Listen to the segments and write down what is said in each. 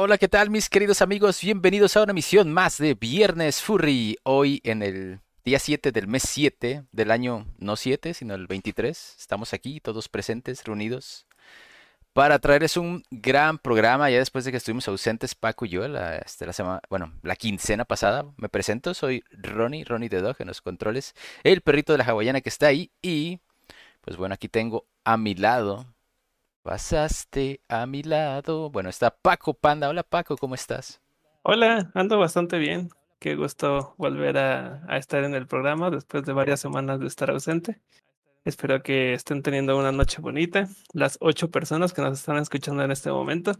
Hola, ¿qué tal mis queridos amigos? Bienvenidos a una misión más de Viernes Furry. Hoy en el día 7 del mes 7 del año, no 7, sino el 23. Estamos aquí todos presentes, reunidos, para traerles un gran programa. Ya después de que estuvimos ausentes Paco y yo la, este, la semana, bueno, la quincena pasada. Me presento, soy Ronnie, Ronnie the Dog en los controles, el perrito de la hawaiana que está ahí. Y pues bueno, aquí tengo a mi lado Pasaste a mi lado. Bueno, está Paco Panda. Hola Paco, ¿cómo estás? Hola, ando bastante bien. Qué gusto volver a, a, estar en el programa después de varias semanas de estar ausente. Espero que estén teniendo una noche bonita, las ocho personas que nos están escuchando en este momento.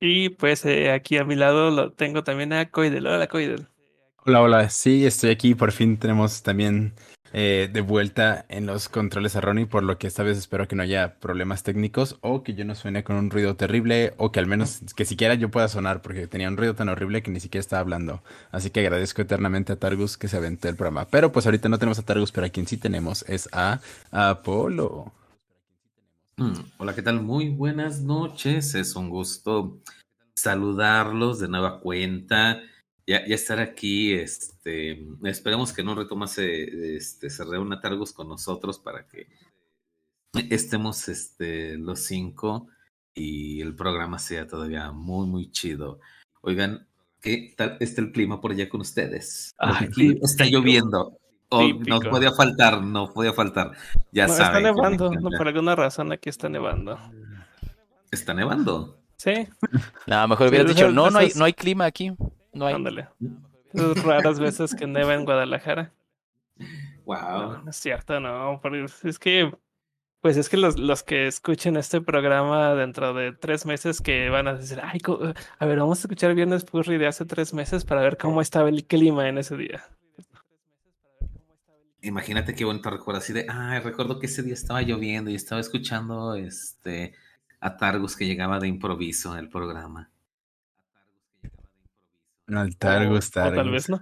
Y pues eh, aquí a mi lado lo tengo también a Coidel. Hola Coidel. Hola, hola. Sí, estoy aquí. Por fin tenemos también eh, de vuelta en los controles a Ronnie, por lo que esta vez espero que no haya problemas técnicos o que yo no suene con un ruido terrible o que al menos que siquiera yo pueda sonar porque tenía un ruido tan horrible que ni siquiera estaba hablando. Así que agradezco eternamente a Targus que se aventó el programa. Pero pues ahorita no tenemos a Targus, pero a quien sí tenemos es a Apolo. Mm, hola, ¿qué tal? Muy buenas noches. Es un gusto saludarlos de nueva cuenta ya, ya estar aquí, este, esperemos que no retomase, este, se reúna Targus con nosotros para que estemos este, los cinco y el programa sea todavía muy, muy chido. Oigan, ¿qué tal está el clima por allá con ustedes? Aquí está lloviendo. Oh, no podía faltar, no podía faltar. Ya saben. Está nevando, no, por alguna razón aquí está nevando. ¿Está nevando? Sí. No, mejor hubieras dicho, no, no hay, no hay clima aquí. No hay. Ándale. raras veces que neva en Guadalajara. Wow. No, es cierto, no. Es que, pues es que los, los que escuchen este programa dentro de tres meses que van a decir, ay, a ver, vamos a escuchar Viernes Furry de hace tres meses para ver cómo estaba el clima en ese día. Imagínate qué bonito recuerdo así de, ay, recuerdo que ese día estaba lloviendo y estaba escuchando este a Targus que llegaba de improviso en el programa. Al Targus, O tal vez no.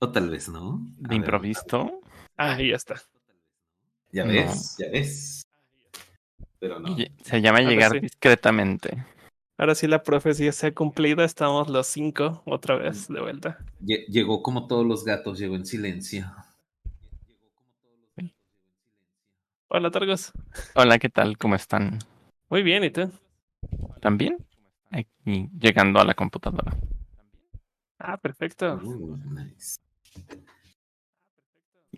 O tal vez no. ¿De improviso? Ah, ya está. Ya ves, ya ves. Pero no. Se llama llegar discretamente. Ahora sí la profecía se ha cumplido, estamos los cinco otra vez de vuelta. Llegó como todos los gatos, llegó en silencio. Hola, Targos. Hola, ¿qué tal? ¿Cómo están? Muy bien, ¿y tú? ¿También? Aquí, llegando a la computadora. Ah, perfecto. Uh, nice.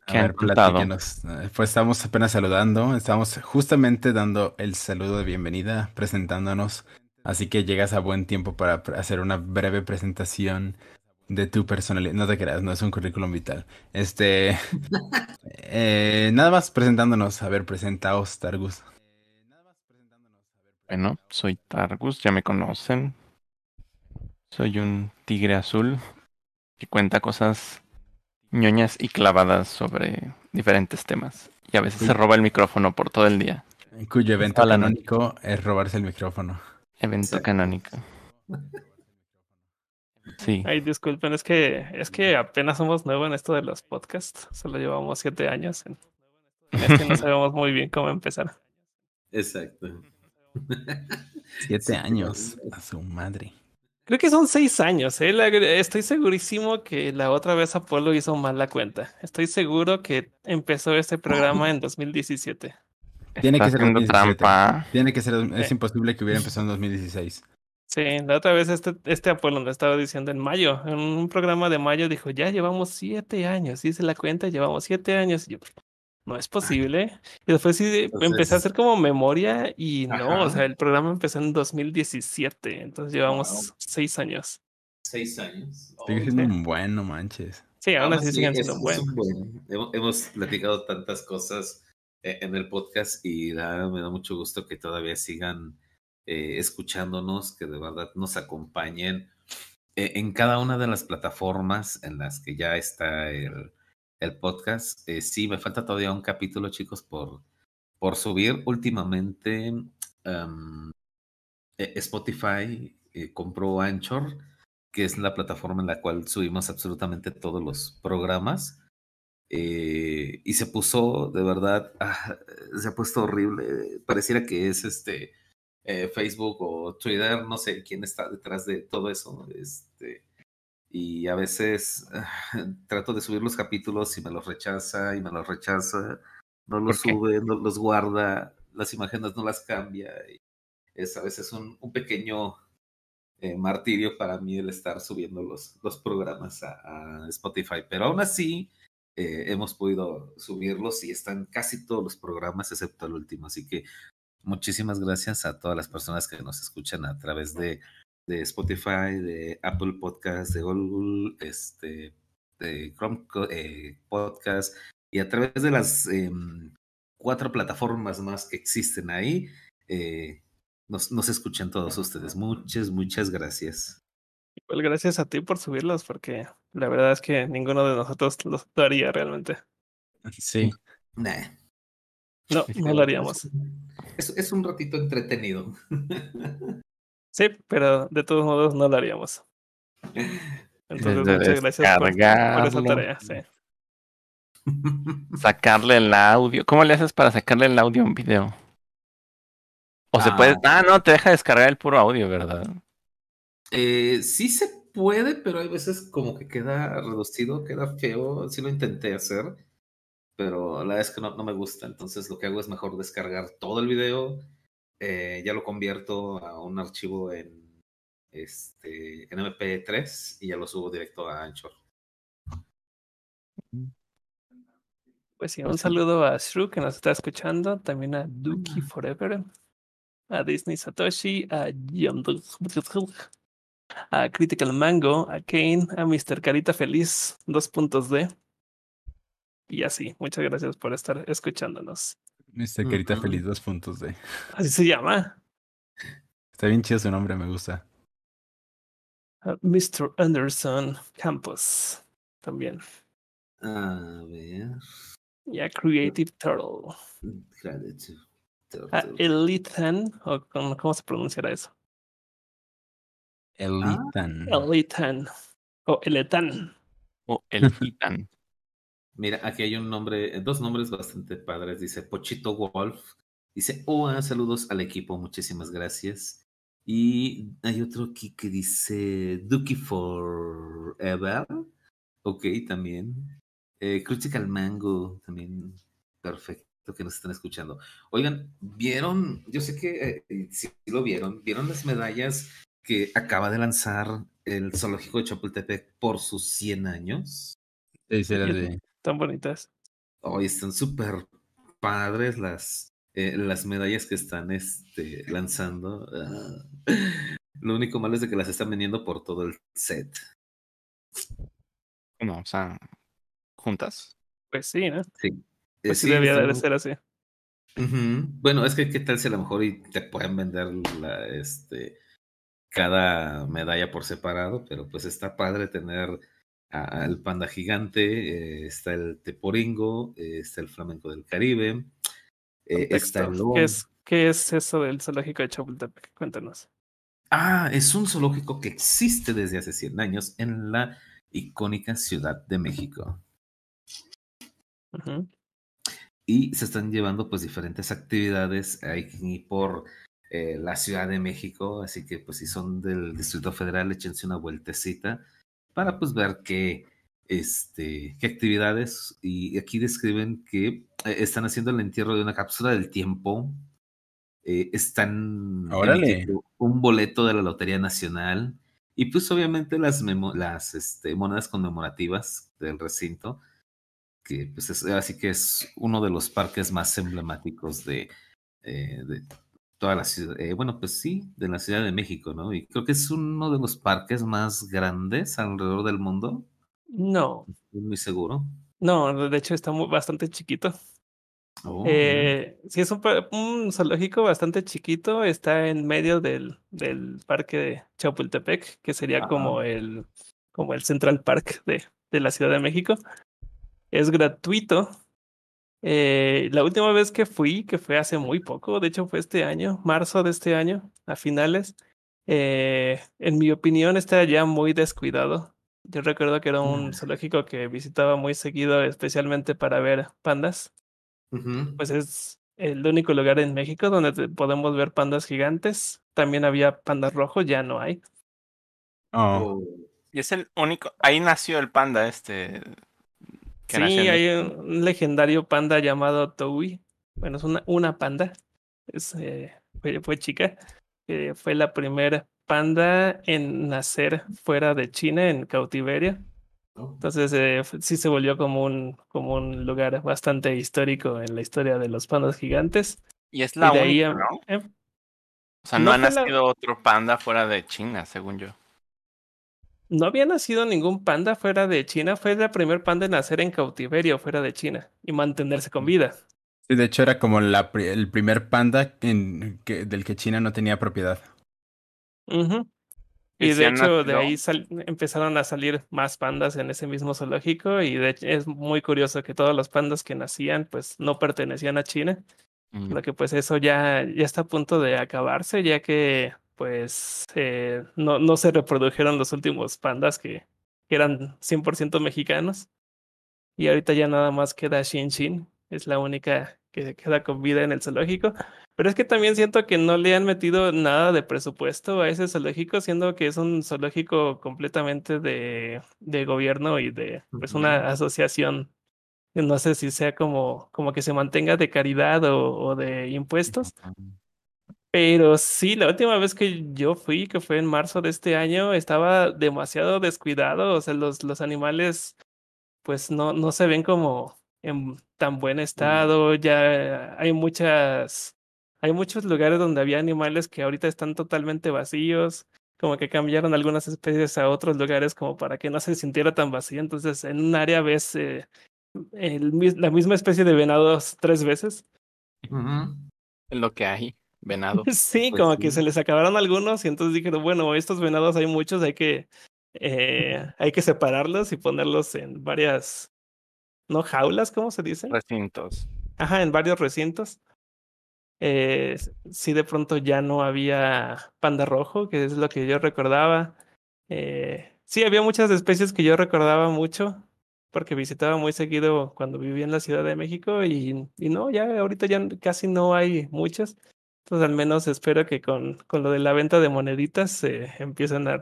A ver, platíquenos. Eh, pues estamos apenas saludando, estamos justamente dando el saludo de bienvenida, presentándonos. Así que llegas a buen tiempo para hacer una breve presentación de tu personalidad. No te creas, no es un currículum vital. Este. eh, nada más presentándonos. A ver, presentaos, Targus. Bueno, soy Targus, ya me conocen. Soy un tigre azul que cuenta cosas ñoñas y clavadas sobre diferentes temas. Y a veces se roba el micrófono por todo el día. Cuyo evento canónico es robarse el micrófono. Evento canónico. Sí. Ay, disculpen, es que, es que apenas somos nuevos en esto de los podcasts. Solo llevamos siete años. En, es que no sabemos muy bien cómo empezar. Exacto. Siete años a su madre. Creo que son seis años, ¿eh? estoy segurísimo que la otra vez Apolo hizo mal la cuenta. Estoy seguro que empezó este programa en 2017. Tiene que ser 2017. trampa. Tiene que ser, es imposible que hubiera empezado en 2016. Sí, la otra vez este, este Apolo lo estaba diciendo en mayo, en un programa de mayo dijo, ya llevamos siete años, hice la cuenta, llevamos siete años. Y yo, no es posible. Y después sí empecé a hacer como memoria y no, o sea, el programa empezó en 2017, entonces llevamos seis años. Seis años. Sigue siendo un bueno, manches. Sí, aún así siguen siendo buenos. Hemos, hemos, platicado tantas cosas eh, en el podcast y da, me da mucho gusto que todavía sigan eh, escuchándonos, que de verdad nos acompañen eh, en cada una de las plataformas en las que ya está el el podcast. Eh, sí, me falta todavía un capítulo, chicos, por, por subir. Últimamente, um, Spotify eh, compró Anchor, que es la plataforma en la cual subimos absolutamente todos los programas. Eh, y se puso, de verdad, ah, se ha puesto horrible. Pareciera que es este eh, Facebook o Twitter, no sé quién está detrás de todo eso. Este, y a veces trato de subir los capítulos y me los rechaza y me los rechaza, no los sube, no los guarda, las imágenes no las cambia. Y es a veces un, un pequeño eh, martirio para mí el estar subiendo los, los programas a, Spotify, pero aún así eh, hemos podido subirlos y están casi todos los programas excepto el último, así que muchísimas gracias a todas las personas que nos escuchan a través de, de Spotify, de Apple Podcast, de Google, este, de Chrome eh, Podcast y a través de las em, cuatro plataformas más que existen ahí. Eh, nos, escuchan todos ustedes. Muchas, muchas gracias. Igual gracias a ti por subirlos, porque la verdad es que ninguno de nosotros los haría realmente. Sí. No, no lo haríamos. Es, es un ratito entretenido. Sí, pero de todos modos no lo haríamos. Entonces, muchas gracias por, esa tarea. Sí. Sacarle el audio. ¿Cómo le haces para sacarle el audio a un video? O se puede. Ah. ah, no, te deja descargar el puro audio, ¿verdad? Eh, sí se puede, pero hay veces como que queda reducido, queda feo. Sí lo intenté hacer, pero la verdad es que no, no me gusta. Entonces lo que hago es mejor descargar todo el video. Eh, ya lo convierto a un archivo en, este, en MP3 y ya lo subo directo a Anchor. Pues sí, un saludo a Shrew que nos está escuchando, también a Duki Forever, a Disney Satoshi, a a Critical Mango, a Kane, a Mr. Carita Feliz, dos puntos D. Y así, muchas gracias por estar escuchándonos. Mr. Carita Feliz, dos puntos D. Así se llama. Está bien chido su nombre, me gusta. Mr. Anderson Campos, también. A ver. Y a Creative Turtle. Creative a Elitan, o ¿cómo se pronunciará eso? Elitan. Elitan. O Eletan. O Elitan. Mira, aquí hay un nombre, dos nombres bastante padres. Dice Pochito Wolf. Dice, hola, saludos al equipo, muchísimas gracias. Y hay otro aquí que dice Dookie Forever. Ok, también. Eh, Critical Mango, también. Perfecto que nos están escuchando. Oigan, ¿vieron? Yo sé que eh, si lo vieron, ¿vieron las medallas que acaba de lanzar el zoológico de Chapultepec por sus 100 años? Sí, sí, de... Tan bonitas. Hoy están súper padres las, eh, las medallas que están este, lanzando. Ah. Lo único malo es de que las están vendiendo por todo el set. No, o sea, juntas. Pues sí, ¿no? Sí. Pues sí, debía de ser así. Bueno, es que qué tal si a lo mejor y te pueden vender la, este, cada medalla por separado, pero pues está padre tener al panda gigante, eh, está el teporingo, eh, está el flamenco del Caribe, eh, está el ¿Qué es, ¿Qué es eso del zoológico de Chapultepec? Cuéntanos. Ah, es un zoológico que existe desde hace 100 años en la icónica Ciudad de México y se están llevando pues diferentes actividades aquí por eh, la Ciudad de México, así que pues si son del Distrito Federal, échense una vueltecita para pues ver qué, este, qué actividades y aquí describen que eh, están haciendo el entierro de una cápsula del tiempo, eh, están un boleto de la Lotería Nacional y pues obviamente las, las este, monedas conmemorativas del recinto que pues es, así que es uno de los parques más emblemáticos de, eh, de toda la ciudad, eh, bueno, pues sí, de la Ciudad de México, ¿no? Y creo que es uno de los parques más grandes alrededor del mundo. No. Estoy muy seguro. No, de hecho está bastante chiquito. Oh, eh, sí, es un, zoológico bastante chiquito, está en medio del, del parque de Chapultepec, que sería como el, como el Central Park de, de la Ciudad de México. Es gratuito. Eh, la última vez que fui, que fue hace muy poco, de hecho fue este año, marzo de este año, a finales, eh, en mi opinión está ya muy descuidado. Yo recuerdo que era un mm. zoológico que visitaba muy seguido, especialmente para ver pandas. Pues es, el único lugar en México donde podemos ver pandas gigantes. También había pandas rojos, ya no hay. Oh, Oh, Y es el único. Ahí nació el panda este. Sí, hay un, un legendario panda llamado Toui. Bueno, es una, una panda. Es, eh, fue, fue chica. eh, fue la primera panda en nacer fuera de China en cautiverio. ¿no? Entonces eh, sí se volvió como un, como un lugar bastante histórico en la historia de los pandas gigantes. Y es Y la ahí, única, ¿no? em, O sea, no, no ha la- nacido otro panda fuera de China, según yo. No había nacido ningún panda fuera de China. Fue la primer panda en nacer en cautiverio fuera de China y mantenerse con vida. sí, de hecho era como la, el primer panda en, que, del que China no tenía propiedad. Y Y si de hecho, de ahí sal- empezaron a salir más pandas en ese mismo zoológico. Y de hecho, es muy curioso que todos los pandas que nacían, pues no pertenecían a China. Mm. Lo que pues eso ya, ya está a punto de acabarse, ya que pues eh, no, no se reprodujeron los últimos pandas que, que eran 100% mexicanos. Y ahorita ya nada más queda Shin Shin, es la única que queda con vida en el zoológico. Pero es que también siento que no le han metido nada de presupuesto a ese zoológico, siendo que es un zoológico completamente de, de gobierno y de pues una asociación no sé si sea como, como que se mantenga de caridad o, o de impuestos, pero sí, la última vez que yo fui, que fue en marzo de este año, estaba demasiado descuidado, o sea, los, los animales pues no, no se ven como en tan buen estado, ya hay muchas, hay muchos lugares donde había animales que ahorita están totalmente vacíos, como que cambiaron algunas especies a otros lugares como para que no se sintiera tan vacío, entonces en un área ves eh, el la misma especie de venados tres veces. Es lo que hay, venado. Sí, Pues como que se les acabaron algunos y entonces dijeron, bueno, estos venados hay muchos, hay que, eh, hay que separarlos y ponerlos en varias, ¿no? Jaulas, ¿cómo se dice? Recintos. Ajá, en varios recintos. Eh, sí, de pronto ya no había panda rojo, que es lo que yo recordaba. Eh, sí, había muchas especies que yo recordaba mucho, porque visitaba muy seguido cuando vivía en la Ciudad de México y, y no, ya ahorita ya casi no hay muchas. Entonces al menos espero que con, con lo de la venta de moneditas se empiecen a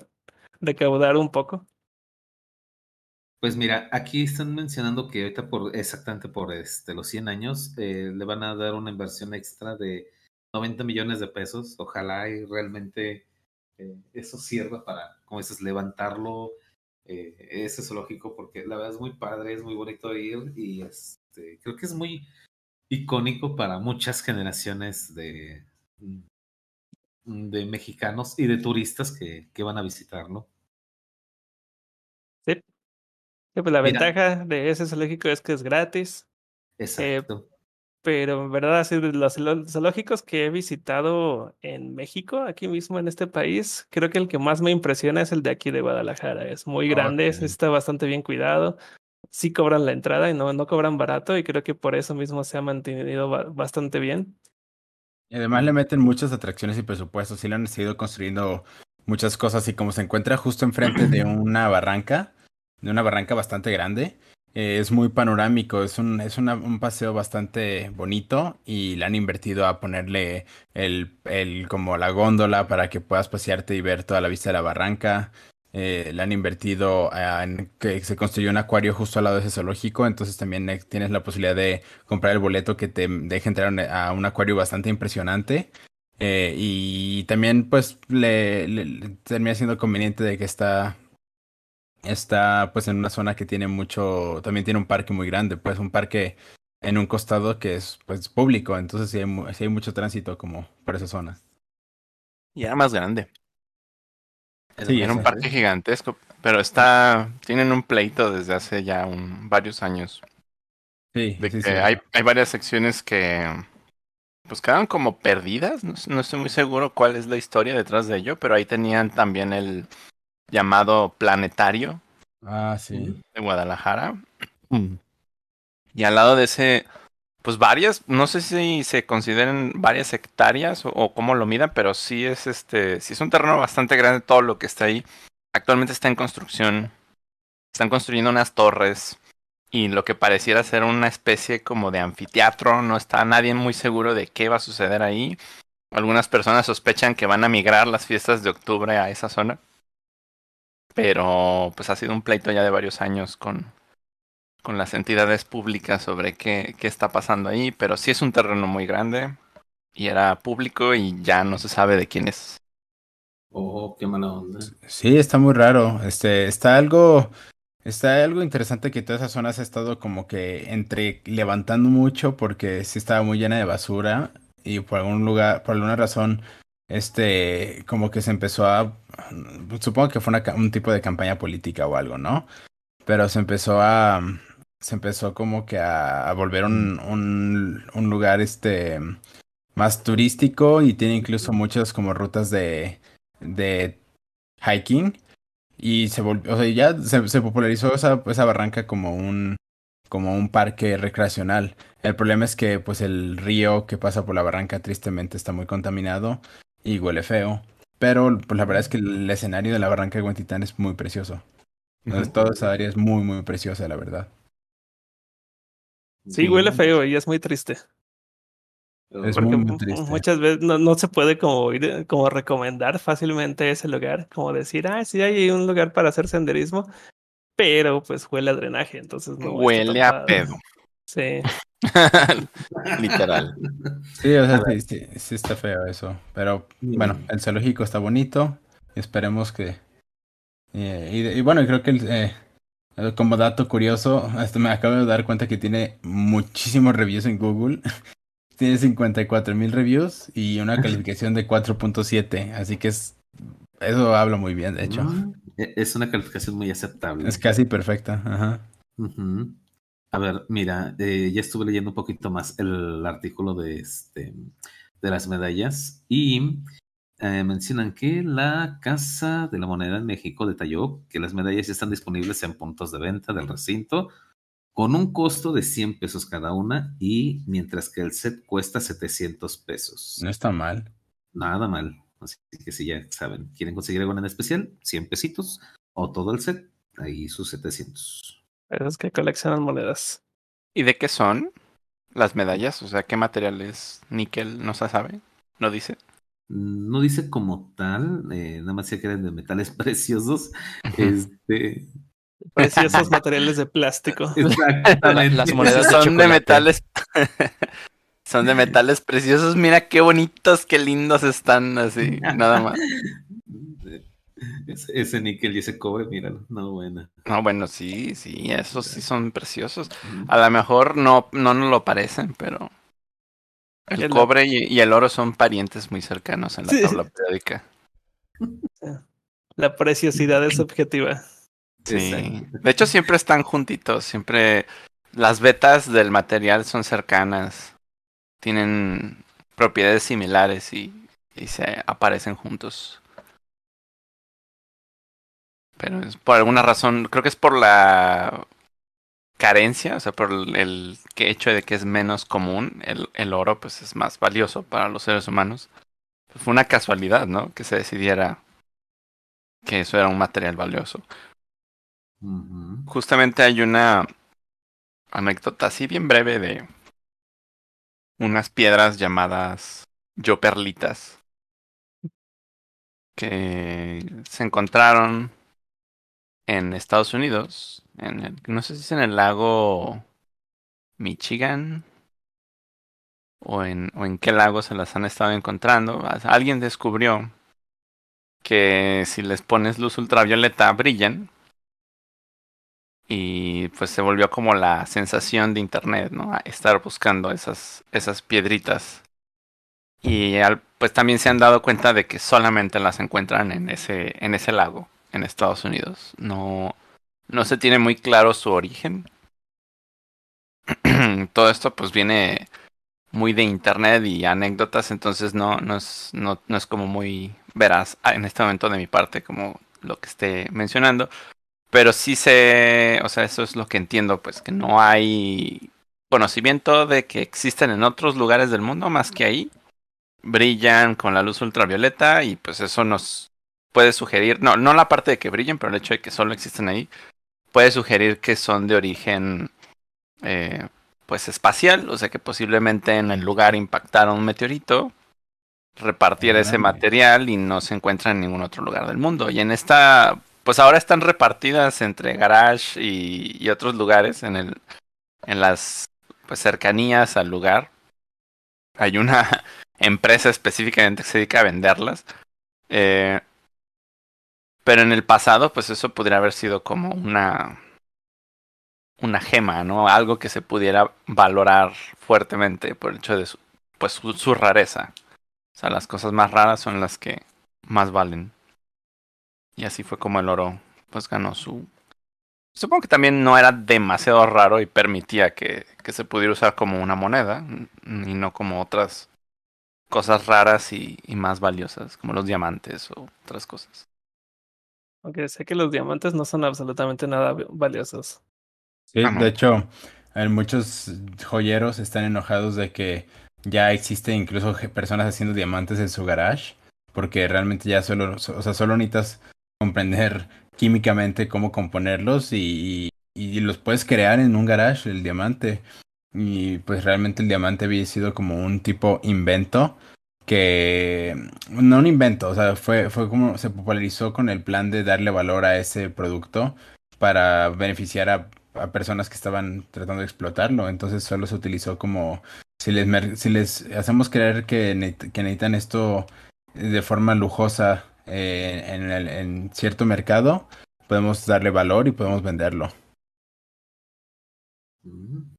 recaudar un poco. Pues mira, aquí están mencionando que ahorita por exactamente por este los 100 años eh, le van a dar una inversión extra de 90 millones de pesos. Ojalá y realmente eh, eso sirva para, como dices, levantarlo eh, ese zoológico porque la verdad es muy padre, es muy bonito ir y este, creo que es muy icónico para muchas generaciones de, de mexicanos y de turistas que, que van a visitarlo. Sí. Sí, pues la Mira. ventaja de ese zoológico es que es gratis. Exacto. Pero en verdad, así de los zoológicos que he visitado en México, aquí mismo en este país, creo que el que más me impresiona es el de aquí de Guadalajara. Es muy grande, está bastante bien cuidado. Sí cobran la entrada y no, no cobran barato y creo que por eso mismo se ha mantenido ba- bastante bien. Y además le meten muchas atracciones y presupuestos. Y le han seguido construyendo muchas cosas. Y como se encuentra justo enfrente de una barranca, de una barranca bastante grande, eh, es muy panorámico. Es un, es una- un paseo bastante bonito. Y le han invertido a ponerle el, el, como la góndola para que puedas pasearte y ver toda la vista de la barranca. Eh, le han invertido a- en que se construyó un acuario justo al lado de ese zoológico. Entonces también eh, tienes la posibilidad de comprar el boleto que te deje entrar a un acuario bastante impresionante. Eh, y también pues le, termina siendo conveniente de que está, está pues en una zona que tiene mucho, también tiene un parque muy grande, pues un parque en un costado que es pues público, entonces sí hay, sí hay mucho tránsito como por esa zona. Y era más grande. Sí, Era un parque gigantesco. Pero está. Tienen un pleito desde hace ya un, varios años. Sí, De sí, que sí. hay, hay varias secciones que. Pues quedaron como perdidas. No, no estoy muy seguro cuál es la historia detrás de ello. Pero ahí tenían también el llamado planetario Ah, sí. de Guadalajara. Y al lado de ese, pues varias, no sé si se consideren varias hectáreas o, cómo lo midan, pero sí es este, sí es un terreno bastante grande todo lo que está ahí. Actualmente está en construcción. Están construyendo unas torres y lo que pareciera ser una especie como de anfiteatro, no está nadie muy seguro de qué va a suceder ahí. Algunas personas sospechan que van a migrar las fiestas de octubre a esa zona. Pero pues ha sido un pleito ya de varios años con, con las entidades públicas sobre qué, qué está pasando ahí, pero sí es un terreno muy grande y era público y ya no se sabe de quién es. Oh, qué mala onda. Sí, está muy raro. Este, está algo, está algo interesante que toda esa zona se ha estado como que entre levantando mucho porque sí estaba muy llena de basura y por algún lugar, por alguna razón, este, como que se empezó a, supongo que fue una un tipo de campaña política o algo, ¿no? Pero se empezó a, se empezó como que a, a volver un, un, un lugar, este, más turístico y tiene incluso muchas como rutas de, de hiking y se volvió, o sea, ya se, se popularizó esa, esa barranca como un, como un parque recreacional. El problema es que pues el río que pasa por la barranca tristemente está muy contaminado y huele feo. Pero pues la verdad es que el escenario de la barranca de Huentitán es muy precioso. Entonces, toda esa área es muy, muy preciosa, la verdad. Sí, huele feo y es muy triste. Es Porque muy, muy mu- triste. muchas veces no, no se puede como ir, como recomendar fácilmente ese lugar, como decir, ah, sí hay un lugar para hacer senderismo, pero pues huele a drenaje, entonces no. Huele a pedo. Sí. Literal. Sí, o sea, sí, sí, sí está feo eso. Pero bueno, el zoológico está bonito. Esperemos que. eh, y, y bueno, creo que el, eh, como dato curioso, hasta me acabo de dar cuenta que tiene muchísimos reviews en Google. tiene 54 mil reviews y una calificación de 4.7. Así que es. Eso habla muy bien, de hecho. Mm, e- Es una calificación muy aceptable. Es casi perfecta. Ajá. A ver, mira, eh, ya estuve leyendo un poquito más el artículo de, este, de las medallas y eh, mencionan que la Casa de la Moneda en México detalló que las medallas ya están disponibles en puntos de venta del recinto con un costo de 100 pesos cada una y mientras que el set cuesta 700 pesos. No está mal. Nada mal. Así que si ya saben, quieren conseguir algo en especial, 100 pesitos o todo el set, ahí sus 700. Pero es que coleccionan monedas. ¿Y de qué son las medallas? O sea, ¿qué material es? ¿Níquel? ¿No se sabe? ¿No dice? No dice como tal, eh, nada más decía que eran de metales preciosos. Este, Preciosos materiales de plástico. exactamente. Las monedas de son de metales. son de metales preciosos. Mira qué bonitos, qué lindos están así. Nada más. Ese, ese níquel y ese cobre, míralo, no buena. No, bueno, sí, sí, esos sí son preciosos. A lo mejor no, no nos lo parecen, pero el El- cobre y, y el oro son parientes muy cercanos en la Sí. tabla periódica. La preciosidad es subjetiva. Sí. De hecho, siempre están juntitos, siempre las vetas del material son cercanas, tienen propiedades similares y, y se aparecen juntos. Pero es por alguna razón, creo que es por la carencia, o sea, por el, que hecho de que es menos común, el, el oro pues es más valioso para los seres humanos. Fue una casualidad, ¿no? Que se decidiera que eso era un material valioso. Justamente hay una anécdota así bien breve de unas piedras llamadas yoperlitas que se encontraron en Estados Unidos, no sé si es en el lago Michigan o en, o en qué lago se las han estado encontrando. Alguien descubrió que si les pones luz ultravioleta brillan y pues se volvió como la sensación de internet, ¿no? Estar buscando esas, esas piedritas. Y pues también se han dado cuenta de que solamente las encuentran en ese, en ese lago, en Estados Unidos. No, no se tiene muy claro su origen. Todo esto pues viene muy de internet y anécdotas, entonces no, no es, no, no es como muy veraz en este momento de mi parte como lo que esté mencionando. Pero sí sé, o sea, eso es lo que entiendo, pues que no hay conocimiento de que existen en otros lugares del mundo más que ahí. Brillan con la luz ultravioleta y pues eso nos puede sugerir, no, no la parte de que brillen, pero el hecho de que solo existen ahí, puede sugerir que son de origen eh, pues espacial, o sea que posiblemente en el lugar impactara un meteorito, repartiera ese material y no se encuentra en ningún otro lugar del mundo. Y en esta, pues ahora están repartidas entre garage y, y otros lugares en el, en las pues cercanías al lugar. Hay una empresa específicamente que se dedica a venderlas. Eh, pero en el pasado, pues eso podría haber sido como una una gema, ¿no? Algo que se pudiera valorar fuertemente por el hecho de su, pues su, rareza. O sea, las cosas más raras son las que más valen. Y así fue como el oro pues ganó su Supongo que también no era demasiado raro y permitía que, que se pudiera usar como una moneda y no como otras cosas raras y más valiosas, como los diamantes o otras cosas. Aunque sé que los diamantes no son absolutamente nada valiosos. Sí, Ajá. de hecho, eh, muchos joyeros están enojados de que ya existe incluso personas haciendo diamantes en su garage, porque realmente ya solo, so- o sea, solo necesitas comprender químicamente cómo componerlos y, y, y los puedes crear en un garage, el diamante. Y pues realmente el diamante había sido como un tipo invento que no un invento, o sea, fue, fue como se popularizó con el plan de darle valor a ese producto para beneficiar a, a personas que estaban tratando de explotarlo. Entonces solo se utilizó como si les, si les hacemos creer que, que necesitan esto de forma lujosa eh, en, el- en cierto mercado, podemos darle valor y podemos venderlo. Mm.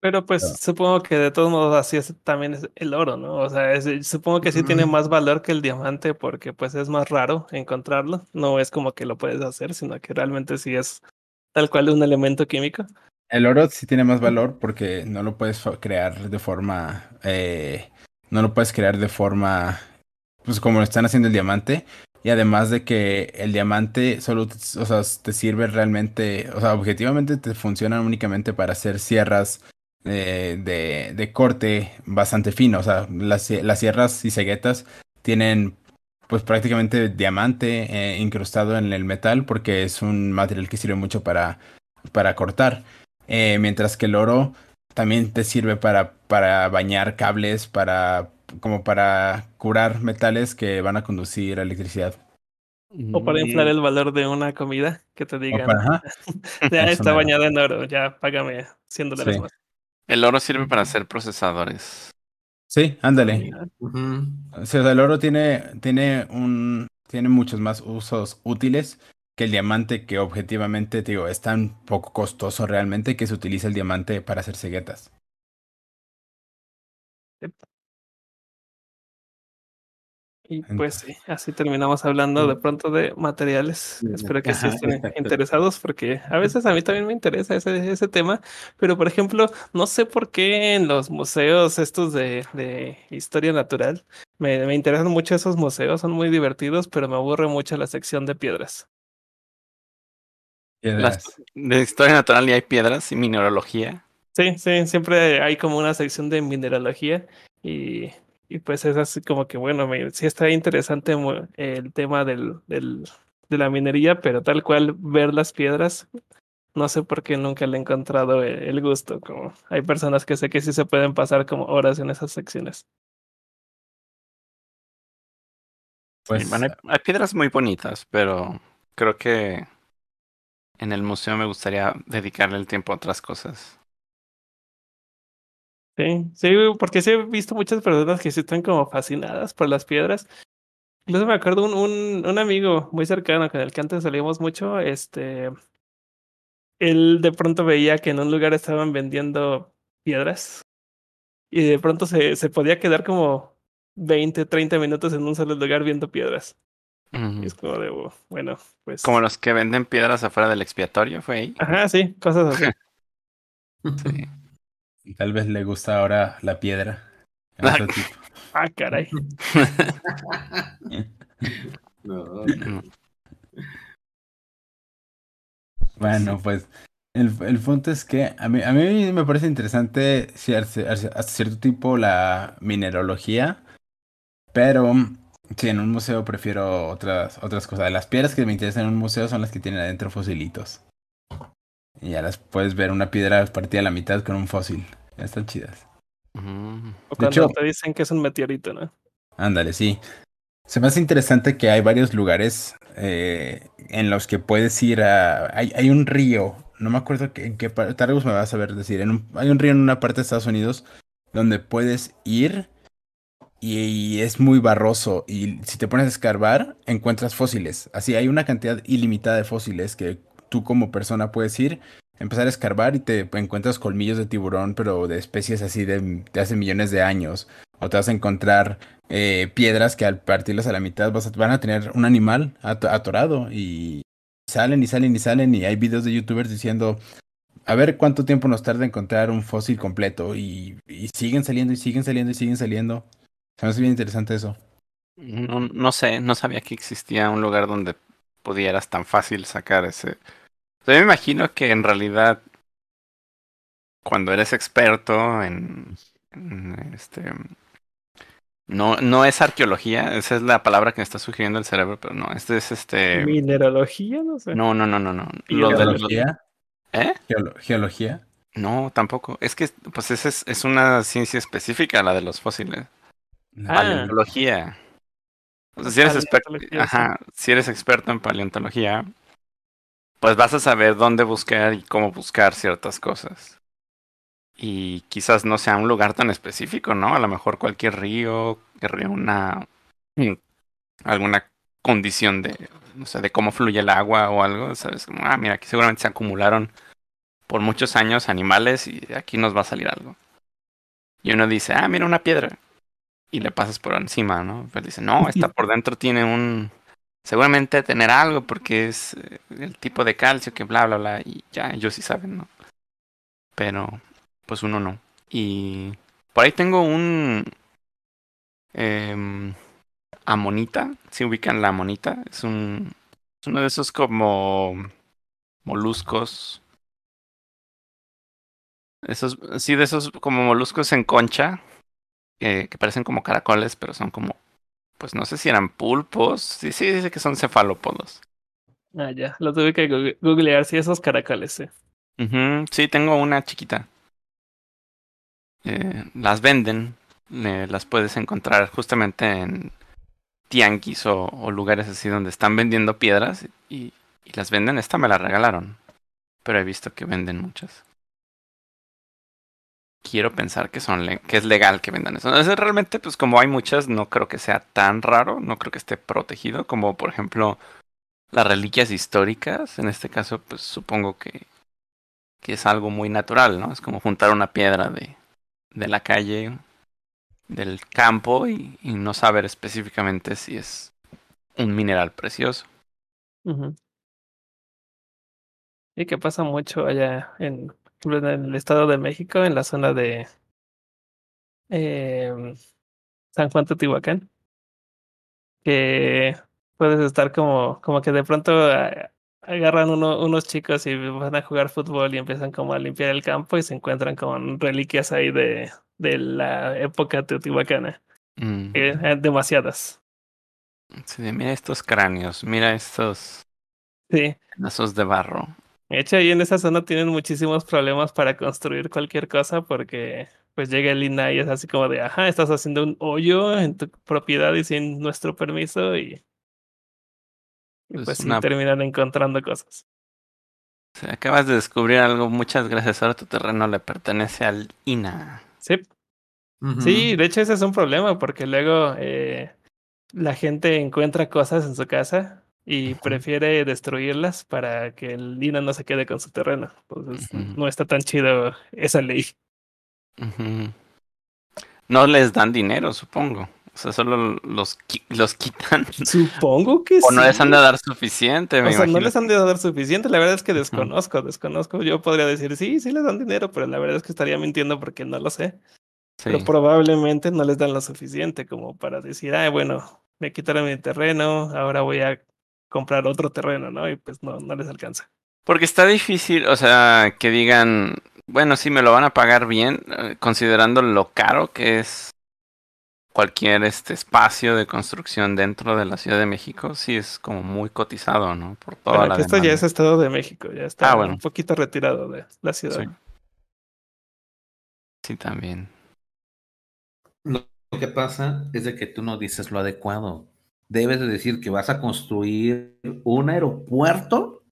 Pero pues supongo que de todos modos así es también es el oro, ¿no? O sea, es- supongo que sí tiene más valor que el diamante porque pues es más raro encontrarlo. No es como que lo puedes hacer, sino que realmente sí es tal cual un elemento químico. El oro sí tiene más valor porque no lo puedes crear de forma, eh, no lo puedes crear de forma, pues como lo están haciendo el diamante. Y además de que el diamante solo, o sea, te sirve realmente, o sea, objetivamente te funciona únicamente para hacer sierras eh, de, de corte bastante fino. O sea, las, las sierras y ceguetas tienen pues prácticamente diamante eh, incrustado en el metal porque es un material que sirve mucho para, para cortar. Eh, mientras que el oro también te sirve para, para bañar cables, para como para curar metales que van a conducir electricidad. O para inflar Mm, el valor de una comida que te digan, para, ya está bañada en oro, ya págame 100 dólares Sí. más. El oro sirve para hacer procesadores. Sí, ándale. Ujú. O sea, el oro tiene, tiene un, tiene muchos más usos útiles que el diamante, que objetivamente, te digo, es tan poco costoso realmente que se utiliza el diamante para hacer ceguetas. Y pues sí, así terminamos hablando de pronto de materiales. Bien, Espero que sí estén exacto. interesados porque a veces a mí también me interesa ese, ese tema, pero por ejemplo, no sé por qué en los museos estos de, de historia natural, me, me interesan mucho esos museos, son muy divertidos, pero me aburre mucho la sección de piedras. Las, de historia natural y hay piedras y mineralogía. Sí, sí, siempre hay como una sección de mineralogía y, y pues es así como que, bueno, me, sí está interesante el tema del, del, de la minería, pero tal cual ver las piedras, no sé por qué nunca le he encontrado el, el gusto, como hay personas que sé que sí se pueden pasar como horas en esas secciones. Sí, Pues, bueno, hay, hay piedras muy bonitas, pero creo que en el museo me gustaría dedicarle el tiempo a otras cosas. Sí, sí, porque sí he visto muchas personas que sí están como fascinadas por las piedras. Incluso me acuerdo un, un, un amigo muy cercano con el que antes salíamos mucho, este, él de pronto veía que en un lugar estaban vendiendo piedras y de pronto se, se podía quedar como 20, 30 minutos en un solo lugar viendo piedras. Ujú. Y es como de, oh, bueno, pues... Como los que venden piedras afuera del expiatorio, fue ahí. Ajá, sí, cosas así. Sí. Tal vez le gusta ahora la piedra. en otro tipo. Ah, caray. No. Bueno, pues el, el punto es que a mí, a mí me parece interesante hasta cierto tipo la mineralogía, pero sí, en un museo prefiero otras, otras cosas. Las piedras que me interesan en un museo son las que tienen adentro fosilitos. Y ya las puedes ver una piedra partida a la mitad con un fósil. Están chidas. Mm. O cuando hecho- te dicen que es un meteorito, ¿no? Ándale, sí. Se me hace interesante que hay varios lugares eh, en los que puedes ir a... Hay, hay un río, no me acuerdo que- en qué parte, tal vez me vas a ver decir, en un- hay un río en una parte de Estados Unidos donde puedes ir y, y es muy barroso y si te pones a escarbar encuentras fósiles. Así hay una cantidad ilimitada de fósiles que tú como persona puedes ir, empezar a escarbar y te encuentras colmillos de tiburón, pero de especies así de, hace millones de años. O te vas a encontrar eh, piedras que al partirlas a la mitad vas a- van a tener un animal ato- atorado y salen y salen y salen y hay videos de youtubers diciendo a ver cuánto tiempo nos tarda encontrar un fósil completo y, y siguen saliendo y siguen saliendo y siguen saliendo. Se me hace bien interesante eso. No, no sé, no sabía que existía un lugar donde pudieras tan fácil sacar ese. O sea, yo me imagino que en realidad, cuando eres experto en, en este. No, no es arqueología, esa es la palabra que me está sugiriendo el cerebro, pero no, este es este. Mineralogía, no sé. No, no, no, no, no. Geología. ¿Eh? Geolo- geología. No, tampoco. Es que, pues, esa es, es una ciencia específica, la de los fósiles. Ah. Paleontología. O sea, si eres experto, ajá, si eres experto en paleontología, pues vas a saber dónde buscar y cómo buscar ciertas cosas. Y quizás no sea un lugar tan específico, ¿no? A lo mejor cualquier río querría una mm, alguna condición de no sé, de cómo fluye el agua o algo, ¿sabes? Como, ah, mira, aquí seguramente se acumularon por muchos años animales y aquí nos va a salir algo. Y uno dice, ah, mira una piedra. Y le pasas por encima, ¿no? Pero dice, no, esta por dentro tiene un... Seguramente tener algo porque es eh, el tipo de calcio que bla, bla, bla. Y ya, ellos sí saben, ¿no? Pero, pues uno no. Y por ahí tengo un... em, amonita, si ubican la amonita, es un... Es uno de esos como moluscos. Esos, sí, de esos como moluscos en concha, que parecen como caracoles, pero son como, pues no sé si eran pulpos. Sí, sí, dice que son cefalópodos. Ah, ya. Lo tuve que googlear. Sí, esos caracoles, sí. Ujú, Sí, tengo una chiquita. Eh, las venden, eh, las puedes encontrar justamente en tianguis o, o lugares así donde están vendiendo piedras y, y las venden. Esta me la regalaron, pero he visto que venden muchas. Quiero pensar que son que es legal que vendan eso. Entonces, realmente, pues como hay muchas, no creo que sea tan raro, no creo que esté protegido, como por ejemplo las reliquias históricas. En este caso, pues supongo que que es algo muy natural, ¿no? Es como juntar una piedra de, de la calle, del campo y, no saber específicamente si es un mineral precioso. Y que pasa mucho allá en, en el Estado de México, en la zona de em, San Juan Teotihuacán, que puedes estar como, como que de pronto ah, agarran uno, unos chicos y van a jugar fútbol y empiezan como a limpiar el campo y se encuentran con reliquias ahí de, de la época teotihuacana, Mm, demasiadas. sí, mira estos cráneos, mira estos Sí. pedazos de barro. De hecho, ahí en esa zona tienen muchísimos problemas para construir cualquier cosa porque pues llega el INAH y es así como de, ajá, estás haciendo un hoyo en tu propiedad y sin nuestro permiso y, y Es pues sí terminan encontrando cosas. Acabas de descubrir algo, muchas gracias. Ahora tu terreno le pertenece al INA. Sí, sí, de hecho ese es un problema porque luego eh, la gente encuentra cosas en su casa y prefiere destruirlas para que el INAH no se quede con su terreno. Entonces no está tan chido esa ley. No les dan dinero, supongo. O sea, solo los, los quitan. Supongo que O no les sí. han de dar suficiente, me O sea, no les han de dar suficiente. La verdad es que desconozco, desconozco. Yo podría decir, sí, sí les dan dinero, pero la verdad es que estaría mintiendo porque no lo sé. Sí. Pero probablemente no les dan lo suficiente como para decir, ah, bueno, me quitaron mi terreno, ahora voy a comprar otro terreno, ¿no? Y pues no, no les alcanza. Porque está difícil, o sea, que digan, bueno, sí, me lo van a pagar bien, eh, considerando lo caro que es cualquier este espacio de construcción dentro de la Ciudad de México sí es como muy cotizado, ¿no? Por toda Bueno, la que esto ya es. Estado de México, ya está Ah, bueno. un poquito retirado de la ciudad. Sí. Sí, también. Lo que pasa es de que tú no dices lo adecuado. Debes de decir que vas a construir un aeropuerto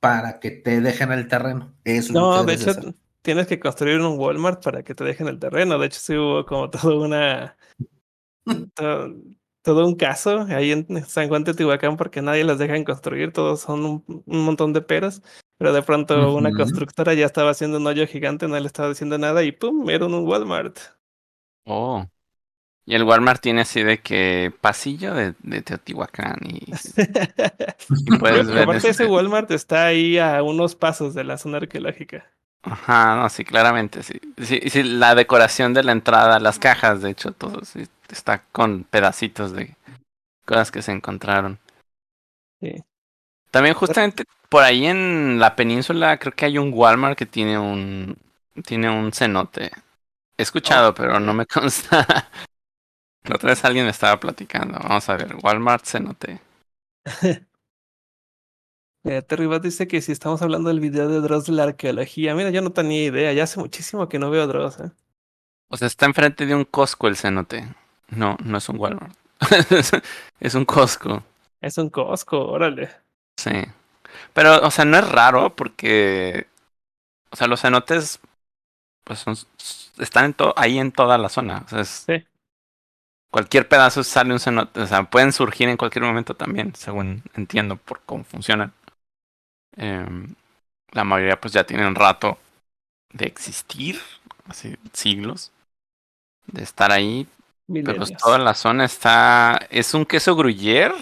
para que te dejen el terreno. Es lo No, que de hecho, hacer. tienes que construir un Walmart para que te dejen el terreno. De hecho, sí hubo como todo una. to- todo un caso ahí en San Juan Teotihuacán porque nadie los deja en construir, todos son un, un montón de peras. Pero de pronto una constructora ya estaba haciendo un hoyo gigante, no le estaba diciendo nada y ¡pum! Era un Walmart. Oh. Y el Walmart tiene así de que pasillo de, de Teotihuacán y, y puedes ver. Aparte, ese este- Walmart está ahí a unos pasos de la zona arqueológica. Ajá, no, sí, claramente, sí. Sí, sí, la decoración de la entrada, las cajas, de hecho, todo sí, está con pedacitos de cosas que se encontraron. Sí. También justamente por ahí en la península creo que hay un Walmart que tiene un tiene un cenote. He escuchado, pero no me consta. La otra vez alguien me estaba platicando. Vamos a ver, Walmart cenote. Mira, Terry Bat dice que si estamos hablando del video de Dross de la arqueología, mira, yo no tenía idea, ya hace muchísimo que no veo Dross, ¿eh? O sea, está enfrente de un Costco el cenote. No, no es un Walmart. es un Costco. Es un Costco, órale. Sí. Pero, o sea, no es raro porque. O sea, los cenotes. Pues son, están en ahí en toda la zona. O sea, es- Sí. Cualquier pedazo sale un cenote. O sea, pueden surgir en cualquier momento también, según entiendo por cómo funcionan. Em, la mayoría, pues ya tienen rato de existir. Así, siglos. De estar ahí. Pero pues, Milenios. toda la zona está. Es un queso gruyere.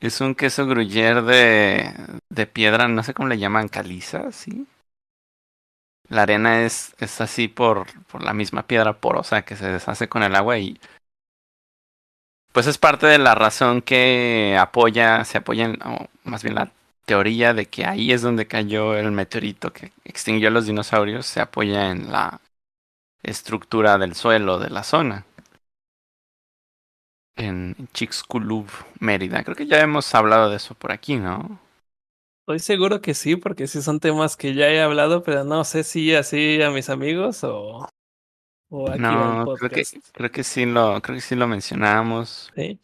Es un queso gruyere de, de piedra, no sé cómo le llaman, caliza, ¿sí? La arena es, es así por, por la misma piedra porosa que se deshace con el agua y pues es parte de la razón que apoya, se apoya en, o más bien la teoría de que ahí es donde cayó el meteorito que extinguió a los dinosaurios, se apoya en la estructura del suelo de la zona. En Chicxulub, Mérida. Creo que ya hemos hablado de eso por aquí, ¿no? Estoy seguro que sí, porque sí son temas que ya he hablado, pero no sé si así a mis amigos o, o aquí el No, creo que, creo que sí lo, creo que sí lo mencionamos. Sí,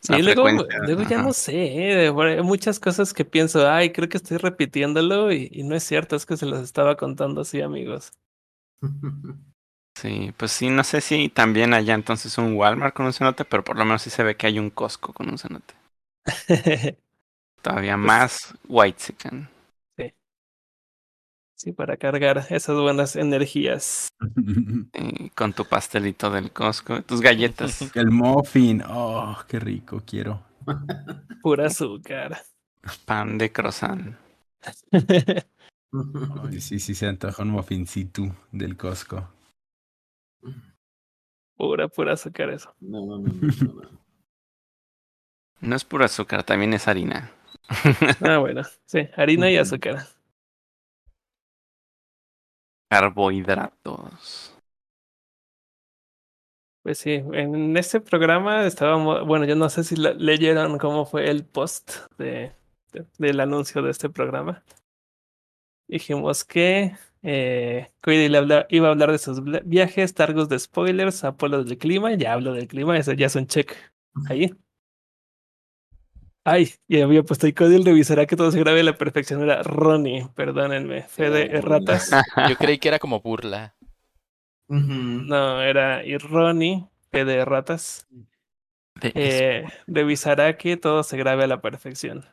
Sí, luego, luego ya no sé, eh, muchas cosas que pienso, ay, creo que estoy repitiéndolo y, y no es cierto, es que se los estaba contando así, amigos. Sí, pues sí, no sé si también allá entonces un Walmart con un cenote, pero por lo menos sí se ve que hay un Costco con un cenote. Todavía Pues- más white Sí, para cargar esas buenas energías. con tu pastelito del Costco, tus galletas. El muffin. Oh, qué rico, quiero. Pura azúcar. pan de croissant. Ay, sí, sí, se antoja un muffincito del Costco. pura, pura azúcar eso. No, no, no, no, no. No es puro azúcar, también es harina. Ah, bueno, sí, harina y azúcar. Carbohidratos. Pues sí, en este programa estábamos, bueno, yo no sé si leyeron cómo fue el post de, de- del anuncio de este programa. Dijimos que eh, iba a hablar de sus viajes, targos de spoilers, Apolo del clima, ya hablo del clima, eso ya es un check ahí. Ay, y había puesto y Cody revisará que todo se grabe a la perfección. Era Ronnie, perdónenme, Fede Erratas. Yo creí que era como burla. No, era y Ronnie, Fede Erratas. De eh, revisará que todo se grabe a la perfección.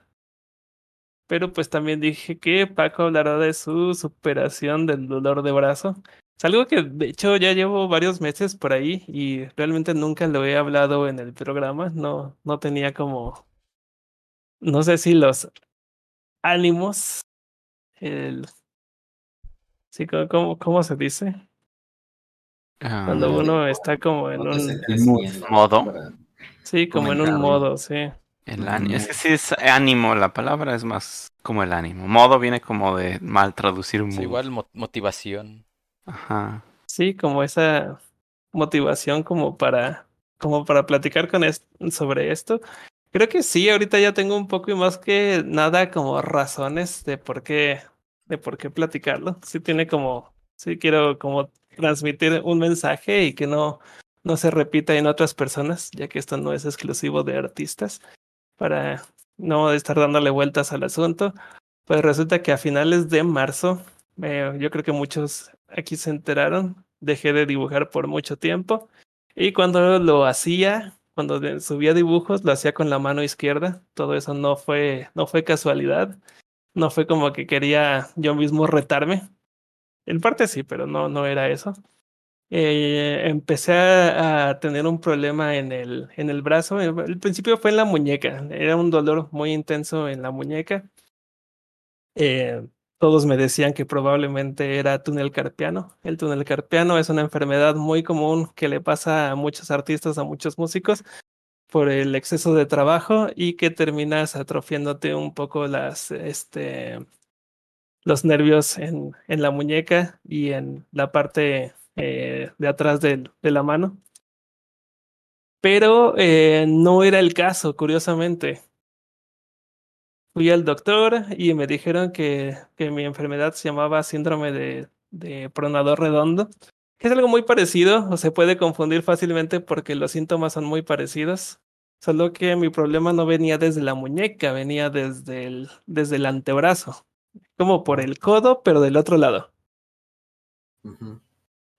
Pero pues también dije que Paco hablará de su superación del dolor de brazo. Es algo que de hecho ya llevo varios meses por ahí y realmente nunca lo he hablado en el programa. No, no tenía como, no sé si los ánimos, el, sí, ¿cómo, cómo, se dice? Ah, Cuando no, uno no, está como en un, Modo. sí, como en un modo, sí. el ánimo. Es que sí es ánimo, la palabra es más como el ánimo. Modo viene como de mal traducir Sí, igual mo- motivación. Ajá. Sí, como esa motivación como para, como para platicar con es- sobre esto. Creo que sí, ahorita ya tengo un poco y más que nada como razones de por qué, de por qué platicarlo. Sí tiene como, sí quiero como transmitir un mensaje y que no, no se repita en otras personas, ya que esto no es exclusivo de artistas, para no estar dándole vueltas al asunto. Pues resulta que a finales de marzo, eh, yo creo que muchos aquí se enteraron, dejé de dibujar por mucho tiempo y cuando lo hacía, cuando subía dibujos, lo hacía con la mano izquierda. Todo eso no fue, no fue casualidad, no fue como que quería yo mismo retarme. En parte sí, pero no, no era eso. Eh, empecé a, tener un problema en el, en el brazo. El, el principio fue en la muñeca. Era un dolor muy intenso en la muñeca. Eh, todos me decían que probablemente era túnel carpiano. El túnel carpiano es una enfermedad muy común que le pasa a muchos artistas, a muchos músicos por el exceso de trabajo y que terminas atrofiándote un poco las, este, los nervios en, en la muñeca y en la parte eh, de atrás del- de la mano. Pero eh, no era el caso, curiosamente. Fui al doctor y me dijeron que, que mi enfermedad se llamaba síndrome de, de pronador redondo, es algo muy parecido o se puede confundir fácilmente porque los síntomas son muy parecidos, solo que mi problema no venía desde la muñeca, venía desde el, desde el antebrazo, como por el codo, pero del otro lado. Ujú.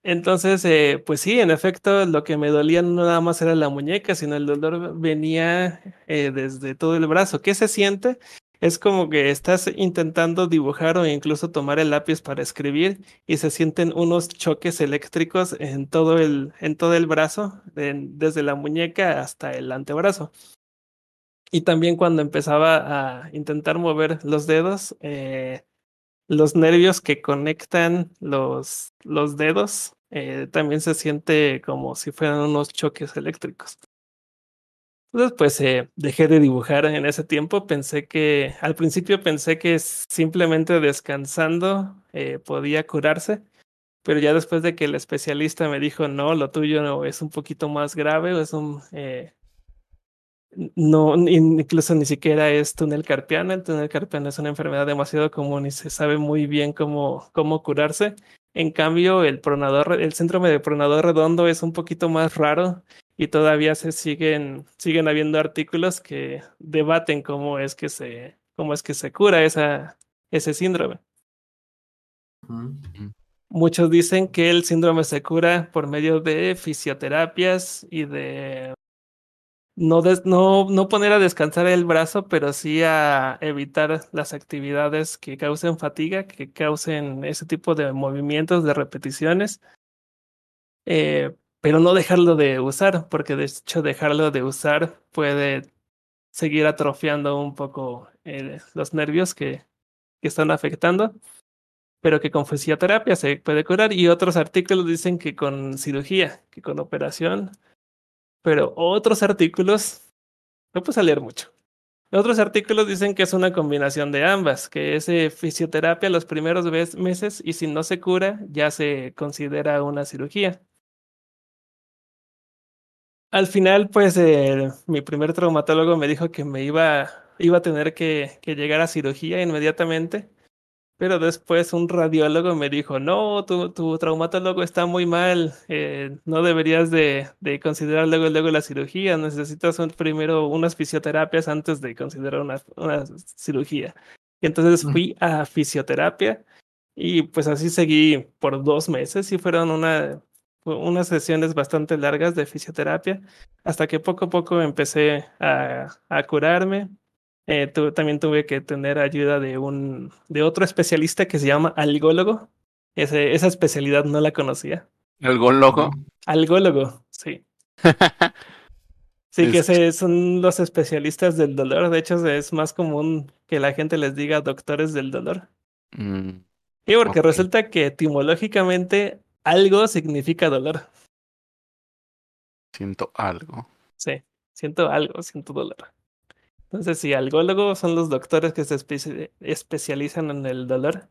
Entonces, eh, pues sí, en efecto, lo que me dolía no nada más era la muñeca, sino el dolor venía eh, desde todo el brazo. ¿Qué se siente? Es como que estás intentando dibujar o incluso tomar el lápiz para escribir y se sienten unos choques eléctricos en todo el, en todo el brazo, desde la muñeca hasta el antebrazo. Y también cuando empezaba a intentar mover los dedos, eh, los nervios que conectan los, los dedos eh, también se siente como si fueran unos choques eléctricos. Entonces, pues eh, dejé de dibujar en ese tiempo. Pensé que, al principio pensé que simplemente descansando eh, podía curarse, pero ya después de que el especialista me dijo, no, lo tuyo no, es un poquito más grave, es un, no, incluso ni siquiera es túnel carpiano. El túnel carpiano es una enfermedad demasiado común y se sabe muy bien cómo, cómo curarse. En cambio, el pronador, el síndrome de pronador redondo es un poquito más raro y todavía se siguen, siguen habiendo artículos que debaten cómo es que se, cómo es que se cura esa, ese síndrome. Muchos dicen que el síndrome se cura por medio de fisioterapias y de no, des- no, no poner a descansar el brazo, pero sí a evitar las actividades que causen fatiga, que causen ese tipo de movimientos, de repeticiones, eh, pero no dejarlo de usar, porque de hecho dejarlo de usar puede seguir atrofiando un poco eh, los nervios que, que están afectando, pero que con fisioterapia se puede curar. Y otros artículos dicen que con cirugía, que con operación pero otros artículos, no puedo leer mucho. Otros artículos dicen que es una combinación de ambas, que es eh, fisioterapia los primeros meses y si no se cura ya se considera una cirugía. Al final, pues eh, mi primer traumatólogo me dijo que me iba, iba a tener que llegar a cirugía inmediatamente. Pero después un radiólogo me dijo, no, tu, tu traumatólogo está muy mal, eh, no deberías de, de considerar luego, luego la cirugía, necesitas un- primero unas fisioterapias antes de considerar una, una cirugía. Y entonces Mm. fui a fisioterapia y pues así seguí por dos meses y fueron una, unas sesiones bastante largas de fisioterapia hasta que poco a poco empecé a, a curarme. Eh, tu- también tuve que tener ayuda de un de otro especialista que se llama algólogo. Ese, esa especialidad no la conocía. ¿Algo loco? Algólogo, sí. Sí, que ese son los especialistas del dolor. De hecho, es más común que la gente les diga doctores del dolor. Mm, Y porque resulta que etimológicamente algo significa dolor. siento algo. Sí, siento algo, siento dolor. Entonces, sí, algólogos son los doctores que se espe- especializan en el dolor.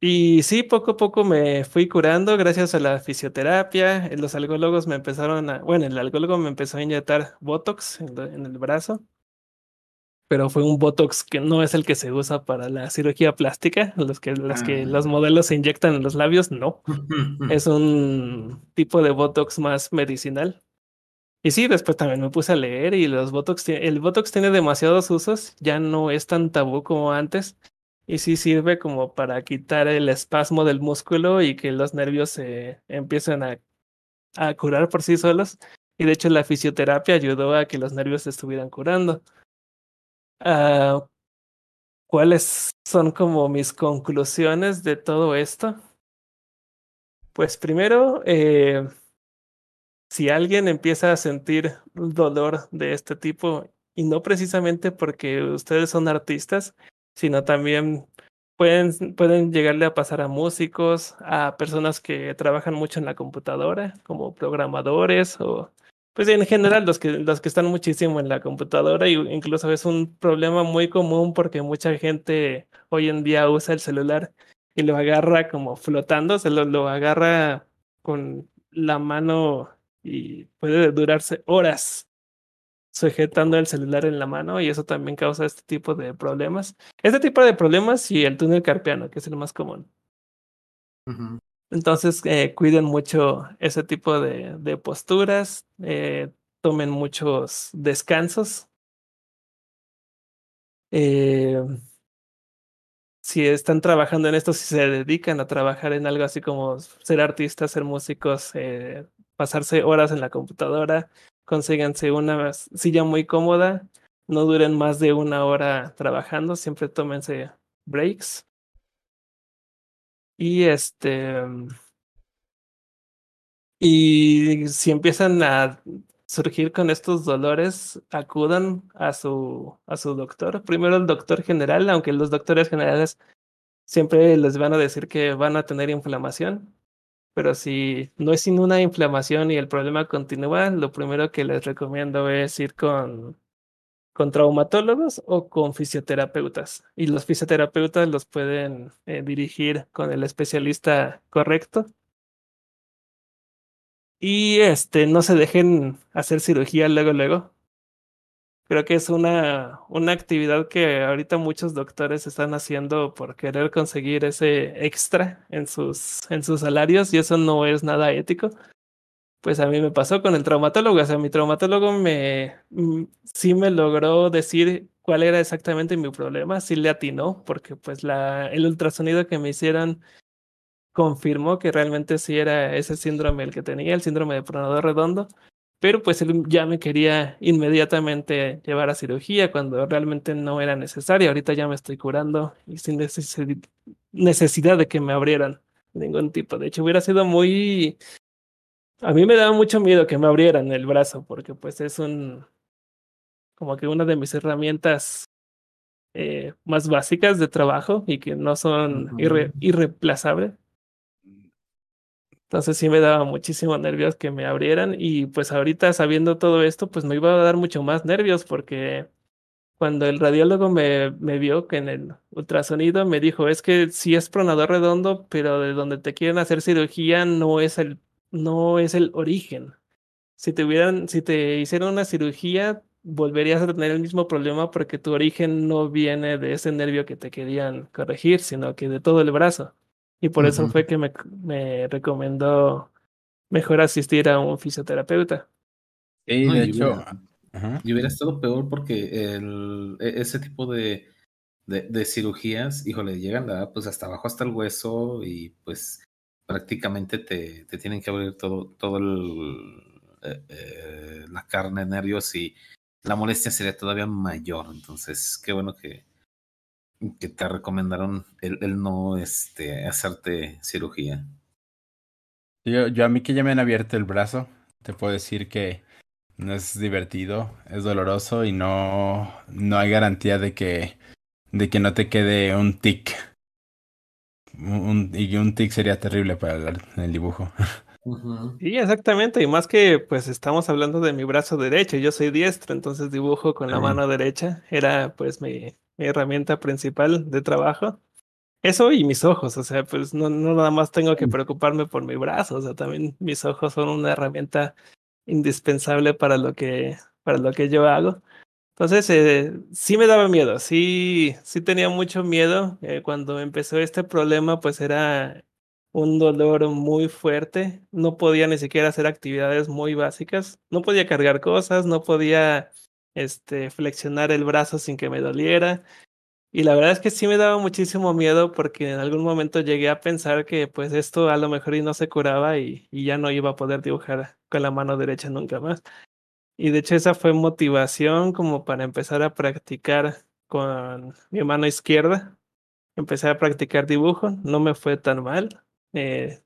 Y sí, poco a poco me fui curando gracias a la fisioterapia. Los algólogos me empezaron a, bueno, el algólogo me empezó a inyectar Botox en, en el brazo, pero fue un Botox que no es el que se usa para la cirugía plástica, los que, que los Ah. modelos se inyectan en los labios, no. Es un tipo de Botox más medicinal. Y sí, después también me puse a leer y los Botox, el Botox tiene demasiados usos, ya no es tan tabú como antes. Y sí sirve como para quitar el espasmo del músculo y que los nervios se empiecen a, a curar por sí solos. Y de hecho la fisioterapia ayudó a que los nervios se estuvieran curando. Ah, ¿Cuáles son como mis conclusiones de todo esto? Pues primero, eh, si alguien empieza a sentir dolor de este tipo, y no precisamente porque ustedes son artistas, sino también pueden, pueden llegarle a pasar a músicos, a personas que trabajan mucho en la computadora, como programadores o pues en general los que, los que están muchísimo en la computadora y incluso es un problema muy común porque mucha gente hoy en día usa el celular y lo agarra como flotando, se lo, lo agarra con la mano y puede durarse horas sujetando el celular en la mano y eso también causa este tipo de problemas. Este tipo de problemas y el túnel carpiano, que es el más común. Entonces, eh, cuiden mucho ese tipo de, de posturas, eh, tomen muchos descansos. Eh, si están trabajando en esto, si se dedican a trabajar en algo así como ser artistas, ser músicos, eh, pasarse horas en la computadora, consíganse una silla muy cómoda, no duren más de una hora trabajando, siempre tómense breaks. Y este. Y si empiezan a surgir con estos dolores, acudan a su, a su doctor. Primero el doctor general, aunque los doctores generales siempre les van a decir que van a tener inflamación. Pero si no es sin una inflamación y el problema continúa, lo primero que les recomiendo es ir con, con traumatólogos o con fisioterapeutas. Y los fisioterapeutas los pueden eh, dirigir con el especialista correcto. Y este, no se dejen hacer cirugía luego, luego. Creo que es una, una actividad que ahorita muchos doctores están haciendo por querer conseguir ese extra en sus, en sus salarios y eso no es nada ético. Pues a mí me pasó con el traumatólogo, o sea, mi traumatólogo me mm, sí me logró decir cuál era exactamente mi problema, sí le atinó, porque pues la, el ultrasonido que me hicieron confirmó que realmente sí era ese síndrome el que tenía, el síndrome de pronador redondo, pero pues él ya me quería inmediatamente llevar a cirugía cuando realmente no era necesario. Ahorita ya me estoy curando y sin necesi- necesidad de que me abrieran ningún tipo. De hecho, hubiera sido muy... A mí me daba mucho miedo que me abrieran el brazo porque pues es un... como que una de mis herramientas eh, más básicas de trabajo y que no son irre- irreemplazables. Entonces sí me daba muchísimo nervios que me abrieran y pues ahorita sabiendo todo esto, pues me iba a dar mucho más nervios porque cuando el radiólogo me, me vio que en el ultrasonido me dijo, es que sí es pronador redondo, pero de donde te quieren hacer cirugía no es el, no es el origen. Si te hubieran, si te hicieran una cirugía, volverías a tener el mismo problema porque tu origen no viene de ese nervio que te querían corregir, sino que de todo el brazo. Y por eso Ujú. fue que me, me recomendó mejor asistir a un fisioterapeuta. Sí, No, de y hecho. hubiera- ajá. Y hubiera estado peor porque el, e- ese tipo de, de, de cirugías, híjole, llegan a, pues hasta abajo, hasta el hueso y pues prácticamente te, te tienen que abrir todo, todo el, eh, eh, la carne, nervios y la molestia sería todavía mayor. Entonces, qué bueno que, que te recomendaron el, el no este, hacerte cirugía. Yo, yo a mí que ya me han abierto el brazo, te puedo decir que no es divertido, es doloroso y no, no hay garantía de que, de que no te quede un tic. Un, y un tic sería terrible para el, el dibujo. Sí, exactamente, y más que pues estamos hablando de mi brazo derecho, yo soy diestro, entonces dibujo con la mano derecha, era pues mi, mi herramienta principal de trabajo. Eso y mis ojos, o sea, pues no, no nada más tengo que preocuparme por mi brazo, o sea, también mis ojos son una herramienta indispensable para lo que, para lo que yo hago. Entonces, eh, sí me daba miedo, sí, sí tenía mucho miedo. Eh, cuando empezó este problema, pues era un dolor muy fuerte. No podía ni siquiera hacer actividades muy básicas. No podía cargar cosas, no podía este, flexionar el brazo sin que me doliera. Y la verdad es que sí me daba muchísimo miedo porque en algún momento llegué a pensar que pues esto a lo mejor no se curaba y, ya no iba a poder dibujar con la mano derecha nunca más. Y de hecho esa fue motivación como para empezar a practicar con mi mano izquierda. Empecé a practicar dibujo, no me fue tan mal. Eh,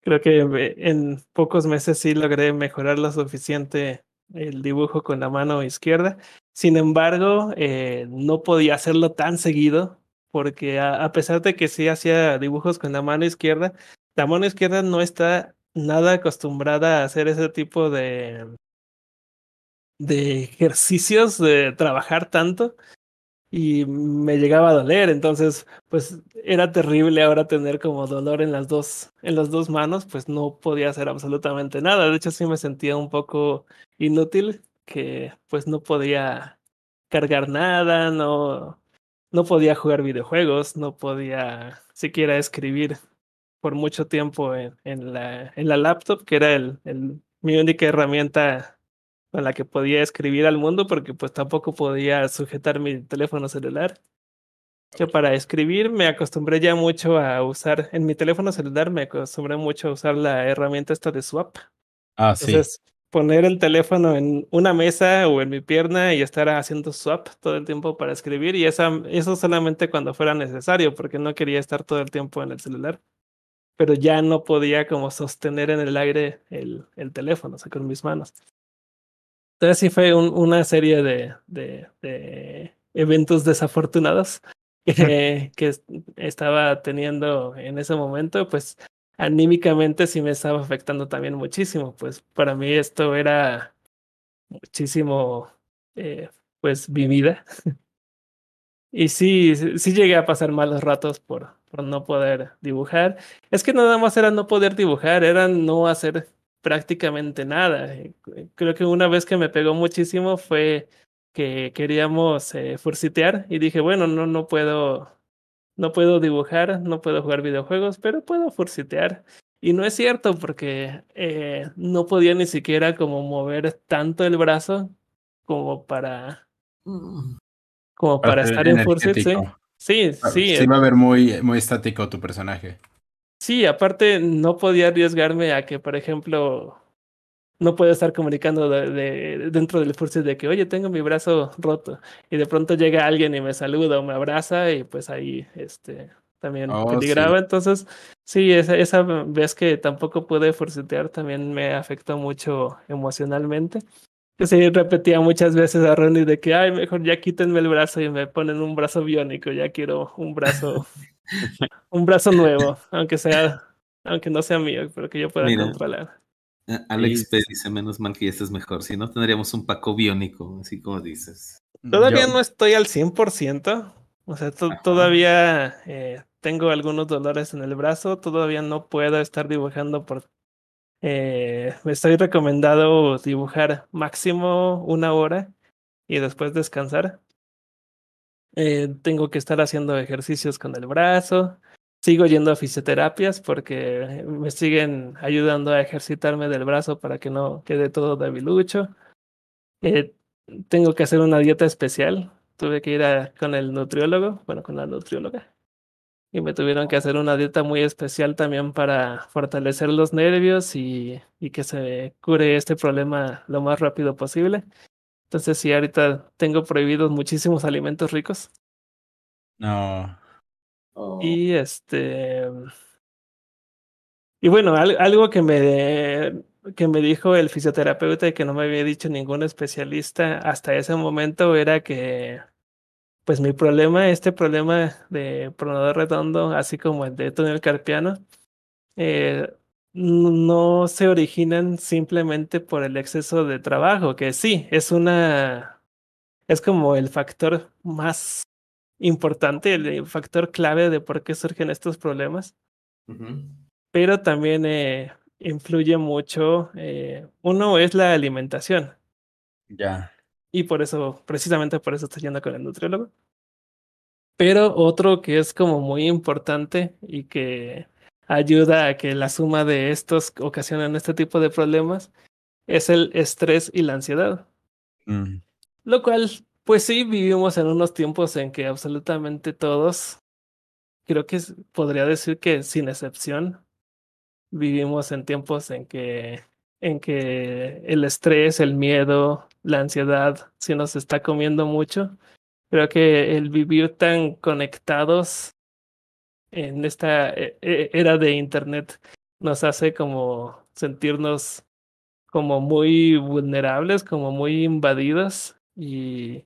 creo que en pocos meses sí logré mejorar lo suficiente el dibujo con la mano izquierda. Sin embargo, eh, no podía hacerlo tan seguido porque a, a, pesar de que sí hacía dibujos con la mano izquierda, la mano izquierda no está nada acostumbrada a hacer ese tipo de, de ejercicios, de trabajar tanto y me llegaba a doler, entonces pues era terrible ahora tener como dolor en las dos en las dos manos, pues no podía hacer absolutamente nada. De hecho sí me sentía un poco inútil que pues no podía cargar nada, no no podía jugar videojuegos, no podía siquiera escribir por mucho tiempo en, en la en la laptop, que era el, el mi única herramienta con la que podía escribir al mundo porque pues tampoco podía sujetar mi teléfono celular. Yo para escribir me acostumbré ya mucho a usar, en mi teléfono celular me acostumbré mucho a usar la herramienta esta de swap. Ah, sí. Entonces, poner el teléfono en una mesa o en mi pierna y estar haciendo swap todo el tiempo para escribir y esa, eso solamente cuando fuera necesario porque no quería estar todo el tiempo en el celular. Pero ya no podía como sostener en el aire el, el teléfono, o sea, con mis manos. Entonces sí fue un, una serie de, de, de, eventos desafortunados que, que, estaba teniendo en ese momento, pues anímicamente sí me estaba afectando también muchísimo, pues para mí esto era muchísimo, eh, pues mi vida. Y sí, sí llegué a pasar malos ratos por, por no poder dibujar. Es que nada más era no poder dibujar, era no hacer prácticamente nada. Creo que una vez que me pegó muchísimo fue que queríamos eh, fursitear y dije, bueno, no, no puedo, no puedo dibujar, no puedo jugar videojuegos, pero puedo fursitear. Y no es cierto porque eh, no podía ni siquiera como mover tanto el brazo como para como para, para estar en Fursit, sí. Sí, sí. Sí va a ver muy, muy estático tu personaje. Sí, aparte no podía arriesgarme a que, por ejemplo, no puedo estar comunicando de, de, dentro del Fursit de que, oye, tengo mi brazo roto. Y de pronto llega alguien y me saluda o me abraza y pues ahí este, también Oh, peligraba. sí. Entonces, sí, esa, esa vez que tampoco pude fursetear también me afectó mucho emocionalmente. Que sí, repetía muchas veces a Ronnie de que, ay, mejor ya quítenme el brazo y me ponen un brazo biónico, ya quiero un brazo, un brazo nuevo, aunque sea, aunque no sea mío, pero que yo pueda Mira. controlar. A- Alex. P dice, menos mal que ya estás mejor. Si no, tendríamos un Paco biónico, así como dices. Todavía Yo- no estoy al 100%, o sea, todavía eh, tengo algunos dolores en el brazo, todavía no puedo estar dibujando por... Eh, me estoy recomendado dibujar máximo una hora y después descansar. Eh, tengo que estar haciendo ejercicios con el brazo. Sigo yendo a fisioterapias porque me siguen ayudando a ejercitarme del brazo para que no quede todo debilucho. Eh, tengo que hacer una dieta especial. Tuve que ir a- con el nutriólogo, bueno, con la nutrióloga. Y me tuvieron que hacer una dieta muy especial también para fortalecer los nervios y, y que se cure este problema lo más rápido posible. Entonces sí, ahorita tengo prohibidos muchísimos alimentos ricos. No. Oh, Y este. Y bueno, al- algo que me, que me dijo el fisioterapeuta y que no me había dicho ningún especialista hasta ese momento era que, pues mi problema, este problema de pronador redondo, así como el de túnel carpiano, eh, no se originan simplemente por el exceso de trabajo, que sí, es una, es como el factor más importante, el factor clave de por qué surgen estos problemas. Pero también eh, influye mucho, eh, uno es la alimentación. Ya. Y por eso, precisamente por eso estoy yendo con el nutriólogo. Pero otro que es como muy importante y que ayuda a que la suma de estos ocasionan este tipo de problemas es el estrés y la ansiedad. Mm, Lo cual, pues sí, vivimos en unos tiempos en que absolutamente todos, creo que podría decir que sin excepción, vivimos en tiempos en que, en que el estrés, el miedo, la ansiedad, sí nos está comiendo mucho. Creo que el vivir tan conectados en esta eh, eh, era de internet nos hace como sentirnos como muy vulnerables, como muy invadidos y,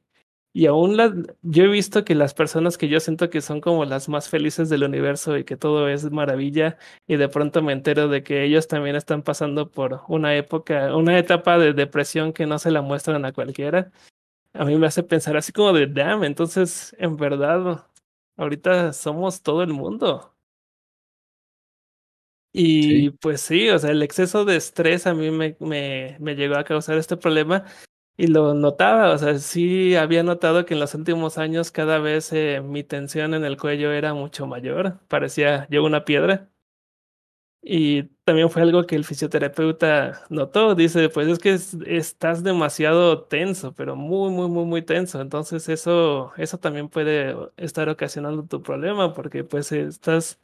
y aún las, yo he visto que las personas que yo siento que son como las más felices del universo y que todo es maravilla y de pronto me entero de que ellos también están pasando por una época, una etapa de depresión que no se la muestran a cualquiera. A mí me hace pensar así como de, damn, entonces en verdad ahorita somos todo el mundo. Y pues sí, o sea, el exceso de estrés a mí me, me, me llegó a causar este problema y lo notaba, o sea, sí había notado que en los últimos años cada vez eh, mi tensión en el cuello era mucho mayor, parecía yo una piedra. Y también fue algo que el fisioterapeuta notó, dice, pues es que es- estás demasiado tenso, pero muy, muy, muy, muy tenso. Entonces eso, eso también puede estar ocasionando tu problema porque pues estás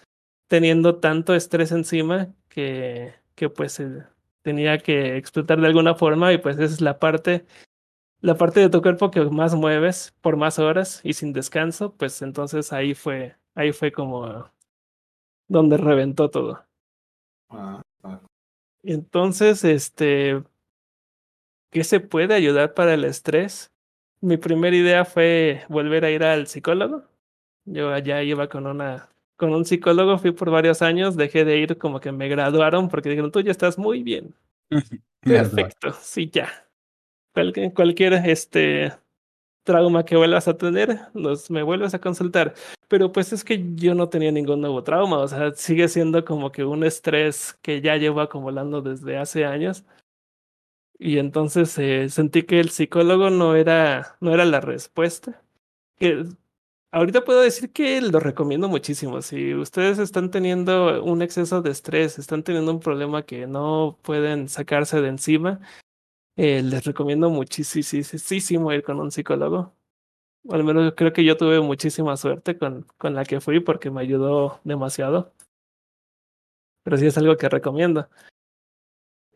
teniendo tanto estrés encima que, que pues tenía que explotar de alguna forma y pues esa es la parte, la parte de tu cuerpo que más mueves por más horas y sin descanso, pues entonces ahí fue, ahí fue como donde reventó todo. Ah, ah, Entonces, este, ¿qué se puede ayudar para el estrés? Mi primera idea fue volver a ir al psicólogo. Yo allá iba con una, con un psicólogo, fui por varios años, dejé de ir como que me graduaron porque dijeron, tú ya estás muy bien. Perfecto, sí, ya. Cualquier, cualquier este trauma que vuelvas a tener, los me vuelves a consultar. Pero pues es que yo no tenía ningún nuevo trauma, o sea, sigue siendo como que un estrés que ya llevo acumulando desde hace años. Y entonces eh, sentí que el psicólogo no era, no era la respuesta. Que ahorita puedo decir que lo recomiendo muchísimo. Si ustedes están teniendo un exceso de estrés, están teniendo un problema que no pueden sacarse de encima, eh, les recomiendo muchísimo ir con un psicólogo. Al menos creo que yo tuve muchísima suerte con, con la que fui porque me ayudó demasiado. Pero sí es algo que recomiendo.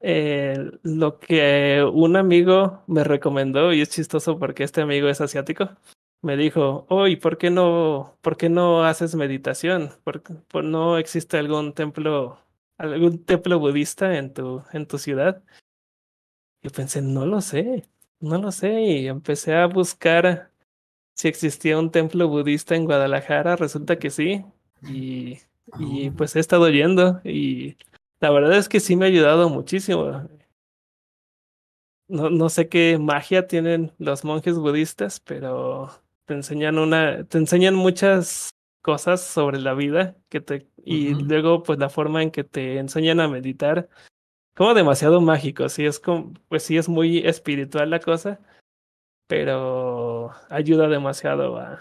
Eh, lo que un amigo me recomendó, y es chistoso porque este amigo es asiático, me dijo, oye, ¿por qué no, por qué no haces meditación? ¿Por, por no existe algún templo, algún templo budista en tu, en tu ciudad? Yo pensé, no lo sé, no lo sé, y empecé a buscar si existía un templo budista en Guadalajara, resulta que sí, y, y pues he estado yendo, y la verdad es que sí me ha ayudado muchísimo. No, no sé qué magia tienen los monjes budistas, pero te enseñan una, te enseñan muchas cosas sobre la vida que te, y luego pues la forma en que te enseñan a meditar como demasiado mágico, sí es como, pues sí es muy espiritual la cosa, pero ayuda demasiado a,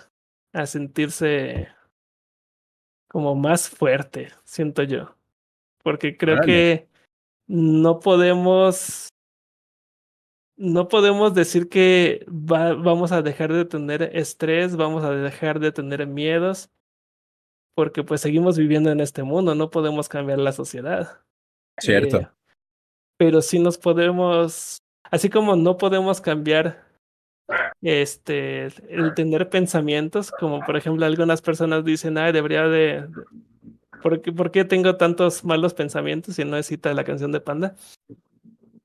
a sentirse como más fuerte, siento yo. Porque creo que no podemos, no podemos decir que va- vamos a dejar de tener estrés, vamos a dejar de tener miedos, porque pues seguimos viviendo en este mundo, no podemos cambiar la sociedad. Cierto. Eh, pero sí nos podemos, así como no podemos cambiar este el tener pensamientos, como por ejemplo algunas personas dicen, ay, debería de, ¿por qué, por qué tengo tantos malos pensamientos? Y no es cita la canción de Panda.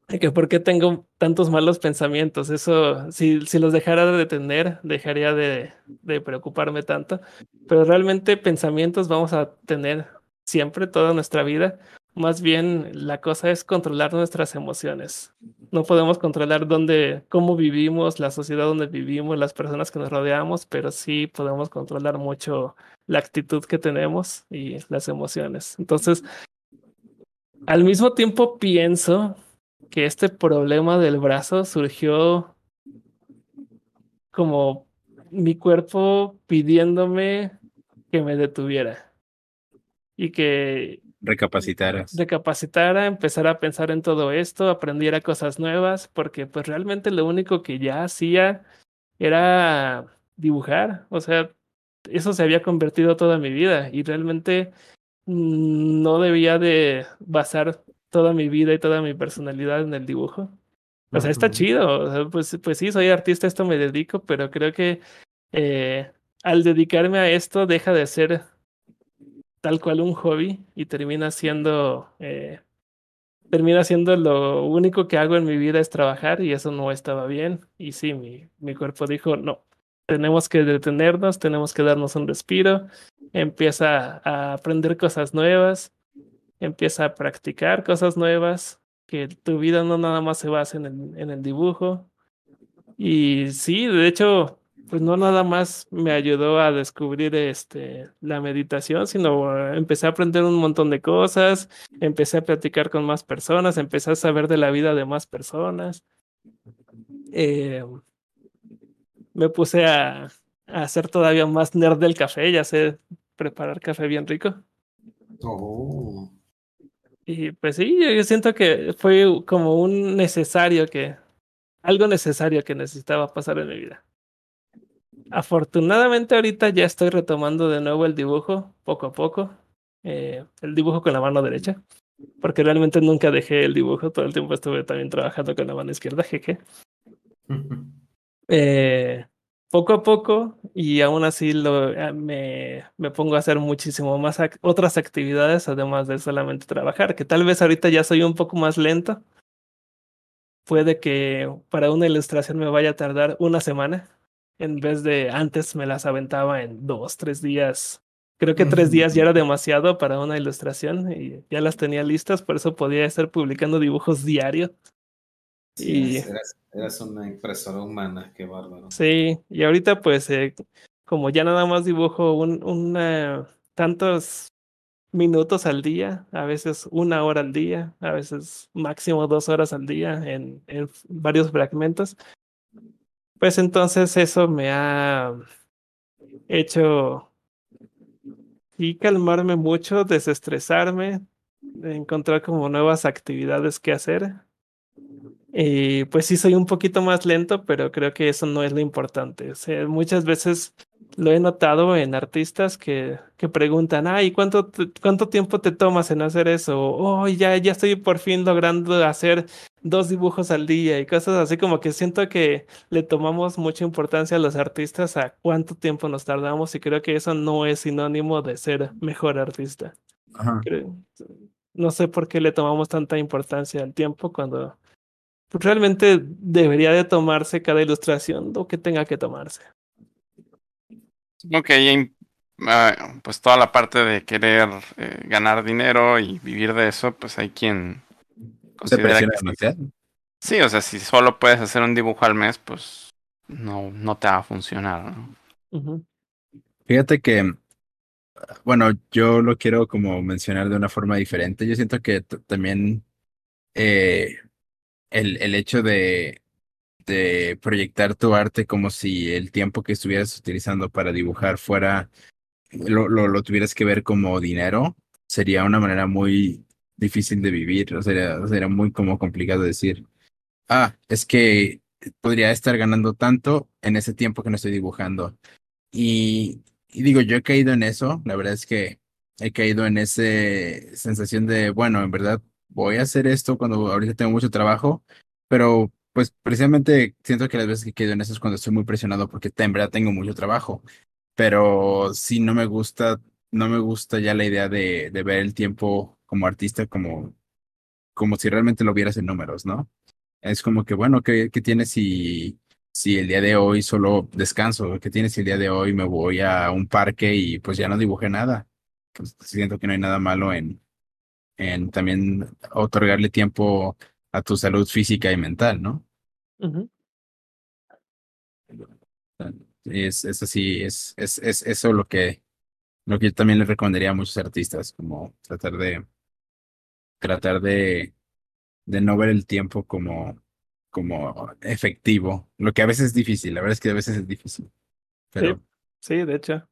Que por qué tengo tantos malos pensamientos. Eso, si, si los dejara de tener, dejaría de, de preocuparme tanto. Pero realmente pensamientos vamos a tener siempre, toda nuestra vida. Más bien, la cosa es controlar nuestras emociones. no podemos controlar dónde, cómo vivimos, la sociedad donde vivimos, las personas que nos rodeamos, pero sí podemos controlar mucho la actitud que tenemos y las emociones. Entonces, al mismo tiempo pienso que este problema del brazo surgió como mi cuerpo pidiéndome que me detuviera y que recapacitaras. Recapacitara, empezar a pensar en todo esto, aprendiera cosas nuevas, porque pues realmente lo único que ya hacía era dibujar, o sea, eso se había convertido toda mi vida y realmente no debía de basar toda mi vida y toda mi personalidad en el dibujo. O sea, está chido, pues, pues sí, soy artista, esto me dedico, pero creo que eh, al dedicarme a esto deja de ser tal cual un hobby y termina siendo eh, termina siendo lo único que hago en mi vida es trabajar y eso no estaba bien. Y sí mi, mi cuerpo dijo no tenemos que detenernos tenemos que darnos un respiro empieza a aprender cosas nuevas empieza a practicar cosas nuevas que tu vida no nada más se basa en el, en el dibujo. Y sí de hecho pues no nada más me ayudó a descubrir este, la meditación, sino empecé a aprender un montón de cosas, empecé a platicar con más personas, empecé a saber de la vida de más personas. Eh, me puse a, a, hacer todavía más nerd del café, ya sé preparar café bien rico. Oh. Y pues sí, yo siento que fue como un necesario que, algo necesario que necesitaba pasar en mi vida. Afortunadamente ahorita ya estoy retomando de nuevo el dibujo, poco a poco, eh, el dibujo con la mano derecha, porque realmente nunca dejé el dibujo, todo el tiempo estuve también trabajando con la mano izquierda, jeje. Eh, poco a poco y aún así lo, eh, me, me pongo a hacer muchísimo más ac otras actividades además de solamente trabajar, que tal vez ahorita ya soy un poco más lento. Puede que para una ilustración me vaya a tardar una semana, en vez de antes me las aventaba en dos, tres días. Creo que tres días ya era demasiado para una ilustración y ya las tenía listas, por eso podía estar publicando dibujos diarios. Sí, y... eras, una impresora humana, qué bárbaro. Sí, y ahorita pues eh, como ya nada más dibujo un, una, tantos minutos al día, a veces una hora al día, a veces máximo dos horas al día en, en varios fragmentos, pues entonces eso me ha hecho y calmarme mucho, desestresarme, encontrar como nuevas actividades que hacer. Y pues sí soy un poquito más lento, pero creo que eso no es lo importante. O sea, muchas veces lo he notado en artistas que, que preguntan, ay, ¿cuánto, ¿cuánto tiempo te tomas en hacer eso? Oh, ya, ya estoy por fin logrando hacer dos dibujos al día y cosas así como que siento que le tomamos mucha importancia a los artistas a cuánto tiempo nos tardamos y creo que eso no es sinónimo de ser mejor artista. no sé por qué le tomamos tanta importancia al tiempo cuando realmente debería de tomarse cada ilustración lo que tenga que tomarse. Ok, ah, pues toda la parte de querer eh, ganar dinero y vivir de eso, pues hay quien considera que sí. o sea, si solo puedes hacer un dibujo al mes, pues no, no te va a funcionar, ¿no? Fíjate que, bueno, yo lo quiero como mencionar de una forma diferente. Yo siento que también eh, el, el hecho de de proyectar tu arte como si el tiempo que estuvieras utilizando para dibujar fuera, lo, lo, lo tuvieras que ver como dinero, sería una manera muy difícil de vivir, o sea, sería muy como complicado decir, ah, es que podría estar ganando tanto en ese tiempo que no estoy dibujando. Y, y digo, yo he caído en eso, la verdad es que he caído en esa sensación de, bueno, en verdad voy a hacer esto cuando ahorita tengo mucho trabajo, pero pues precisamente siento que las veces que quedo en eso es cuando estoy muy presionado porque en verdad tengo mucho trabajo. Pero sí no me gusta, no me gusta ya la idea de, ver el tiempo como artista como, como si realmente lo vieras en números, ¿no? Es como que, bueno, ¿qué, qué tienes si, si el día de hoy solo descanso? ¿Qué tienes si el día de hoy me voy a un parque y pues ya no dibujé nada? Pues siento que no hay nada malo en, en también otorgarle tiempo a tu salud física y mental, ¿no? Ujú. Es, es así, es, es, es eso lo que, lo que yo también les recomendaría a muchos artistas, como tratar de, tratar de, de no ver el tiempo como, como efectivo, lo que a veces es difícil, la verdad es que a veces es difícil, pero, Sí, de hecho.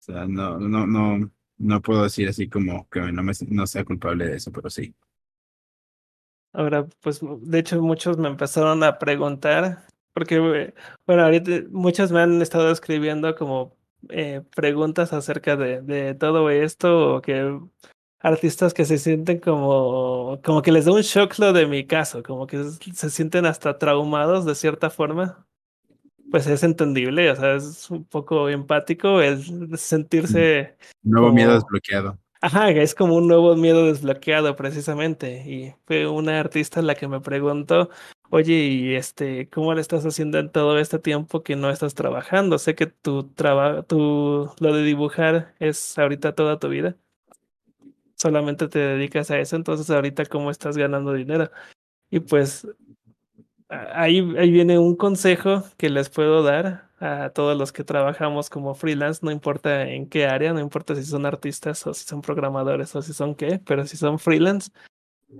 o sea, no, no, no, no puedo decir así como que no me, no sea culpable de eso, pero sí. Ahora, pues, de hecho, muchos me empezaron a preguntar, porque, eh, bueno, ahorita muchos me han estado escribiendo como eh, preguntas acerca de, de todo esto, o que artistas que se sienten como, como que les da un shock lo de mi caso, como que se sienten hasta traumados de cierta forma. Pues es entendible, o sea, es un poco empático el sentirse Nuevo miedo desbloqueado. Ajá, es como un nuevo miedo desbloqueado precisamente. Y fue una artista la que me preguntó, oye, y este, ¿cómo le estás haciendo en todo este tiempo que no estás trabajando? Sé que tu trabajo, tu, lo de dibujar es ahorita toda tu vida. Solamente te dedicas a eso, entonces ahorita cómo estás ganando dinero. Y pues ahí, ahí viene un consejo que les puedo dar a todos los que trabajamos como freelance, no importa en qué área, no importa si son artistas o si son programadores o si son qué, pero si son freelance,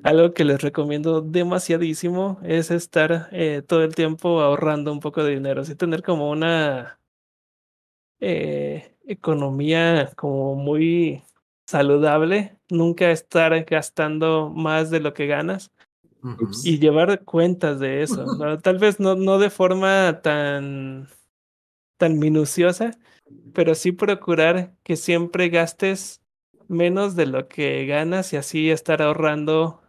algo que les recomiendo demasiadísimo es estar eh, todo el tiempo ahorrando un poco de dinero, así tener como una eh, economía como muy saludable, nunca estar gastando más de lo que ganas Y llevar cuentas de eso, ¿no? Tal vez no, no de forma tan, tan minuciosa, pero sí procurar que siempre gastes menos de lo que ganas y así estar ahorrando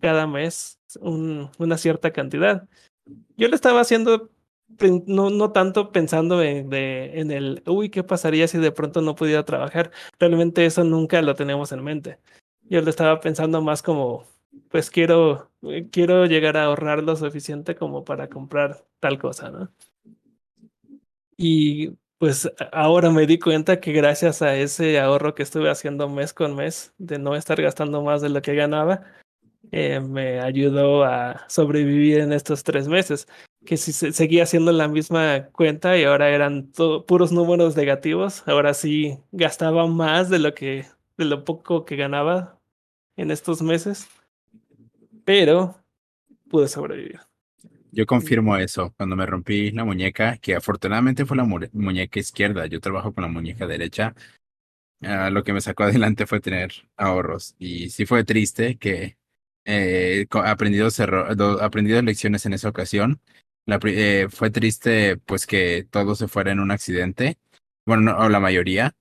cada mes un- una cierta cantidad. Yo lo estaba haciendo no, no tanto pensando en, de- en el, uy, ¿qué pasaría si de pronto no pudiera trabajar? Realmente eso nunca lo tenemos en mente. Yo lo estaba pensando más como, pues quiero, quiero llegar a ahorrar lo suficiente como para comprar tal cosa, ¿no? Y pues ahora me di cuenta que gracias a ese ahorro que estuve haciendo mes con mes, de no estar gastando más de lo que ganaba, eh, me ayudó a sobrevivir en estos tres meses. Que si se- seguía haciendo la misma cuenta y ahora eran puros números negativos, ahora sí gastaba más de lo que, de lo poco que ganaba en estos meses, pero pude sobrevivir. Yo confirmo eso. Cuando me rompí la muñeca, que afortunadamente fue la mu- muñeca izquierda, yo trabajo con la muñeca derecha, ah, lo que me sacó adelante fue tener ahorros. Y sí fue triste que eh, aprendí dos, aprendí lecciones en esa ocasión. La, eh, fue triste pues que todo se fuera en un accidente, bueno, no, o la mayoría.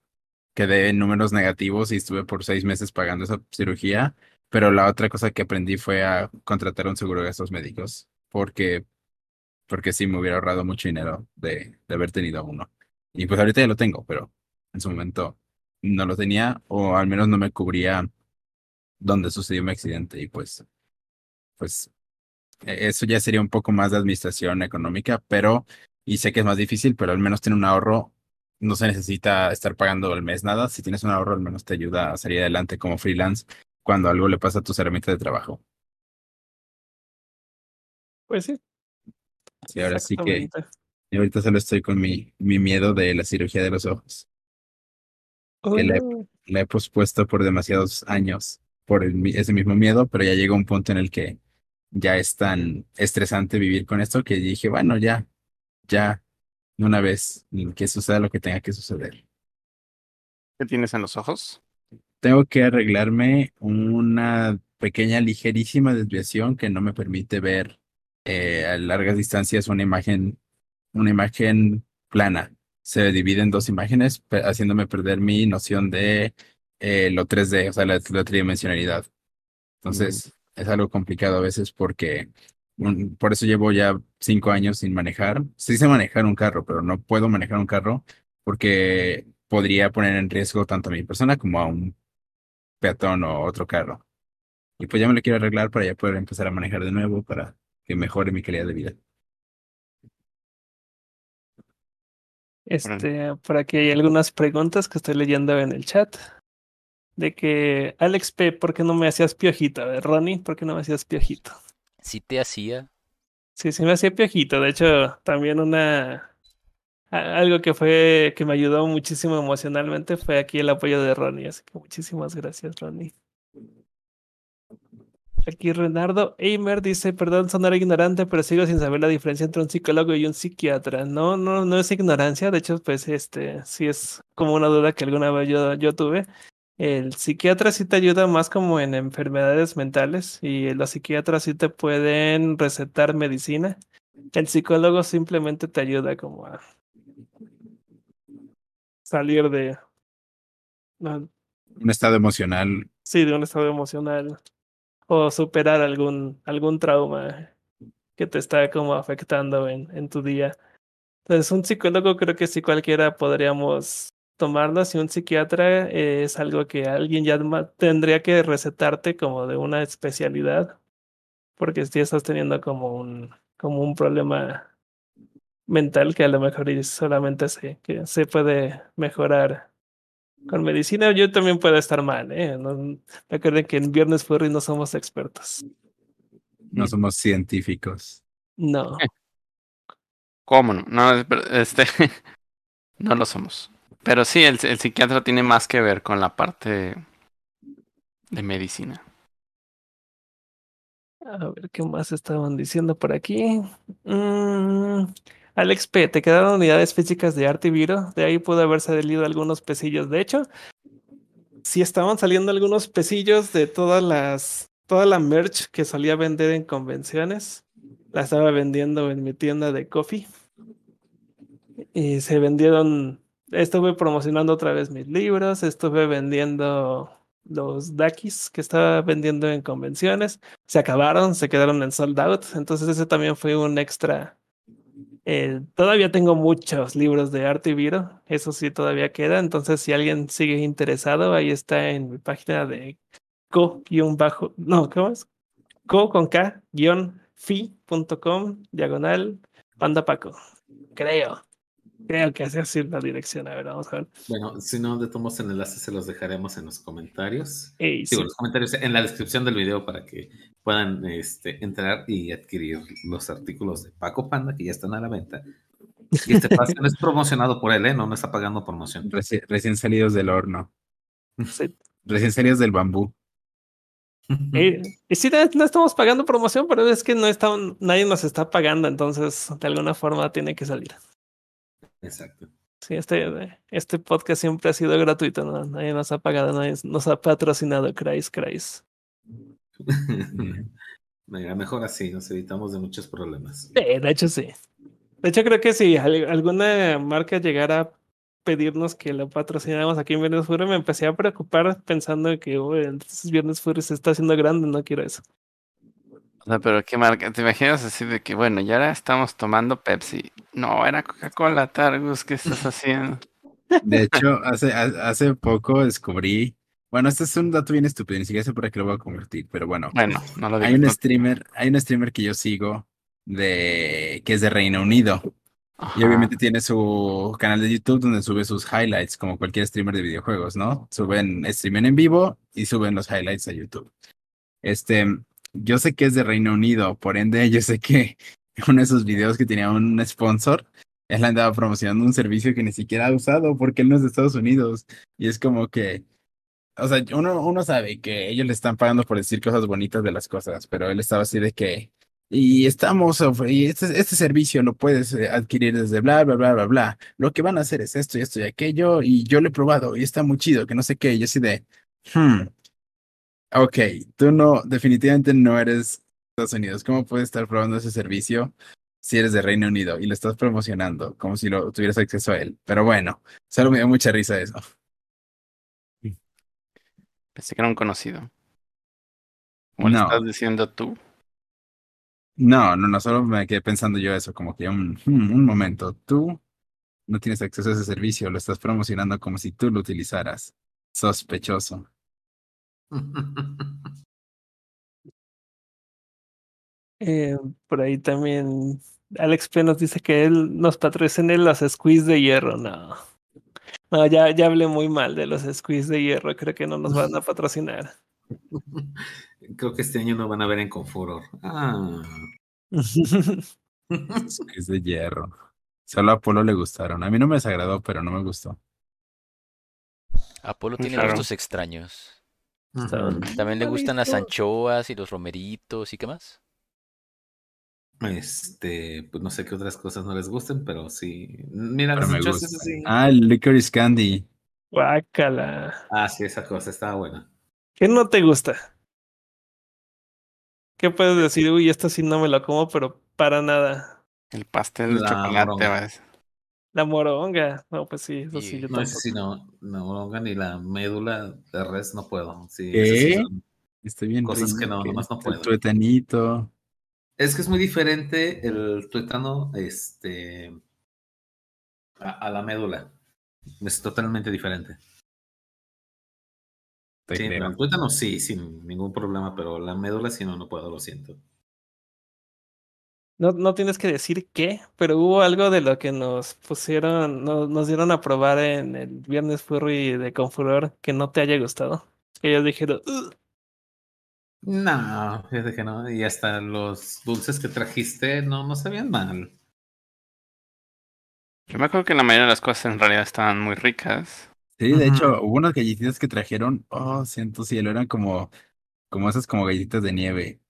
Quedé en números negativos y estuve por seis meses pagando esa cirugía. Pero la otra cosa que aprendí fue a contratar un seguro de gastos médicos, porque porque sí me hubiera ahorrado mucho dinero de, de haber tenido uno. Y pues ahorita ya lo tengo, pero en su momento no lo tenía o al menos no me cubría donde sucedió mi accidente y pues, pues e- eso ya sería un poco más de administración económica, pero, y sé que es más difícil, pero al menos tener un ahorro, no se necesita estar pagando al mes nada. Si tienes un ahorro, al menos te ayuda a salir adelante como freelance cuando algo le pasa a tus herramientas de trabajo. Pues sí. Y ahora sí que, y ahorita solo estoy con mi, mi miedo de la cirugía de los ojos. Oh, que no. la he pospuesto por demasiados años por el ese mismo miedo, pero ya llegó un punto en el que ya es tan estresante vivir con esto que dije, bueno, ya, ya, de una vez, que suceda lo que tenga que suceder. ¿Qué tienes en los ojos? Tengo que arreglarme una pequeña, ligerísima desviación que no me permite ver eh, a largas distancias una imagen, una imagen plana. Se divide en dos imágenes, haciéndome perder mi noción de eh, lo 3D, o sea, la, la tridimensionalidad. Entonces, es algo complicado a veces porque mm, por eso llevo ya cinco años sin manejar. Sí sé manejar un carro, pero no puedo manejar un carro porque podría poner en riesgo tanto a mi persona como a un peatón o otro carro. Y pues ya me lo quiero arreglar para ya poder empezar a manejar de nuevo para que mejore mi calidad de vida. Este, por aquí hay algunas preguntas que estoy leyendo en el chat. de que Alex P, ¿por qué no me hacías piojito? A ver, Ronnie, ¿por qué no me hacías piojito? Si te hacía. Sí, sí me hacía piojito. De hecho, también una algo que fue que me ayudó muchísimo emocionalmente fue aquí el apoyo de Ronnie. Así que muchísimas gracias, Ronnie. Aquí Renardo Eimer dice, perdón sonar ignorante, pero sigo sin saber la diferencia entre un psicólogo y un psiquiatra. No, no, no es ignorancia, de hecho, pues este sí es como una duda que alguna vez yo, yo tuve. El psiquiatra sí te ayuda más como en enfermedades mentales y los psiquiatras sí te pueden recetar medicina. El psicólogo simplemente te ayuda como a salir de, no, Un estado emocional. sí, de un estado emocional o superar algún, algún trauma que te está como afectando en, en tu día. Entonces, un psicólogo creo que sí cualquiera podríamos tomarlo. Si un psiquiatra eh, es algo que alguien ya tendría que recetarte como de una especialidad, porque si estás teniendo como un, como un problema mental que a lo mejor solamente se, que se puede mejorar con medicina. Yo también puedo estar mal, ¿eh? No, recuerden que en Viernes Furry no somos expertos. No somos científicos. No. ¿Cómo no? No, este, no lo somos. Pero sí, el, el psiquiatra tiene más que ver con la parte de medicina. A ver qué más estaban diciendo por aquí. Mm, Alex P, te quedaron unidades físicas de arte y viro. De ahí pudo haber salido algunos pesillos. De hecho, sí estaban saliendo algunos pesillos de todas las, toda la merch que solía vender en convenciones. La estaba vendiendo en mi tienda de coffee. Y se vendieron. Estuve promocionando otra vez mis libros. Estuve vendiendo los Dakis que estaba vendiendo en convenciones se acabaron, se quedaron en sold out. Entonces ese también fue un extra. Eh, todavía tengo muchos libros de arte y viro, eso sí todavía queda. Entonces si alguien sigue interesado, ahí está en mi página de co-bajo, no, ¿cómo es? Co con K, guion fi.com, diagonal, panda paco. Creo. Creo que así es la dirección. A ver, vamos a ver. Bueno, si no, de tomos el enlace se los dejaremos en los comentarios. Ey, Digo, sí. en los comentarios en la descripción del video para que puedan este, entrar y adquirir los artículos de Paco Panda que ya están a la venta. Y este pase no es promocionado por él, ¿eh? No, no está pagando promoción. Reci- recién salidos del horno. Sí. Recién salidos del bambú. Eh, y sí, no no estamos pagando promoción, pero es que no están, nadie nos está pagando, entonces de alguna forma tiene que salir. Exacto. Sí, este, este podcast siempre ha sido gratuito, ¿no? nadie nos ha pagado, nadie nos ha patrocinado, Crais, Crais. Mejor así, nos evitamos de muchos problemas. Sí, de hecho sí. De hecho creo que si al- alguna marca llegara a pedirnos que lo patrocináramos aquí en Viernes Fury, me empecé a preocupar pensando que "Uy, entonces Viernes Fury se está haciendo grande, no quiero eso. O sea, pero qué marca, ¿te imaginas así de que, bueno, ya ahora estamos tomando Pepsi? No, era Coca-Cola, Targus, ¿qué estás haciendo? De hecho, hace, ha- hace poco descubrí. Bueno, este es un dato bien estúpido, ni siquiera sé por qué lo voy a convertir, pero bueno. Bueno, no lo Hay digo. un no- streamer, hay un streamer que yo sigo de que es de Reino Unido. Y obviamente tiene su canal de YouTube donde sube sus highlights, como cualquier streamer de videojuegos, ¿no? Suben, streamen en vivo y suben los highlights a YouTube. Este, yo sé que es de Reino Unido, por ende, yo sé que uno de esos videos que tenía un sponsor, él andaba promocionando un servicio que ni siquiera ha usado porque él no es de Estados Unidos. Y es como que, o sea, uno, uno sabe que ellos le están pagando por decir cosas bonitas de las cosas, pero él estaba así de que, y estamos, y este, este servicio lo puedes eh, adquirir desde bla, bla, bla, bla, bla. Lo que van a hacer es esto y esto y aquello, y yo lo he probado y está muy chido, que no sé qué, y así de, hmm, ok, tú no, definitivamente no eres Estados Unidos. ¿Cómo puedes estar probando ese servicio si eres de Reino Unido y lo estás promocionando como si lo tuvieras acceso a él? Pero bueno, solo me dio mucha risa eso. Pensé que era un conocido. ¿Cómo No. estás diciendo tú? No, no, no, solo me quedé pensando yo eso, como que un, hmm, un momento, tú no tienes acceso a ese servicio, lo estás promocionando como si tú lo utilizaras. Sospechoso. Eh, por ahí también Alex P nos dice que él nos patrocina los squeeze de hierro. No. No, ya, ya hablé muy mal de los squeeze de hierro. Creo que no nos van a patrocinar. Creo que este año no van a ver en Confuror. Ah. Es de hierro. Solo a Apolo le gustaron. A mí no me desagradó, pero no me gustó. Apolo tiene Claro. gustos extraños. Estaban- También le gustan las anchoas y los romeritos y qué más. Este, pues no sé qué otras cosas no les gusten, pero sí. Mira, Pero las me anchoas, gusta. eso sí. Ah, el licorice candy. Guácala. Ah, sí, esa cosa estaba buena. ¿Qué no te gusta? ¿Qué puedes decir? Uy, esto sí no me lo como, pero para nada. El pastel de La chocolate. La moronga. No, pues sí, eso sí, yo No, tampoco. sí no, no, moronga ni la médula de res no puedo. Sí, Estoy bien Cosas que no, nomás no El puedo. tuetanito. Es que es muy diferente el tuétano, este, a, a la médula. Es totalmente diferente. Te Sí, el tuétano sí, sin ningún problema, pero la médula sí no, no puedo, lo siento. No, no tienes que decir qué, pero hubo algo de lo que nos pusieron, no- nos dieron a probar en el viernes furry de Confuror que no te haya gustado. Que ellos dijeron, "Ugh". No, fíjate que no. Y hasta los dulces que trajiste no, no sabían mal. Yo me acuerdo que la mayoría de las cosas en realidad estaban muy ricas. Sí, de hecho, hubo unas galletitas que trajeron. Oh, siento cielo, eran como, como esas como galletitas de nieve.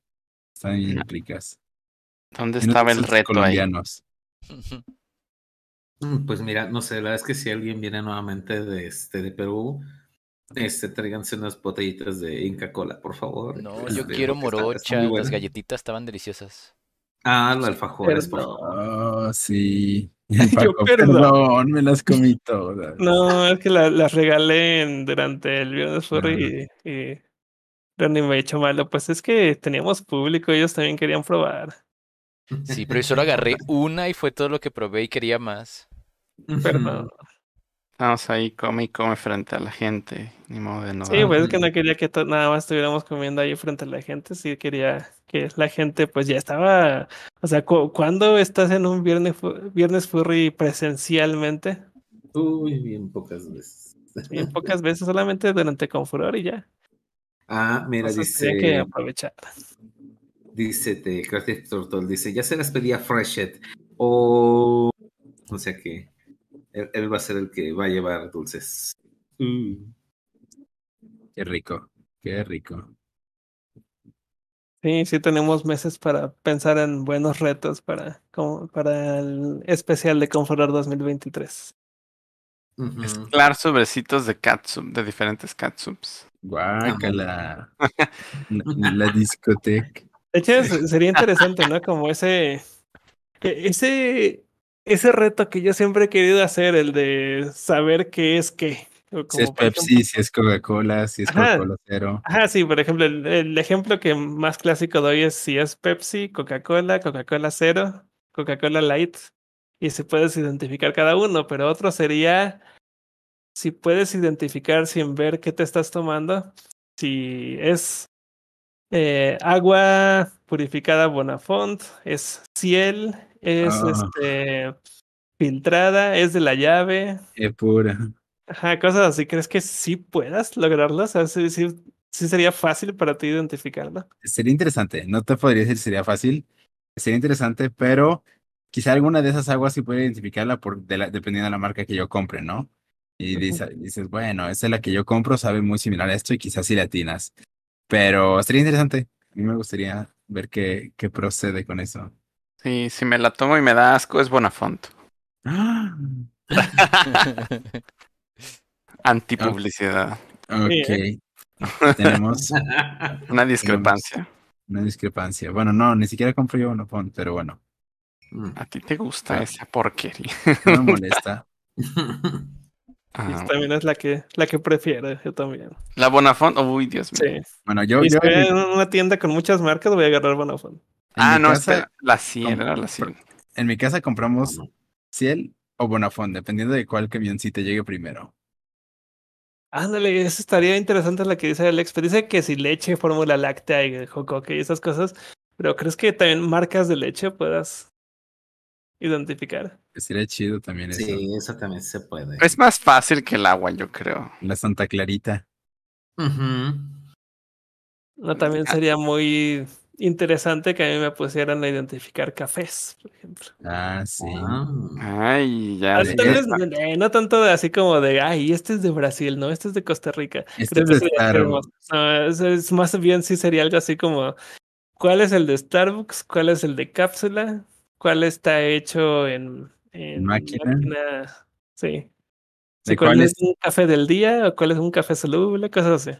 Están bien ricas. ¿Dónde estaba el reto ahí? colombianos. Mm, Pues mira, no sé, la verdad es que si alguien viene nuevamente de, este, de Perú, este, tráiganse unas botellitas de Inca Cola, por favor. No, yo Este, quiero morocha. Las galletitas estaban deliciosas. Ah, los alfajores, por favor. Oh, sí. Yo, perdón. perdón, me las comí todas. No, es que la- las regalé en- durante el viernes furry y, y Ronnie me ha hecho malo. Pues es que teníamos público, ellos también querían probar. Sí, pero yo solo agarré una y fue todo lo que probé y quería más. Perdón. Estamos ahí, come y come frente a la gente. Ni modo de no. Sí, pues es que no quería que nada más estuviéramos comiendo ahí frente a la gente, sí quería que la gente pues ya estaba, o sea, cu- ¿cuándo estás en un viernes, fu- viernes furry presencialmente? Uy, bien pocas veces. Bien pocas veces, solamente durante Confuror y ya. Ah, mira, Entonces tenía que dice, aprovechar. Dice de Creative Turtle, dice, ya se las pedía Freshet. O, o sea que él, él va a ser el que va a llevar dulces. Mm. Qué rico, qué rico. Sí, sí tenemos meses para pensar en buenos retos para, como, para el especial de Confuror 2023. Ujú. Mezclar sobrecitos de catsup, de diferentes catsups. Guácala. La, la discoteca. De hecho, sería interesante, ¿no? Como ese, e- ese, ese reto que yo siempre he querido hacer, el de saber qué es qué. Si es Pepsi, ejemplo- si es Coca-Cola, si es. Coca-Cola cero. Ajá, sí, por ejemplo, el, el ejemplo que más clásico doy es si es Pepsi, Coca-Cola, Coca-Cola cero, Coca-Cola light, y si puedes identificar cada uno, pero otro sería si puedes identificar sin ver qué te estás tomando, si es eh, agua purificada Bonafont, es Ciel, es Ah. este filtrada, es de la llave, Qué pura. Ajá, cosas así. ¿Crees que sí puedas lograrlo? O sea, sí, sí, sí sería fácil para ti identificarlo. Sería interesante. No te podría decir si sería fácil. Sería interesante, pero quizá alguna de esas aguas sí puede identificarla por de la- dependiendo de la marca que yo compre, ¿no? Y dices, bueno, esa es la que yo compro, sabe muy similar a esto y quizás sí le atinas. Pero sería interesante. A mí me gustaría ver qué, qué procede con eso. Sí, si me la tomo y me da asco, es Bonafont. Antipublicidad. Ok. Tenemos Una discrepancia. una discrepancia. Bueno, no, ni siquiera compro yo Bonafont, pero bueno, Mm. A ti te gusta Ah. esa porquería. no me molesta. Ah, Y también es la que, la que prefiero, yo también. la Bonafont, uy, Dios mío. Sí. Bueno, yo, Y si yo voy en una tienda con muchas marcas, voy a agarrar Bonafont. Ah, no, casa- espera. La 100, com- era la 100. En mi casa compramos Ciel o Bonafont, dependiendo de cuál camioncito llegue primero. Ándale, eso estaría interesante la que dice Alex. Pero dice que si leche, fórmula láctea y jocoque y esas cosas. Pero ¿crees que también marcas de leche puedas identificar. Sería chido también eso. Sí, eso también se puede. Es más fácil que el agua, yo creo. La Santa Clarita. No, también Ah. sería muy interesante que a mí me pusieran a identificar cafés, por ejemplo. Ah, sí. Ah. Ay, ya. Ah, sé. tal vez, eh, no tanto de así como de, ay, este es de Brasil, no, este es de Costa Rica. Este Creo es que de. No, es, es más bien sí sería algo así como, ¿cuál es el de Starbucks? ¿Cuál es el de cápsula? ¿Cuál está hecho en, en máquina? Sí. ¿De Sí, ¿Cuál cuál es es? un café del día o cuál es un café soluble? Cosas así.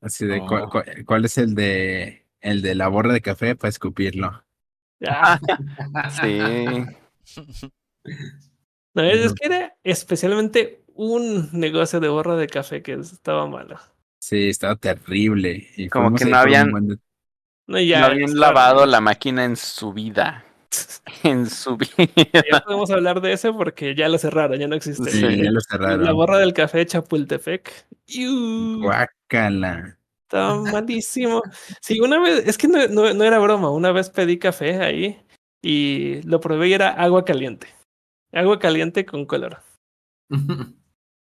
Así de, ¿cuál, Oh. cuál- cuál es el de el de la borra de café para escupirlo? Ah, Sí. no, es, que era especialmente un negocio de borra de café que estaba malo. Sí, estaba terrible. Y Como que no habían- de- No, ya, no habían lavado la máquina en su vida. En su vida. Ya podemos hablar de eso porque ya lo cerraron, ya no existe. Sí, Sí. ya lo La cerraron. borra del café de Chapultepec. ¡Iu! Guácala. Estaba malísimo. Sí, una vez, es que no, no- no era broma, una vez pedí café ahí y lo probé y era agua caliente. Agua caliente con color.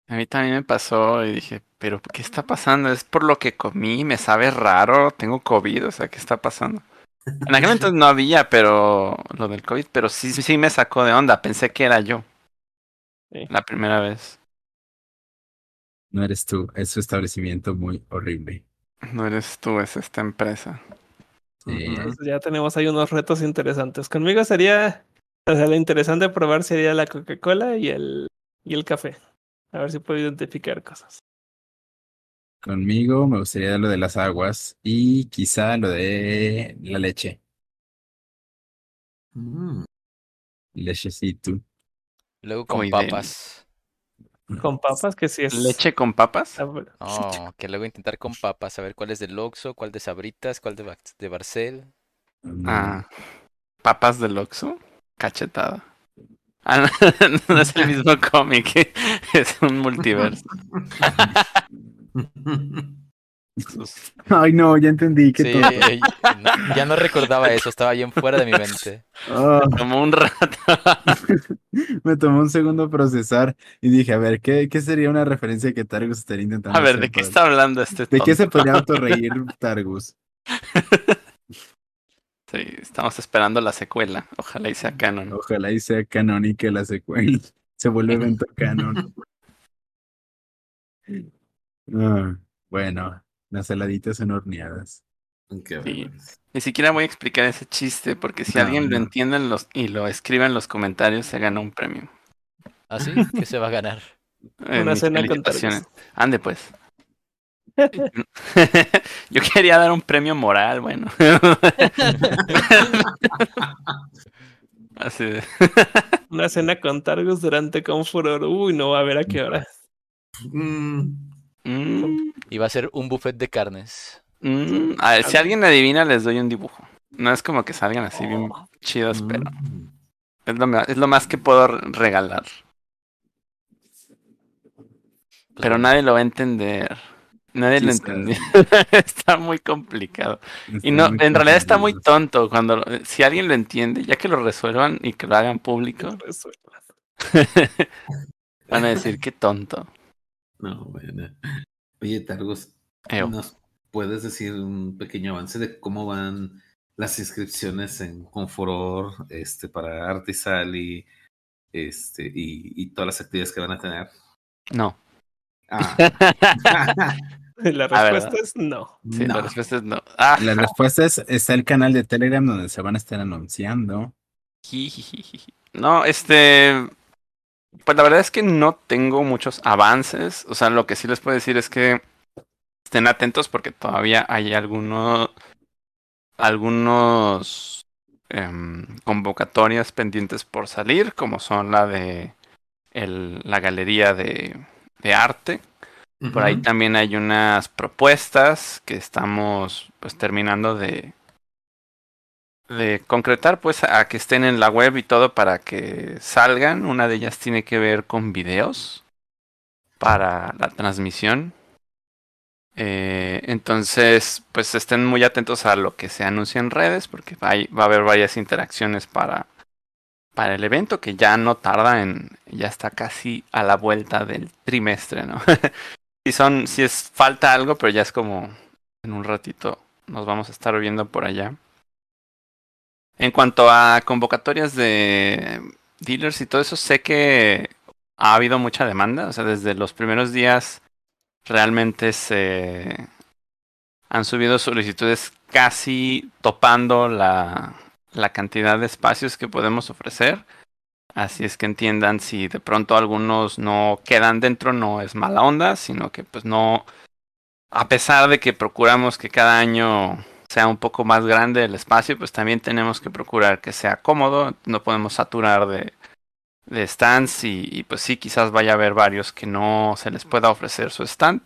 A mí también me pasó y dije, pero ¿qué está pasando? ¿Es por lo que comí? ¿Me sabe raro? ¿Tengo COVID? O sea, ¿qué está pasando? En aquel entonces no había, pero lo del COVID, pero sí, sí me sacó de onda. Pensé que era yo. Sí. La primera vez. No eres tú, es su establecimiento muy horrible. No eres tú, es esta empresa. Sí. Ujú. Entonces ya tenemos ahí unos retos interesantes. Conmigo sería, o sea, lo interesante probar sería la Coca-Cola y el, y el café. A ver si puedo identificar cosas. Conmigo me gustaría lo de las aguas y quizá lo de la leche. Mm. Lechecito. Luego con Muy bien. papas. Con papas, que sí es. ¿Leche con papas? Ah. No, que luego intentar con papas, a ver cuál es del Oxxo, cuál de Sabritas, cuál de, de Barcel. Mm, Ah, papas del Oxxo. Cachetada. Ah, no, no es el mismo cómic, es un multiverso. Ay, no, ya entendí que Sí, todo. eh, no, ya no recordaba eso, estaba bien fuera de mi mente. Ah, Como un rato. me tomó un segundo procesar y dije, a ver, ¿qué, qué sería una referencia que Targus estaría intentando A ver, hacer ¿de qué para- está hablando este ¿De qué se tonto? podría autorreír Targus? Sí, estamos esperando la secuela. Ojalá y sea canon. Ojalá y sea canónica la secuela. Se vuelve evento canon. Ah, bueno, las heladitas son horneadas. Qué Sí. bueno. Ni siquiera voy a explicar ese chiste porque si No, alguien lo no. entiende en los, y lo escribe en los comentarios se gana un premio. ¿Así? ¿Qué se va a ganar? Una mis cena con felicitaciones. Ande pues. Yo quería dar un premio moral, bueno. Así de. Una cena con Targus durante Confuror. Uy, no va a ver a qué hora. Mm. Mm, Y va a ser un buffet de carnes. mm. A ver, si alguien adivina, les doy un dibujo. No es como que salgan así bien chidos, pero Mm. es lo, ma- es lo más que puedo re- regalar. Pues Pero nadie lo va a entender. Nadie lo entendió. está muy complicado. Y no, en realidad está muy tonto cuando lo- si alguien lo entiende, ya que lo resuelvan y que lo hagan público, van a decir qué tonto. No, bueno. Oye, Targus, Eo. ¿nos puedes decir un pequeño avance de cómo van las inscripciones en Conforor este, para Artisal y, este, y, y todas las actividades que van a tener? No. Ah, La ver, respuesta es no. Sí, no. la respuesta es no. Ah, La respuesta es, está el canal de Telegram donde se van a estar anunciando. No, este. Pues la verdad es que no tengo muchos avances. O sea, lo que sí les puedo decir es que estén atentos porque todavía hay algunos. Algunos. em, convocatorias pendientes por salir, como son la de. El, la galería de, de arte. Por ahí también hay unas propuestas que estamos pues terminando de de concretar pues a que estén en la web y todo para que salgan. Una de ellas tiene que ver con videos para la transmisión. Eh, entonces, pues estén muy atentos a lo que se anuncia en redes porque va a haber varias interacciones para para el evento que ya no tarda en, ya está casi a la vuelta del trimestre, ¿no? si son, si es falta algo, pero ya es como en un ratito nos vamos a estar viendo por allá. En cuanto a convocatorias de dealers y todo eso, sé que ha habido mucha demanda. O sea, desde los primeros días realmente se han subido solicitudes casi topando la, la cantidad de espacios que podemos ofrecer. Así es que entiendan si de pronto algunos no quedan dentro, no es mala onda, sino que pues no, a pesar de que procuramos que cada año sea un poco más grande el espacio, pues también tenemos que procurar que sea cómodo, no podemos saturar de, de stands y, y pues sí, quizás vaya a haber varios que no se les pueda ofrecer su stand.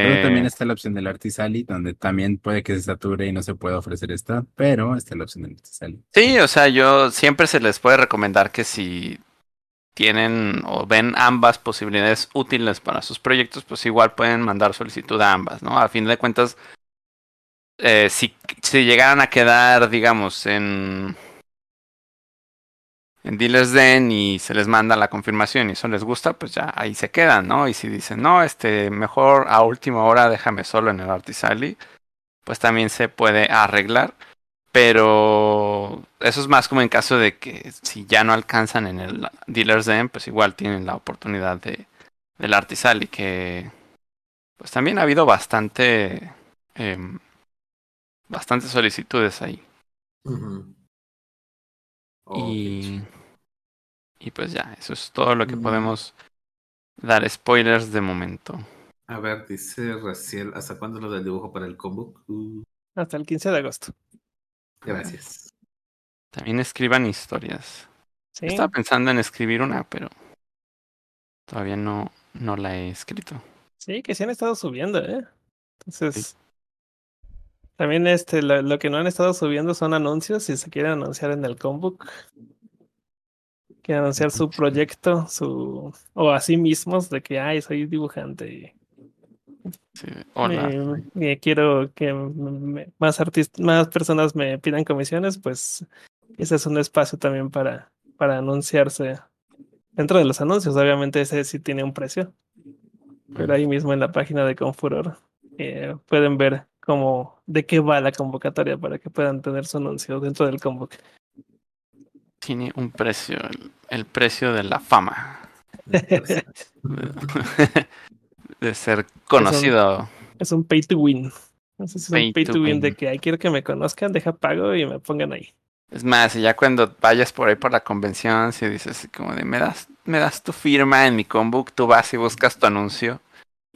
Pero también Eh, está la opción del Artisali, donde también puede que se sature y no se pueda ofrecer esta, pero está la opción del Artisali. Sí, o sea, yo siempre se les puede recomendar que si tienen o ven ambas posibilidades útiles para sus proyectos, pues igual pueden mandar solicitud a ambas, ¿no? A fin de cuentas, eh, si, si llegaran a quedar, digamos, en, Dealers Den y se les manda la confirmación y eso les gusta, pues ya ahí se quedan, ¿no? Y si dicen, no, este, mejor a última hora déjame solo en el Artisali, pues también se puede arreglar. Pero eso es más como en caso de que si ya no alcanzan en el Dealer's Den, pues igual tienen la oportunidad de, del Artisali, que pues también ha habido bastante, em, bastantes solicitudes ahí. Oh, y, y pues ya, eso es todo lo que Mm. podemos dar spoilers de momento. A ver, dice Raciel, ¿hasta cuándo lo del dibujo para el combo? Uh, Hasta el 15 de agosto. gracias. También escriban historias. Sí. Estaba pensando en escribir una, pero todavía no, no la he escrito. Sí, que sí han estado subiendo, ¿eh? Entonces, también este, lo, lo que no han estado subiendo son anuncios, si se quieren anunciar en el Combook. Quieren anunciar su proyecto, su o a sí mismos de que, ay, soy dibujante y Sí, hola. eh, eh, quiero que me- más artistas, más personas me pidan comisiones, pues ese es un espacio también para, para anunciarse. Dentro de los anuncios, obviamente ese sí tiene un precio. Pero ahí mismo en la página de Confuror eh, pueden ver cómo, de qué va la convocatoria para que puedan tener su anuncio dentro del convoc. Tiene un precio, el, el precio de la fama. De, de ser conocido. es un pay to win. Es Pay un pay to win de que "Ay, quiero que me conozcan, deja pago y me pongan ahí. Es más, y ya cuando vayas por ahí por la convención, si dices como de me das, me das tu firma en mi combook, tú vas y buscas tu anuncio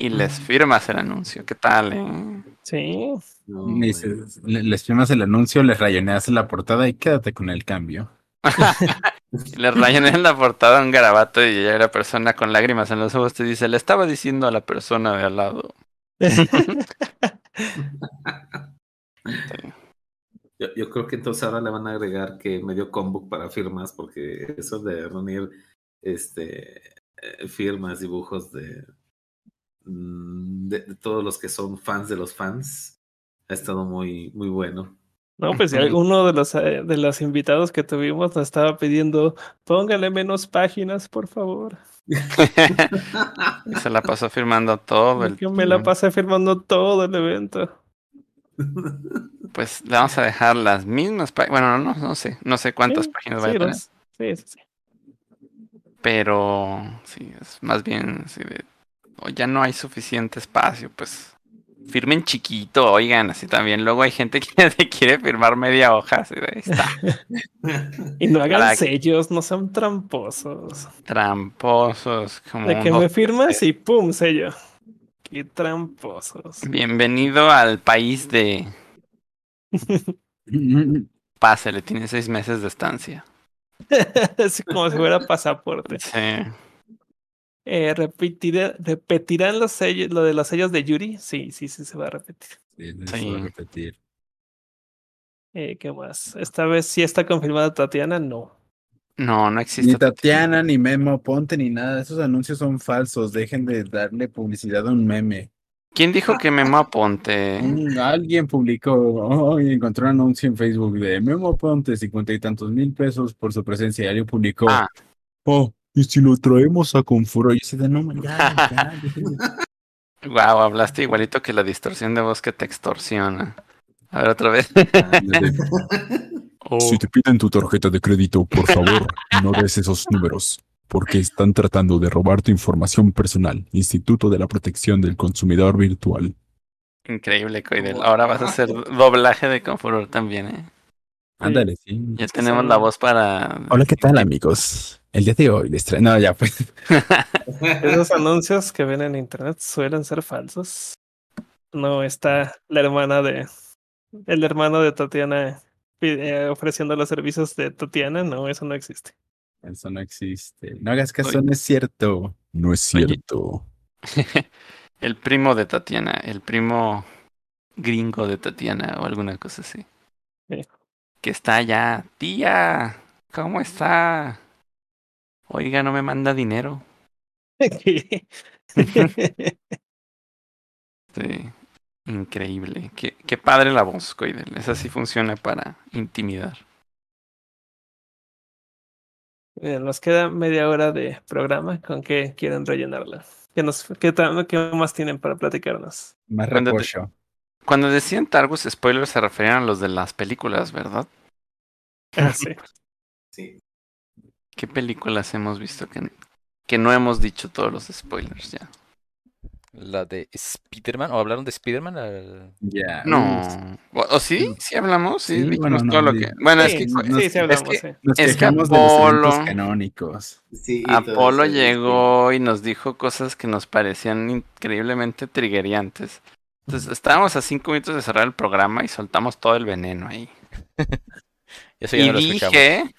y les firmas el anuncio. ¿Qué tal? eh? Sí, No, dices, les firmas el anuncio, les rayoneas la portada y quédate con el cambio. Le rayan en la portada un garabato y ya la persona con lágrimas en los ojos te dice, le estaba diciendo a la persona de al lado. Yo, yo creo que entonces ahora le van a agregar que medio combo para firmas, porque eso de reunir este eh, firmas, dibujos de, de, de todos los que son fans de los fans, ha estado muy, muy bueno. No, pues si uno de los, eh, de los invitados que tuvimos nos estaba pidiendo, póngale menos páginas, por favor. Se la pasó firmando todo el Que me la pasé firmando todo el evento. Pues le vamos a dejar las mismas páginas. Bueno, no, no sé, no sé cuántas Sí, páginas sí, vaya a tener. los- sí, sí, sí. Pero sí, es más bien así de, o ya no hay suficiente espacio, pues firmen chiquito, oigan, así también. Luego hay gente que quiere firmar media hoja, así de, ahí está. Y no hagan Para que- sellos, no sean tramposos. Tramposos, como De que me firmas y pum, sello. Qué tramposos. Bienvenido al país de Pásele, tiene seis meses de estancia. Así como si fuera pasaporte. Sí. Eh, repetiré- ¿Repetirán los sellos, lo de los sellos de Yuri? Sí, sí, sí se va a repetir. Sí, Sí. va a repetir. Eh, ¿Qué más? Esta vez sí está confirmada Tatiana, no. No, no existe. Ni Tatiana, ni Memo Ponte, ni nada. Esos anuncios son falsos. Dejen de darle publicidad a un meme. ¿Quién dijo que Memo Aponte? Mm, Alguien publicó, encontró un anuncio en Facebook de Memo Ponte, cincuenta y tantos mil pesos por su presencia. Y alguien publicó, Ah, oh, ¿y si lo traemos a Confuro? Y así de, no, ya, ya, ya". wow, hablaste igualito que la distorsión de voz que te extorsiona. A ver, otra vez. Oh. Si te piden tu tarjeta de crédito, por favor, no des esos números, porque están tratando de robar tu información personal. Instituto de la Protección del Consumidor Virtual. Increíble, Coidel. Ahora vas a hacer doblaje de Confuror también, ¿eh? Ándale, sí. Ya tenemos la voz para... Hola, ¿qué tal, amigos? El día de hoy les traigo. No, ya pues. Esos anuncios que ven en internet suelen ser falsos. No está la hermana de. El hermano de Tatiana eh, ofreciendo los servicios de Tatiana. No, eso no existe. Eso no existe. No hagas caso, Oye. no es cierto. No es cierto. el primo de Tatiana, el primo gringo de Tatiana o alguna cosa así. Sí. Que está allá. Tía, ¿cómo está? Oiga, no me manda dinero. Sí. Increíble. Qué, qué padre la voz, Coidel. Esa sí funciona para intimidar. Bien, nos queda media hora de programa. ¿Con qué quieren rellenarla? ¿Qué, nos, qué, ta- qué más tienen para platicarnos? Más repollo. Cuando decían Targus spoilers se referían a los de las películas, ¿verdad? Ah, sí. Sí. ¿Qué películas hemos visto que, que no hemos dicho todos los spoilers ya? La de Spider-Man, ¿o hablaron de Spider-Man? al- Ya. No. ¿O, o sí? ¿Sí hablamos? Sí, Sí, dijimos bueno, no, todo lo di- que... Bueno, es que sí, sí, sí hablamos, que- sí. Nos Es que quejamos de Apolo- canónicos. Sí, Apolo llegó y nos dijo cosas que nos parecían increíblemente triggeriantes. Entonces estábamos a cinco minutos de cerrar el programa y soltamos todo el veneno ahí. Eso ya y no lo escuchamos. dije,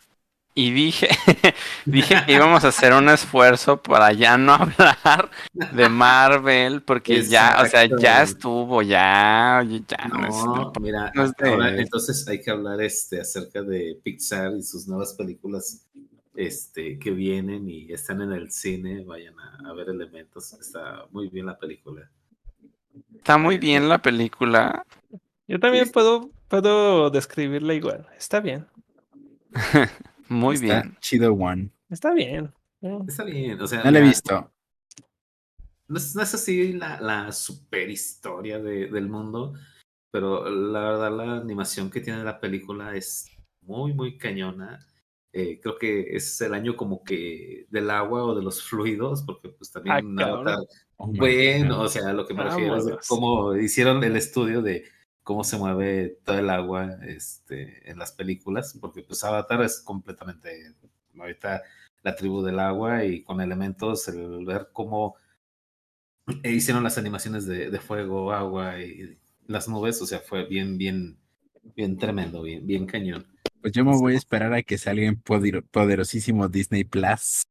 y dije, dije que íbamos a hacer un esfuerzo para ya no hablar de Marvel, porque ya, o sea, ya estuvo, ya, ya no es- No, mira, no es de- ahora entonces hay que hablar este acerca de Pixar y sus nuevas películas este que vienen y están en el cine, vayan a, a ver elementos, está muy bien la película. Está muy bien la película. Yo también Sí. puedo, puedo describirla igual. Está bien. Muy Está bien. Chido One. Está bien. Eh, Está bien, o sea, No la he visto. no es, no es así la, la super historia de- del mundo, pero la verdad la animación que tiene la película es muy, muy cañona. Eh, creo que es el año como que del agua o de los fluidos, porque pues también Ah, Oh Bueno, o sea, lo que me refiero es cómo hicieron el estudio de cómo se mueve todo el agua este, en las películas, porque pues Avatar es completamente ahorita la tribu del agua y con elementos, el ver cómo e hicieron las animaciones de, de fuego, agua y las nubes, o sea, fue bien, bien, bien tremendo, bien, bien cañón. Pues yo me voy a esperar a que salga en poder- poderosísimo Disney Plus.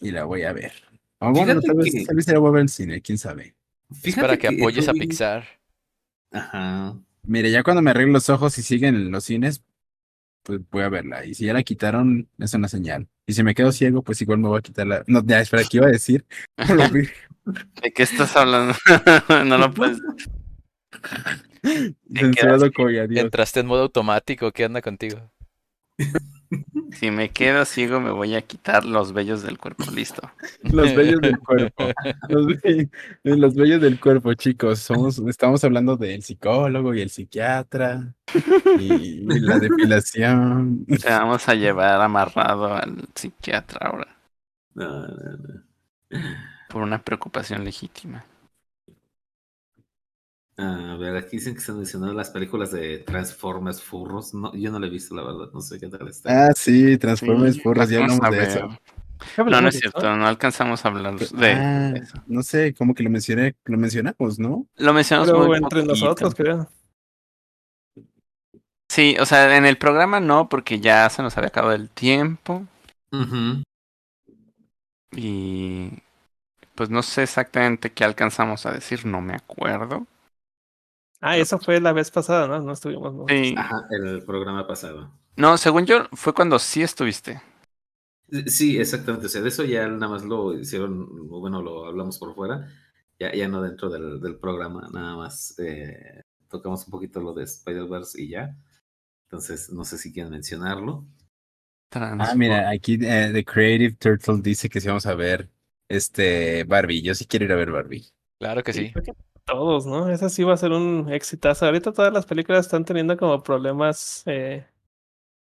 Y la voy a ver. O bueno, Fíjate tal vez, que- tal vez la voy a ver al cine, quién sabe. Es para que apoyes a Pixar. Ajá. Mire, ya cuando me arreglo los ojos y siguen en los cines, pues voy a verla. Y si ya la quitaron, es una señal. Y si me quedo ciego, pues igual me voy a quitar la. No, ya, espera, ¿qué iba a decir? ¿De qué estás hablando? no lo puedes. Censurado. Entraste en modo automático, ¿qué anda contigo? Si me quedo ciego, me voy a quitar los vellos del cuerpo. Listo. Los vellos del cuerpo. Los, ve- los vellos del cuerpo, chicos. Somos, estamos hablando del psicólogo y el psiquiatra. Y la depilación. Te vamos a llevar amarrado al psiquiatra ahora. No, no, no. Por una preocupación legítima. A ver, aquí dicen que están mencionando las películas de Transformers Furros. No, yo no la he visto, la verdad. No sé qué tal está. Ah, sí, Transformers Sí, Furras, ya hablamos de eso. ¿qué No, no es eso? cierto. No alcanzamos a hablar de Ah, eso. no sé, como que lo mencioné, lo mencionamos, ¿no? Lo mencionamos Pero muy entre poquito. nosotros, creo. Sí, o sea, en el programa no, porque ya se nos había acabado el tiempo. Y pues no sé exactamente qué alcanzamos a decir, no me acuerdo. Ah, eso fue la vez pasada, ¿no? No estuvimos. ¿no? Sí. Ajá, el programa pasado. No, según yo, fue cuando sí estuviste. Sí, exactamente. O sea, de eso ya nada más lo hicieron, bueno, lo hablamos por fuera. ya, ya no dentro del, del programa, nada más eh, tocamos un poquito lo de Spider-Verse y ya. Entonces, no sé si quieren mencionarlo. Ah, mira, aquí eh, The Creative Turtle dice que si vamos a ver este Barbie. Yo sí quiero ir a ver Barbie. Claro que sí. que todos, ¿no? Esa sí va a ser un exitazo. Ahorita todas las películas están teniendo como problemas eh,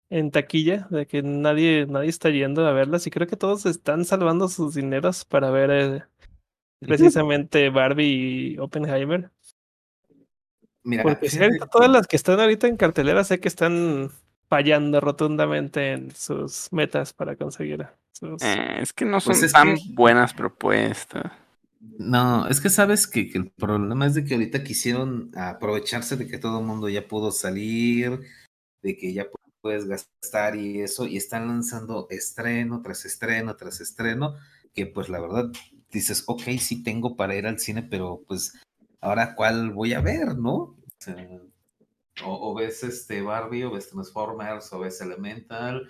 en taquilla, de que nadie, nadie está yendo a verlas y creo que todos están salvando sus dineros para ver eh, precisamente Barbie y Oppenheimer. Mira, Porque sí, fíjate ahorita todas las que están ahorita en cartelera sé que están fallando rotundamente en sus metas para conseguir sus... Eh, es que no son Pues es tan que- buenas propuestas. No, es que sabes que, el problema es de que ahorita quisieron aprovecharse de que todo el mundo ya pudo salir, de que ya pu- puedes gastar y eso, y están lanzando estreno tras estreno tras estreno, que pues la verdad dices, ok, sí tengo para ir al cine, pero pues ahora cuál voy a ver, ¿no? O- o ves este Barbie, o ves Transformers, o ves Elemental,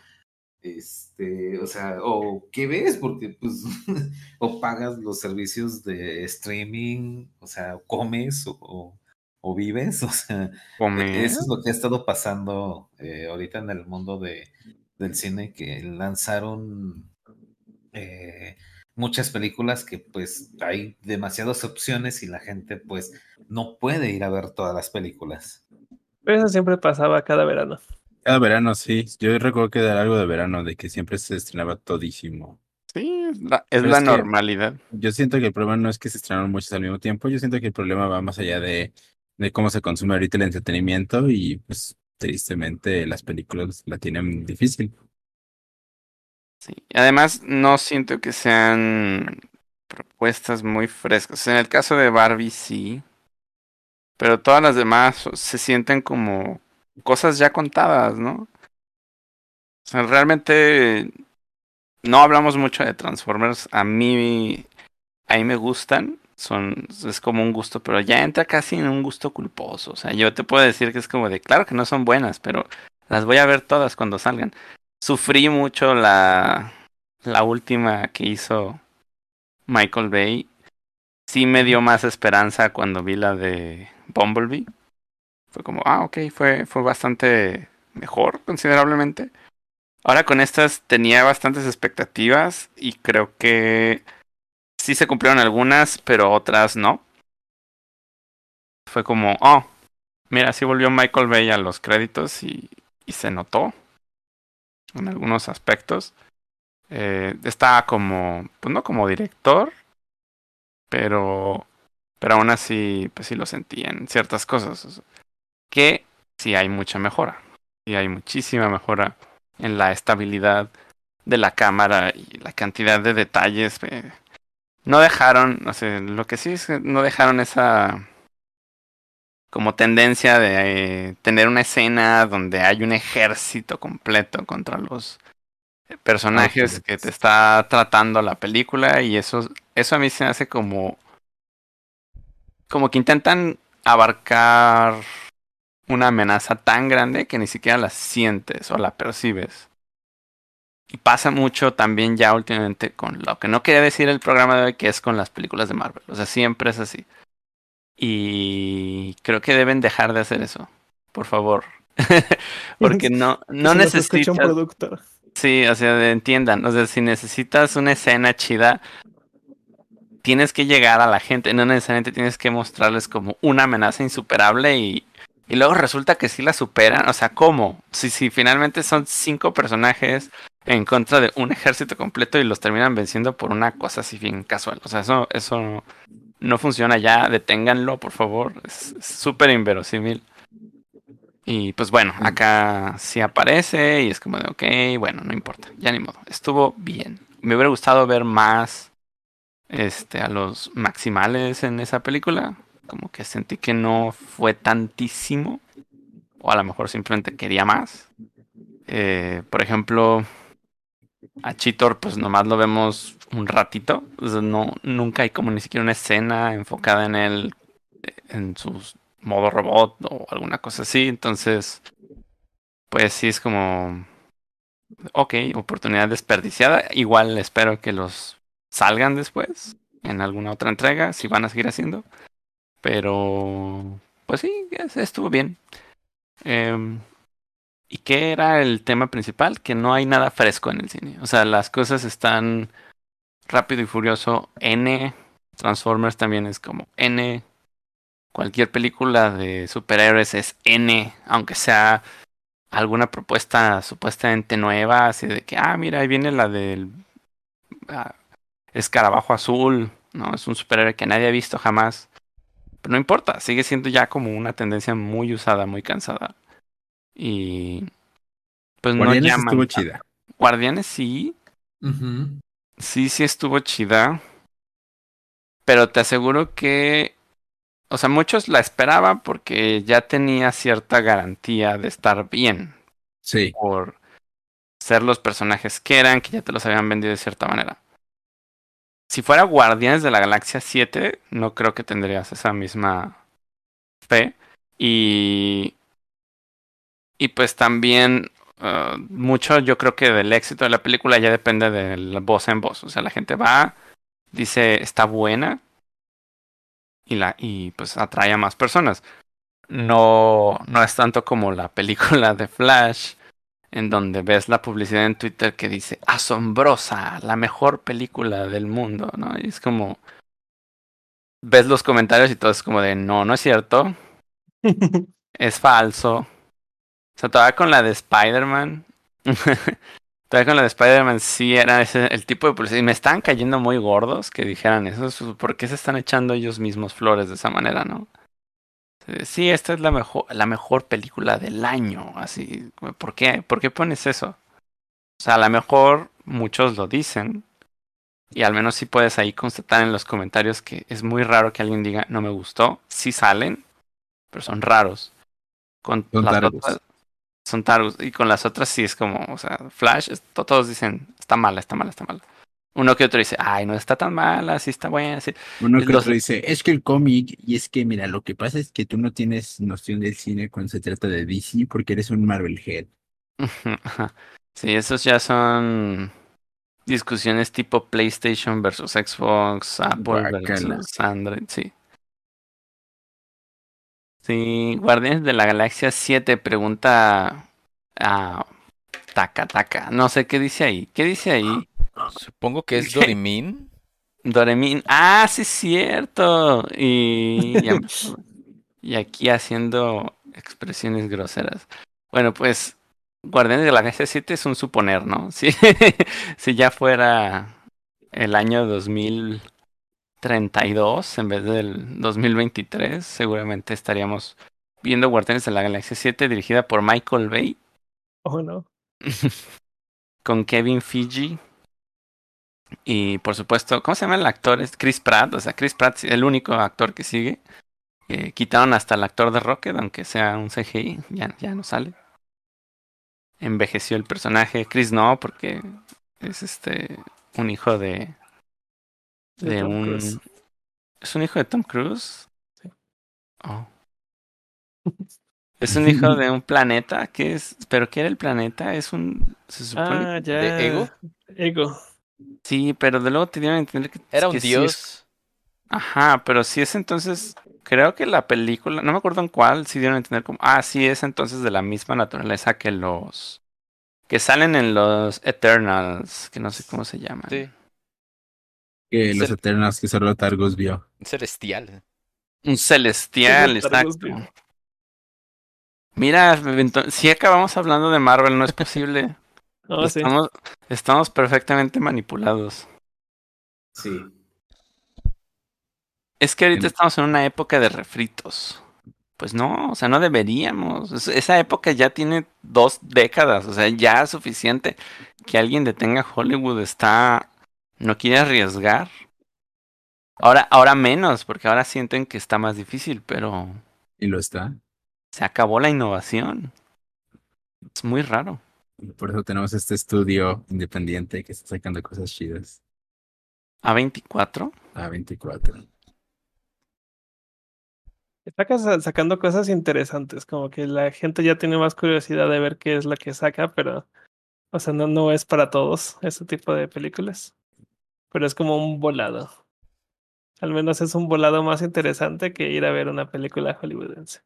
este, o sea, o qué ves, porque pues o pagas los servicios de streaming, o sea, comes o, o- o vives, o sea, Comer. eso es lo que ha estado pasando eh, ahorita en el mundo de, del cine, que lanzaron eh, muchas películas que pues hay demasiadas opciones y la gente pues no puede ir a ver todas las películas. Pero eso siempre pasaba cada verano. Cada verano, sí. Yo recuerdo que era algo de verano, de que siempre se estrenaba todísimo. Sí, es la, es la es normalidad. Yo siento que el problema no es que se estrenaron muchos al mismo tiempo, yo siento que el problema va más allá de, de cómo se consume ahorita el entretenimiento y pues tristemente las películas la tienen difícil. Sí. Además, no siento que sean propuestas muy frescas. En el caso de Barbie, sí. Pero todas las demás se sienten como cosas ya contadas, ¿no? O sea, realmente no hablamos mucho de Transformers. A mí, a mí me gustan. Son, es como un gusto, pero ya entra casi en un gusto culposo. O sea, yo te puedo decir que es como de, claro que no son buenas, pero las voy a ver todas cuando salgan. Sufrí mucho la, la última que hizo Michael Bay. Sí me dio más esperanza cuando vi la de Bumblebee. Fue como, ah, ok, fue, fue bastante mejor, considerablemente. Ahora con estas tenía bastantes expectativas y creo que sí se cumplieron algunas, pero otras no. Fue como, oh, mira, sí volvió Michael Bay a los créditos y, y se notó en algunos aspectos. Eh, estaba como, pues no como director, pero, pero aún así, pues sí lo sentía en ciertas cosas. Que sí hay mucha mejora. Sí hay muchísima mejora en la estabilidad de la cámara y la cantidad de detalles. eh, no dejaron, o sea, lo que sí es que no dejaron esa como tendencia de eh, tener una escena donde hay un ejército completo contra los personajes que te está tratando la película y eso eso a mí se hace como como que intentan abarcar una amenaza tan grande que ni siquiera la sientes o la percibes. Y pasa mucho también ya últimamente con lo que no quería decir el programa de hoy, que es con las películas de Marvel. O sea, siempre es así. Y creo que deben dejar de hacer eso. Por favor. Porque no, no Si necesitas. un productor. Sí, o sea, entiendan. O sea, si necesitas una escena chida, tienes que llegar a la gente. No necesariamente tienes que mostrarles como una amenaza insuperable y, y luego resulta que sí la superan. O sea, ¿cómo? Si, si finalmente son cinco personajes en contra de un ejército completo y los terminan venciendo por una cosa así bien casual. O sea, eso, eso no, no funciona ya. Deténganlo, por favor. Es súper inverosímil. Y pues bueno, acá sí aparece y es como de, ok, bueno, no importa, ya ni modo. Estuvo bien. Me hubiera gustado ver más este, a los maximales en esa película. Como que sentí que no fue tantísimo. O a lo mejor simplemente quería más. Eh, por ejemplo, a Cheetor, pues nomás lo vemos un ratito. No, nunca hay como ni siquiera una escena enfocada en él, eh, en sus modo robot o alguna cosa así. Entonces, pues sí es como, ok, oportunidad desperdiciada. Igual espero que los salgan después. en alguna otra entrega, si van a seguir haciendo. Pero, pues sí, es- estuvo bien. Em, ¿Y qué era el tema principal? Que no hay nada fresco en el cine. O sea, las cosas están rápido y furioso. N. Transformers también es como N. Cualquier película de superhéroes es N, aunque sea alguna propuesta supuestamente nueva, así de que, ah, mira, ahí viene la del ah, escarabajo azul, ¿no? Es un superhéroe que nadie ha visto jamás. Pero no importa, sigue siendo ya como una tendencia muy usada, muy cansada. Y pues no llaman estuvo chida. Guardianes sí, sí, sí estuvo chida. Pero te aseguro que, o sea, muchos la esperaban porque ya tenía cierta garantía de estar bien Sí. por ser los personajes que eran, que ya te los habían vendido de cierta manera. Si fuera Guardianes de la Galaxia 7, no creo que tendrías esa misma fe. Y. Y pues también. uh, mucho yo creo que del éxito de la película ya depende del voz en voz. O sea, la gente va, dice está buena. Y la, y pues atrae a más personas. No, no es tanto como la película de Flash en donde ves la publicidad en Twitter que dice asombrosa, la mejor película del mundo, ¿no? Y es como ves los comentarios y todo es como de no, no es cierto, es falso. O sea, todavía con la de Spider-Man, todavía con la de Spider-Man sí era ese el tipo de publicidad y me estaban cayendo muy gordos que dijeran eso, ¿por qué se están echando ellos mismos flores de esa manera, no? Sí, esta es la mejor, la mejor película del año. Así, ¿por qué? ¿Por qué pones eso? O sea, a lo mejor muchos lo dicen. Y al menos sí puedes ahí constatar en los comentarios que es muy raro que alguien diga no me gustó. Sí salen, pero son raros. Con Son las otras- son targos. Y con las otras sí es como, o sea, Flash, todos dicen está mala, está mala, está mala. Uno que otro dice, ay, no está tan mala, sí está buena, sí. Uno que Los- otro dice, es que el cómic, y es que, mira, lo que pasa es que tú no tienes noción del cine cuando se trata de DC porque eres un Marvel Head. Sí, esos ya son discusiones tipo PlayStation versus Xbox, Apple versus Android, sí. Sí, Guardianes de la Galaxia 7 pregunta a Taka Taka. No sé qué dice ahí. ¿Qué dice ahí? Supongo que es Dorimin. Doremin. Ah, sí es cierto. Y, y aquí haciendo expresiones groseras. Bueno, pues Guardianes de la Galaxia 7 es un suponer, ¿no? Si, si ya fuera el año 2032 en vez del 2023, seguramente estaríamos viendo Guardianes de la Galaxia 7 dirigida por Michael Bay Oh, no. con Kevin Fiji. Y por supuesto, ¿cómo se llama el actor? Es Chris Pratt. O sea, Chris Pratt es el único actor que sigue. Eh, quitaron hasta el actor de Rocket, aunque sea un CGI, ya, ya no sale. Envejeció el personaje. Chris no, porque es este un hijo de. De un. Cruise. ¿Es un hijo de Tom Cruise? Sí. Oh. Es un hijo de un planeta. ¿Qué es? ¿Pero qué era el planeta? Es un. Se supone Ah, ya. ¿De Ego? Ego. Sí, pero de luego te dieron a entender que Era un que sí es- dios. Ajá, pero si es entonces, creo que la película, no me acuerdo en cuál, sí dieron a entender como, ah, sí es entonces de la misma naturaleza que los que salen en los Eternals, que no sé cómo se llaman. Sí, Que los Eternals que solo Targus vio. celestial. Un celestial, Solo Targus exacto. Mira, si acabamos hablando de Marvel, no es posible. Oh, sí. estamos, perfectamente manipulados. Sí. Es que ahorita estamos en una época de refritos. Pues no, o sea, no deberíamos. Es- Esa época ya tiene dos décadas, o sea, ya es suficiente que alguien detenga Hollywood está, no quiere arriesgar. Ahora, ahora menos, porque ahora sienten que está más difícil, pero Y lo está. se acabó la innovación. Es muy raro. Por eso tenemos este estudio independiente que está sacando cosas chidas. A24, A24. Está sacando cosas interesantes, como que la gente ya tiene más curiosidad de ver qué es lo que saca, pero, o sea, no, no es para todos ese tipo de películas. Pero es como un volado. Al menos es un volado más interesante que ir a ver una película hollywoodense.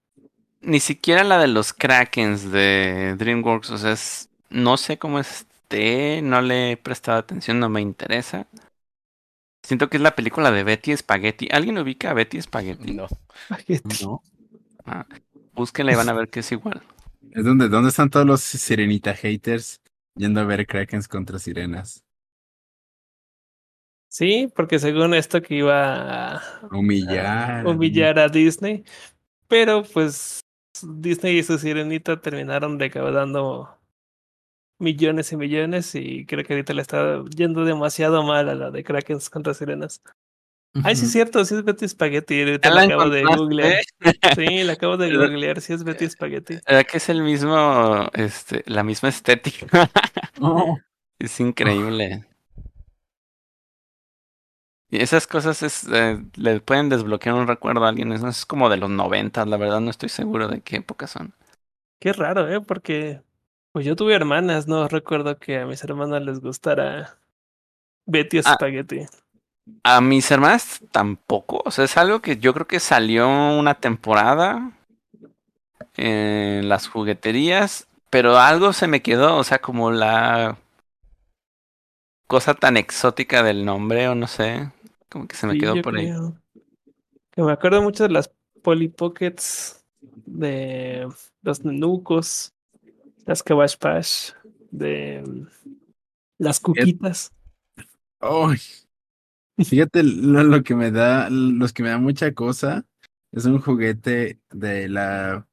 Ni siquiera la de los Krakens de DreamWorks, o sea, es, no sé cómo esté, no le he prestado atención, no me interesa. Siento que es la película de Betty Spaghetti. ¿Alguien ubica a Betty Spaghetti? No. No. Ah, búsquenla y van a ver que es igual. Es donde, ¿dónde están todos los Sirenita haters yendo a ver Krakens contra sirenas? Sí, porque según esto que iba a Humillar. humillar a Disney, pero pues Disney y su sirenita terminaron recaudando millones y millones y creo que ahorita le está yendo demasiado mal a la de Krakens contra sirenas. Ay, sí es cierto, sí es Betty Spaghetti, ahorita la acabo de googlear. ¿eh? Sí, la acabo de googlear, sí es Betty Spaghetti. ¿Verdad que es el mismo, este, la misma estética? Oh. Es increíble. Y esas cosas es, eh, le pueden desbloquear un recuerdo a alguien. Eso es como de los 90, la verdad no estoy seguro de qué época son. Qué raro, ¿eh? Porque pues yo tuve hermanas, no recuerdo que a mis hermanas les gustara Betty Ah. Spaghetti. A mis hermanas tampoco. O sea, es algo que yo creo que salió una temporada en las jugueterías, pero algo se me quedó. O sea, como la cosa tan exótica del nombre, o no sé. Como que se me Sí, quedó por ahí. Que me acuerdo mucho de las Polly Pockets, de los Nenucos, las Kawash Pash, de las Cuquitas. Ay. Fíjate lo, lo que me da, los que me da mucha cosa, es un juguete de la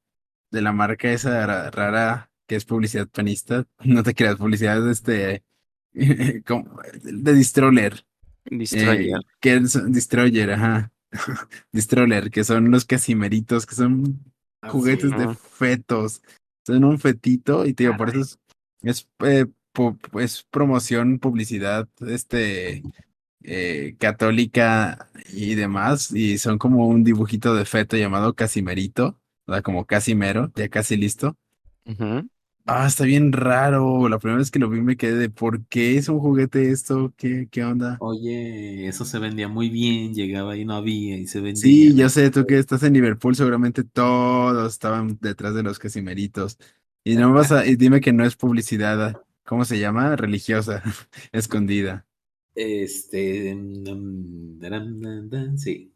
de la marca esa ra- rara que es publicidad panista. No te creas, publicidad de este como- de Distroller. Destroyer. Eh, que es Destroyer, ajá. Destroyer, que son los casimeritos, que son Ah, juguetes sí. de fetos. Son un fetito y te digo, por eso es, es, eh, pu- es promoción, publicidad, este, eh, católica y demás. Y son como un dibujito de feto llamado Casimerito, o sea, como Casimero, ya casi listo. Ah, está bien raro. La primera vez que lo vi me quedé de ¿por qué es un juguete esto? ¿Qué, qué onda? Oye, eso se vendía muy bien, llegaba y no había y se vendía. Sí, yo sé, tú que estás en Liverpool, seguramente todos estaban detrás de los casimeritos. Y no me vas a, y dime que no es publicidad, ¿cómo se llama? Religiosa, escondida. Este, mm, dan, sí.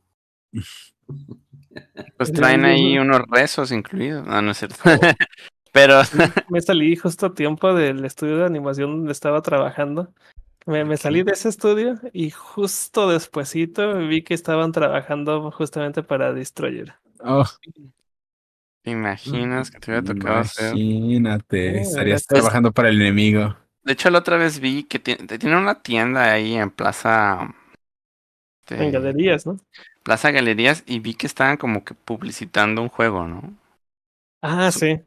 Pues traen ahí unos rezos incluidos. No, no es cierto. Pero Me salí justo a tiempo del estudio de animación donde estaba trabajando. Me, me salí de ese estudio y justo despuesito vi que estaban trabajando justamente para Destroyer. Oh, ¿te imaginas que te hubiera tocado hacer? imagínate, Eh, estarías pues- trabajando para el enemigo. De hecho, la otra vez vi que ti- tiene una tienda ahí en Plaza. este, En galerías, ¿no? Plaza Galerías y vi que estaban como que publicitando un juego, ¿no? Ah, Su- sí.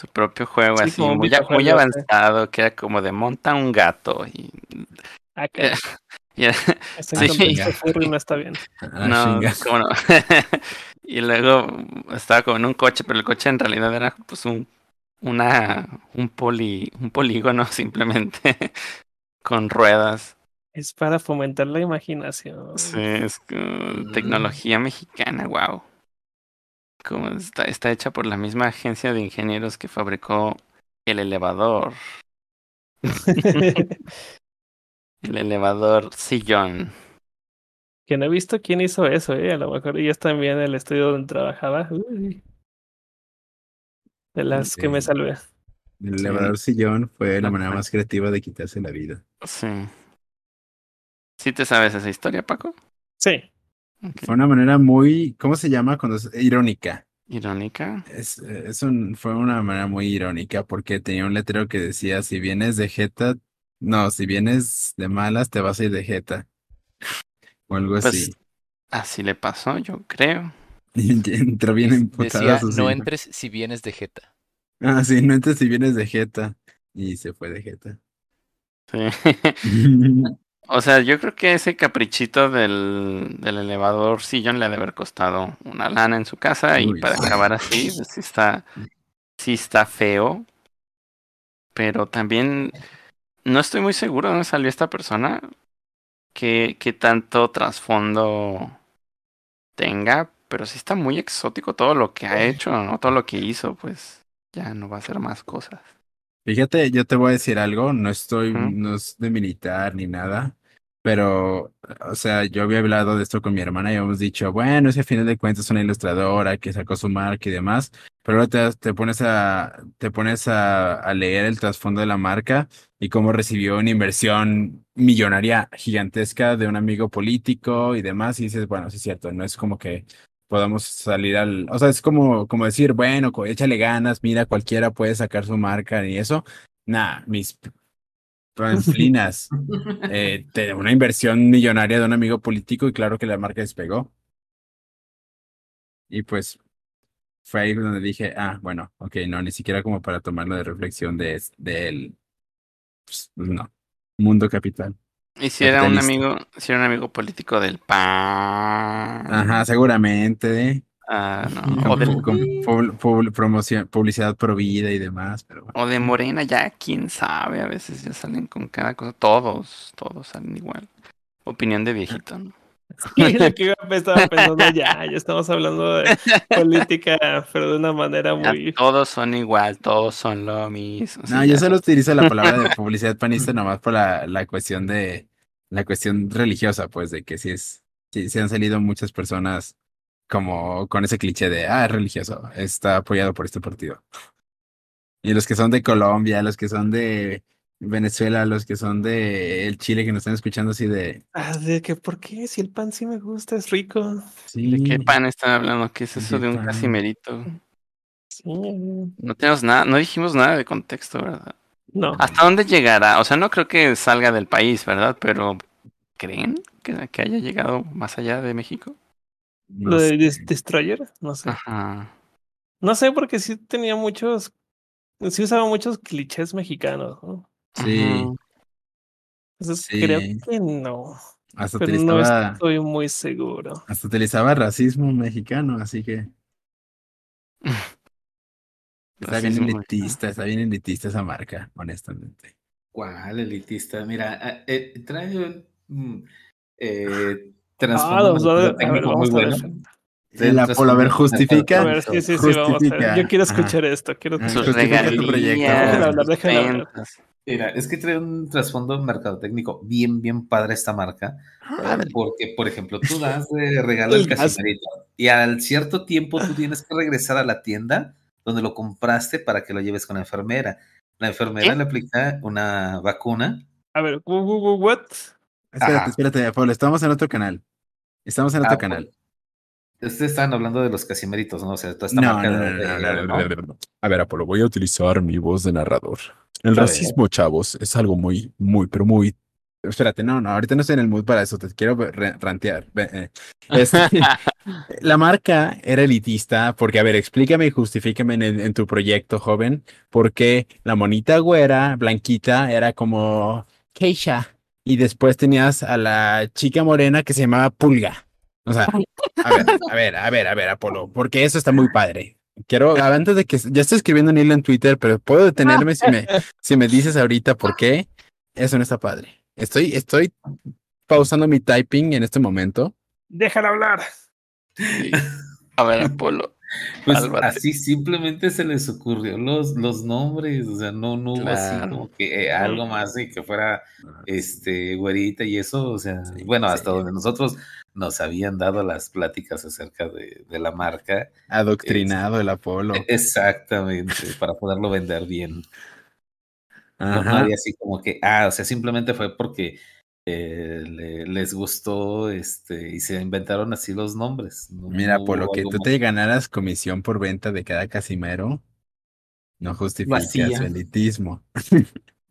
Su propio juego Sí, así, muy, a- avanzado, que era como de monta un gato y, Acá. Eh, y era- Este sí. no está bien. Ah, no, cómo no. y luego estaba como en un coche, pero el coche en realidad era pues un una un poli un polígono simplemente con ruedas. Es para fomentar la imaginación. Sí, es como tecnología mexicana, wow. Como está, está hecha por la misma agencia de ingenieros que fabricó el elevador. El elevador sillón. que no he visto quién hizo eso, ¿eh? A lo mejor ellos también en el estudio donde trabajaba. Uy. De las que me salvé. El Sí. elevador sillón fue la manera más creativa de quitarse la vida. Sí. ¿Sí te sabes esa historia, Paco? Sí. Fue una manera muy, ¿cómo se llama? Cuando es irónica. Irónica. Es, es un, fue una manera muy irónica porque tenía un letrero que decía, si vienes de Jeta, no, si vienes de malas, te vas a ir de Jeta. O algo Pues así. así le pasó, yo creo. Y entró bien Decía, emputada su no entres si vienes de Jeta. Ah, sí, no entres si vienes de Jeta. Y se fue de Jeta. Sí. O sea, yo creo que ese caprichito del, del elevador sillón le ha de haber costado una lana en su casa y para sí. acabar así, pues sí está, sí está feo. Pero también no estoy muy seguro de dónde salió esta persona. ¿Qué, qué tanto trasfondo tenga, pero sí está muy exótico todo lo que ha hecho, ¿no? Todo lo que hizo, pues ya no va a hacer más cosas. Fíjate, yo te voy a decir algo, no estoy, no es de militar ni nada, pero, o sea, yo había hablado de esto con mi hermana y habíamos dicho, bueno, es que a final de cuentas es una ilustradora que sacó su marca y demás, pero ahora te, pones a, te pones a, leer el trasfondo de la marca y cómo recibió una inversión millonaria gigantesca de un amigo político y demás, y dices, bueno, sí es cierto, no es como que podamos salir al, o sea, es como, como decir, bueno, échale ganas, mira, cualquiera puede sacar su marca y eso. Nah, mis panflinas, eh, una inversión millonaria de un amigo político y claro que la marca despegó. Y pues fue ahí donde dije, ah, bueno, ok, no, ni siquiera como para tomarlo de reflexión de, es- del, pues, no, mundo capital. Y si era un amigo, si era un amigo político del PAN. Ajá, seguramente. Ah, no. O del con publicidad pro vida y demás, pero bueno. O de Morena, ya quién sabe, a veces ya salen con cada cosa, todos, todos salen igual. Opinión de viejito, ¿no? Y lo que yo estaba pensando, ya, ya estamos hablando de política, pero de una manera Ya muy... todos son igual, todos son lo mismo. No, sí, yo solo utilizo la palabra de publicidad panista nomás por la, la cuestión de la cuestión religiosa, pues, de que sí es, sí, sí han salido muchas personas como con ese cliché de ah, es religioso, está apoyado por este partido. Y los que son de Colombia, los que son de Venezuela, los que son de el Chile que nos están escuchando así de Ah, de que, ¿por qué? Si el pan sí me gusta, es rico. sí, ¿De qué pan están hablando? ¿Qué es eso ¿De de un casimerito? Sí. No tenemos nada, no dijimos nada de contexto, ¿verdad? No. ¿Hasta dónde llegará? O sea, no creo que salga del país, ¿verdad? Pero ¿creen que, que haya llegado más allá de México? No Lo de sé. Destroyer, no sé. Ajá. No sé, porque sí tenía muchos, sí usaba muchos clichés mexicanos, ¿no? Sí. Entonces Sí. creo que no, hasta pero no utilizaba, estoy muy seguro. hasta utilizaba racismo mexicano, así que Está bien elitista, está bien elitista esa marca, honestamente. ¿Cuál elitista? Mira, ah, eh, trae un mm, eh, Ah, técnico muy bueno. ver. Trae El un Apolo, a ver, trasfondo justifica. A ver, sí, sí, sí, vamos a ver. Justifica, Yo quiero ajá. escuchar esto, quiero Ah, escuchar. tu proyecto. hablar, hablar. Mira, es que trae un trasfondo mercadotécnico bien, bien padre esta marca. Porque, por ejemplo, tú das de regalo el casimerito y al cierto tiempo tú tienes que regresar a la tienda donde lo compraste para que lo lleves con la enfermera. La enfermera ¿Qué? le aplica una vacuna. A ver, what? Espérate, Ajá. espérate, Pablo, estamos en otro canal. Estamos en otro Ah, canal. Ustedes estaban hablando de los casimeritos, ¿no? O sea, toda esta No, marca no, de- no. A ver, Apolo, voy a utilizar mi voz de narrador. El A ver. racismo, chavos, es algo muy, muy, pero muy. Espérate, no, no, ahorita no estoy en el mood para eso, te quiero rantear. Eh. Este, la marca era elitista porque, a ver, explícame y justifícame en, en tu proyecto, joven, porque la monita güera, blanquita, era como Keisha. Y después tenías a la chica morena que se llamaba Pulga. O sea, a ver, a ver, a ver, a ver, Apolo, porque eso está muy padre. Quiero, antes de que ya estoy escribiendo un hilo en Twitter, pero puedo detenerme si me, si me dices ahorita por qué. Eso no está padre. Estoy, estoy pausando mi typing en este momento. Déjala hablar. Sí. A ver, Apolo. Pues así simplemente se les ocurrió los, los nombres, o sea, no, no hubo así como que eh, algo más de que fuera este güerita y eso, o sea, Sí, bueno, sí. hasta donde nosotros nos habían dado las pláticas acerca de, de la marca, Adoctrinado el Apolo. e, exactamente, para poderlo vender bien. No, había así como que, ah, o sea, simplemente fue porque eh, le- les gustó este y se inventaron así los nombres. no- Mira, por lo que tú más. te ganaras comisión por venta de cada casimero, no justifica hacía. su elitismo.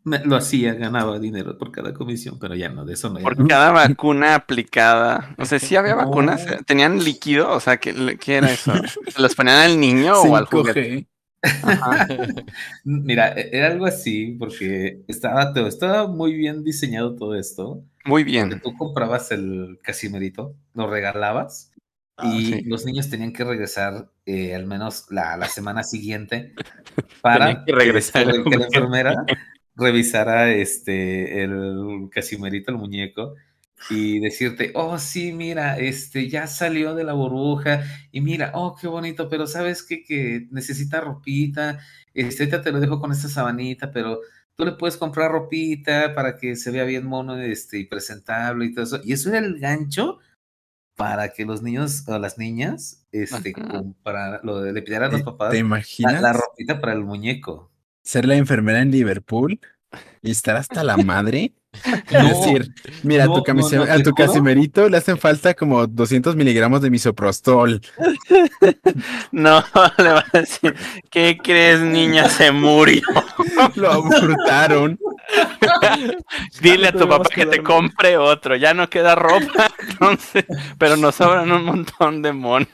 Me- lo hacía, ganaba dinero por cada comisión, pero ya no, de eso no. ya Por no. cada vacuna aplicada. O sea, sí había vacunas. ¿Tenían líquido? O sea, ¿qué, qué era eso? ¿Se los ponían al niño o al juguete? 5G. Ajá. Mira, e- era algo así, porque estaba, todo- estaba muy bien diseñado todo esto. Muy bien. tú comprabas el casimerito, lo regalabas Ah, y sí. los niños tenían que regresar eh, al menos la, la semana siguiente para Tenían que regresar que la enfermera revisara este el casimerito, el muñeco, y decirte, oh, sí, mira, este ya salió de la burbuja y mira, oh, qué bonito, pero sabes qué? que necesita ropita, este te lo dejo con esta sabanita, pero tú le puedes comprar ropita para que se vea bien mono este, y presentable y todo eso. Y eso era el gancho para que los niños o las niñas este, para lo de, le pidieran a los ¿Te- papás ¿Te la, imaginas la ropita para el muñeco. ser la enfermera en Liverpool y estar hasta la madre? Decir, mira, a tu, no, camise- no, a tu casimerito le hacen falta como 200 miligramos de misoprostol. No, le va a decir, ¿qué crees, niña? Se murió. Lo abortaron. Dile a tu papá que que te compre otro. Ya no queda ropa, entonces, pero nos sobran un montón de monos.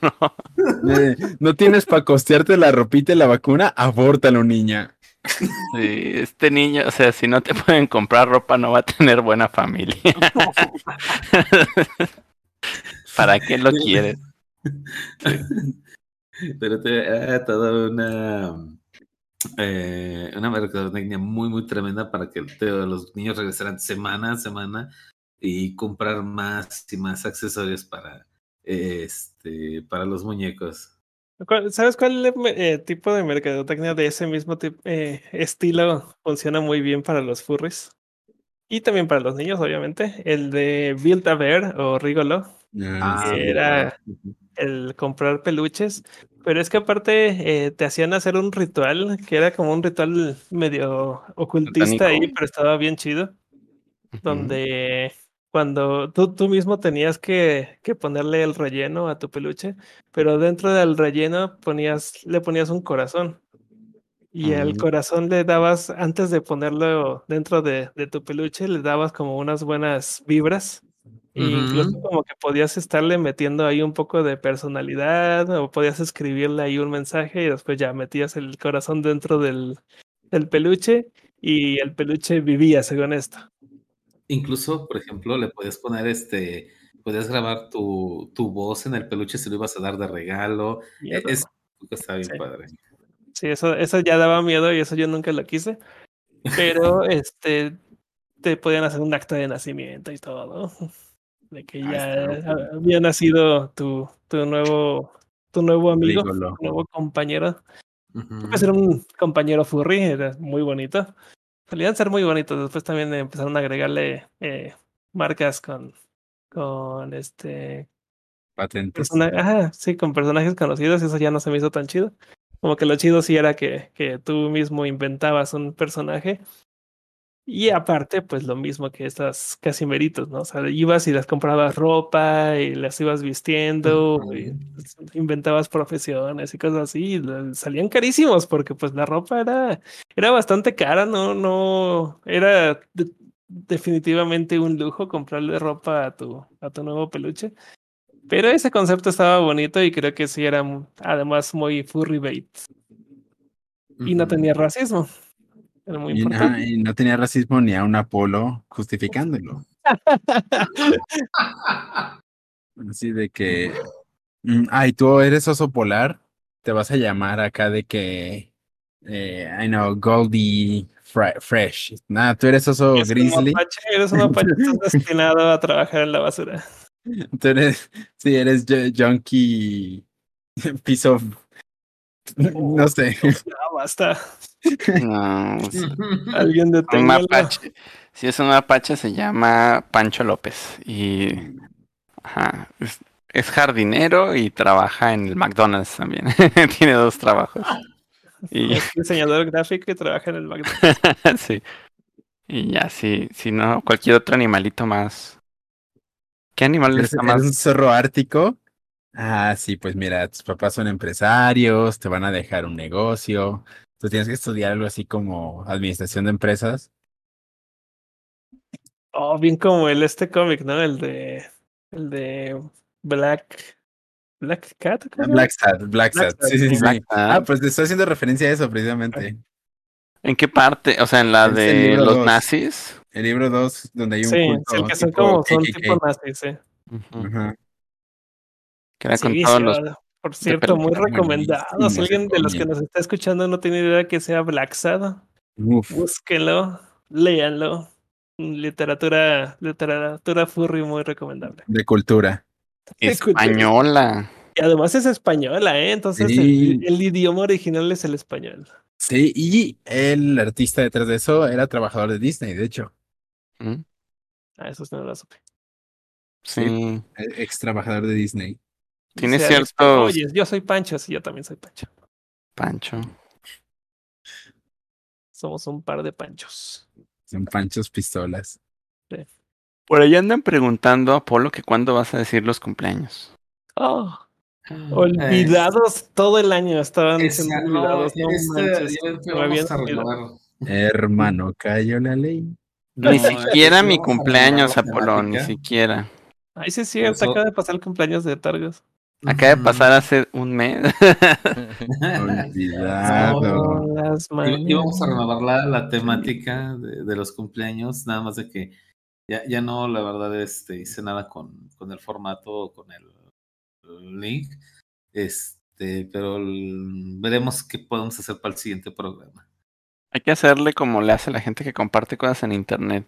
Eh, no tienes para costearte la ropita y la vacuna, abórtalo, niña. Sí, este niño, o sea, si no te pueden comprar ropa, no va a tener buena familia. ¿Para qué lo quieres? Pero te, era toda una, eh, una mercadotecnia muy, muy tremenda para que te- los niños regresaran semana a semana y comprar más y más accesorios para, este, para los muñecos. ¿Cuál- ¿Sabes cuál eh, tipo de mercadotecnia de ese mismo tip- eh, estilo funciona muy bien para los furries? Y también para los niños, obviamente. El de Build a Bear o Rigolo, Ah, sí. era- el comprar peluches. Pero es que aparte eh, te hacían hacer un ritual que era como un ritual medio ocultista ahí, pero estaba bien chido. donde cuando tú, tú mismo tenías que, que ponerle el relleno a tu peluche, pero dentro del relleno ponías, le ponías un corazón. Y al Mm. corazón le dabas, antes de ponerlo dentro de, de tu peluche, le dabas como unas buenas vibras. E incluso como que podías estarle metiendo ahí un poco de personalidad o podías escribirle ahí un mensaje y después ya metías el corazón dentro del, del peluche y el peluche vivía según esto. Incluso, por ejemplo, le puedes poner este, puedes grabar tu, tu voz en el peluche si lo ibas a dar de regalo. E- eso- Es, está bien Sí. padre. Sí, eso, eso ya daba miedo y eso yo nunca lo quise. Pero este te podían hacer un acto de nacimiento y todo. De que Ah, ya loco. había nacido tu, tu nuevo, tu nuevo amigo, tu nuevo compañero. Ujú. Pues era un compañero furry, era muy bonito. Solían ser muy bonitos. Después también empezaron a agregarle eh, marcas con, con este Patentes. ajá, sí, con personajes conocidos, eso ya no se me hizo tan chido. Como que lo chido sí era que, que tú mismo inventabas un personaje. Y aparte, pues lo mismo que estas casimeritos, ¿no? O sea, ibas y les comprabas ropa y las ibas vistiendo, y inventabas profesiones y cosas así. y salían carísimos porque pues la ropa era, era bastante cara, ¿no? No, era de- definitivamente un lujo comprarle ropa a tu, a tu nuevo peluche. Pero ese concepto estaba bonito y creo que sí era además muy furry bait. Y no tenía racismo. Era muy Y, no tenía racismo ni a un Apolo justificándolo. Así de que, mm, ay, tú eres oso polar, te vas a llamar acá de que, eh, I know, Goldie Fre- Fresh. Nada, tú eres oso Eres un grizzly, mapache, eres un mapache, estás destinado a trabajar en la basura. tú eres, sí, eres ju- junkie, piece of, no sé. Ya basta. No, Alguien un deténgalo. mapache. Si es un mapache, se llama Pancho López. Y ajá, es, es jardinero y trabaja en el McDonald's también. Tiene dos trabajos. Y Es diseñador gráfico y trabaja en el McDonald's. sí. Y ya, sí, si no, cualquier otro animalito más. ¿Qué animal ¿Eres, está eres un más? zorro ártico? Ah, sí, pues mira, tus papás son empresarios, te van a dejar un negocio. Tú tienes que estudiar algo así como administración de empresas. Oh, bien como el este cómic, ¿no? El de. El de Black. Black Cat. ¿cómo? Black Sad, Black Sad. Black Sad, Sí, sí, sí. Black. Ah, pues te estoy haciendo referencia a eso precisamente. ¿En qué parte? O sea, en la Es el de libro los dos. nazis. El libro 2, donde hay un Sí, culto el que son tipo como son KKK. tipo nazis, sí. Ajá. Que era con Sí, todos los. Por cierto, muy recomendado. Si alguien de los que nos está escuchando no tiene idea que sea Black Sad, Uf, búsquenlo, léanlo. Literatura, literatura furry muy recomendable. De cultura. Española. Y además es española, ¿eh? Entonces el- Sí. el, idioma original es el español. Sí, y el artista detrás de eso era trabajador de Disney, de hecho. ¿Mm? Ah, eso no lo supe. Sí. e- Ex trabajador de Disney. Tiene ciertos- Oye, yo soy Pancho, sí, yo también soy Pancho. Pancho. Somos un par de Panchos. Son panchos pistolas. Por ahí andan preguntando a Polo que cuándo vas a decir los cumpleaños. Oh, olvidados todo el año. Estaban Esa- no, olvidados. No, este, se renovar. Hermano, cayó la ley. No, ni siquiera mi cumpleaños, Apolo, ni siquiera. Ay, sí, cierto. Eso- Acaba de pasar el cumpleaños de Targos. Acaba de pasar hace un mes. Olvidado. Íbamos a renovar la, la temática de, de los cumpleaños, nada más de que ya, ya no, la verdad, este, hice nada con, con el formato o con el, el link. Este, pero el- veremos qué podemos hacer para el siguiente programa. Hay que hacerle como le hace la gente que comparte cosas en internet.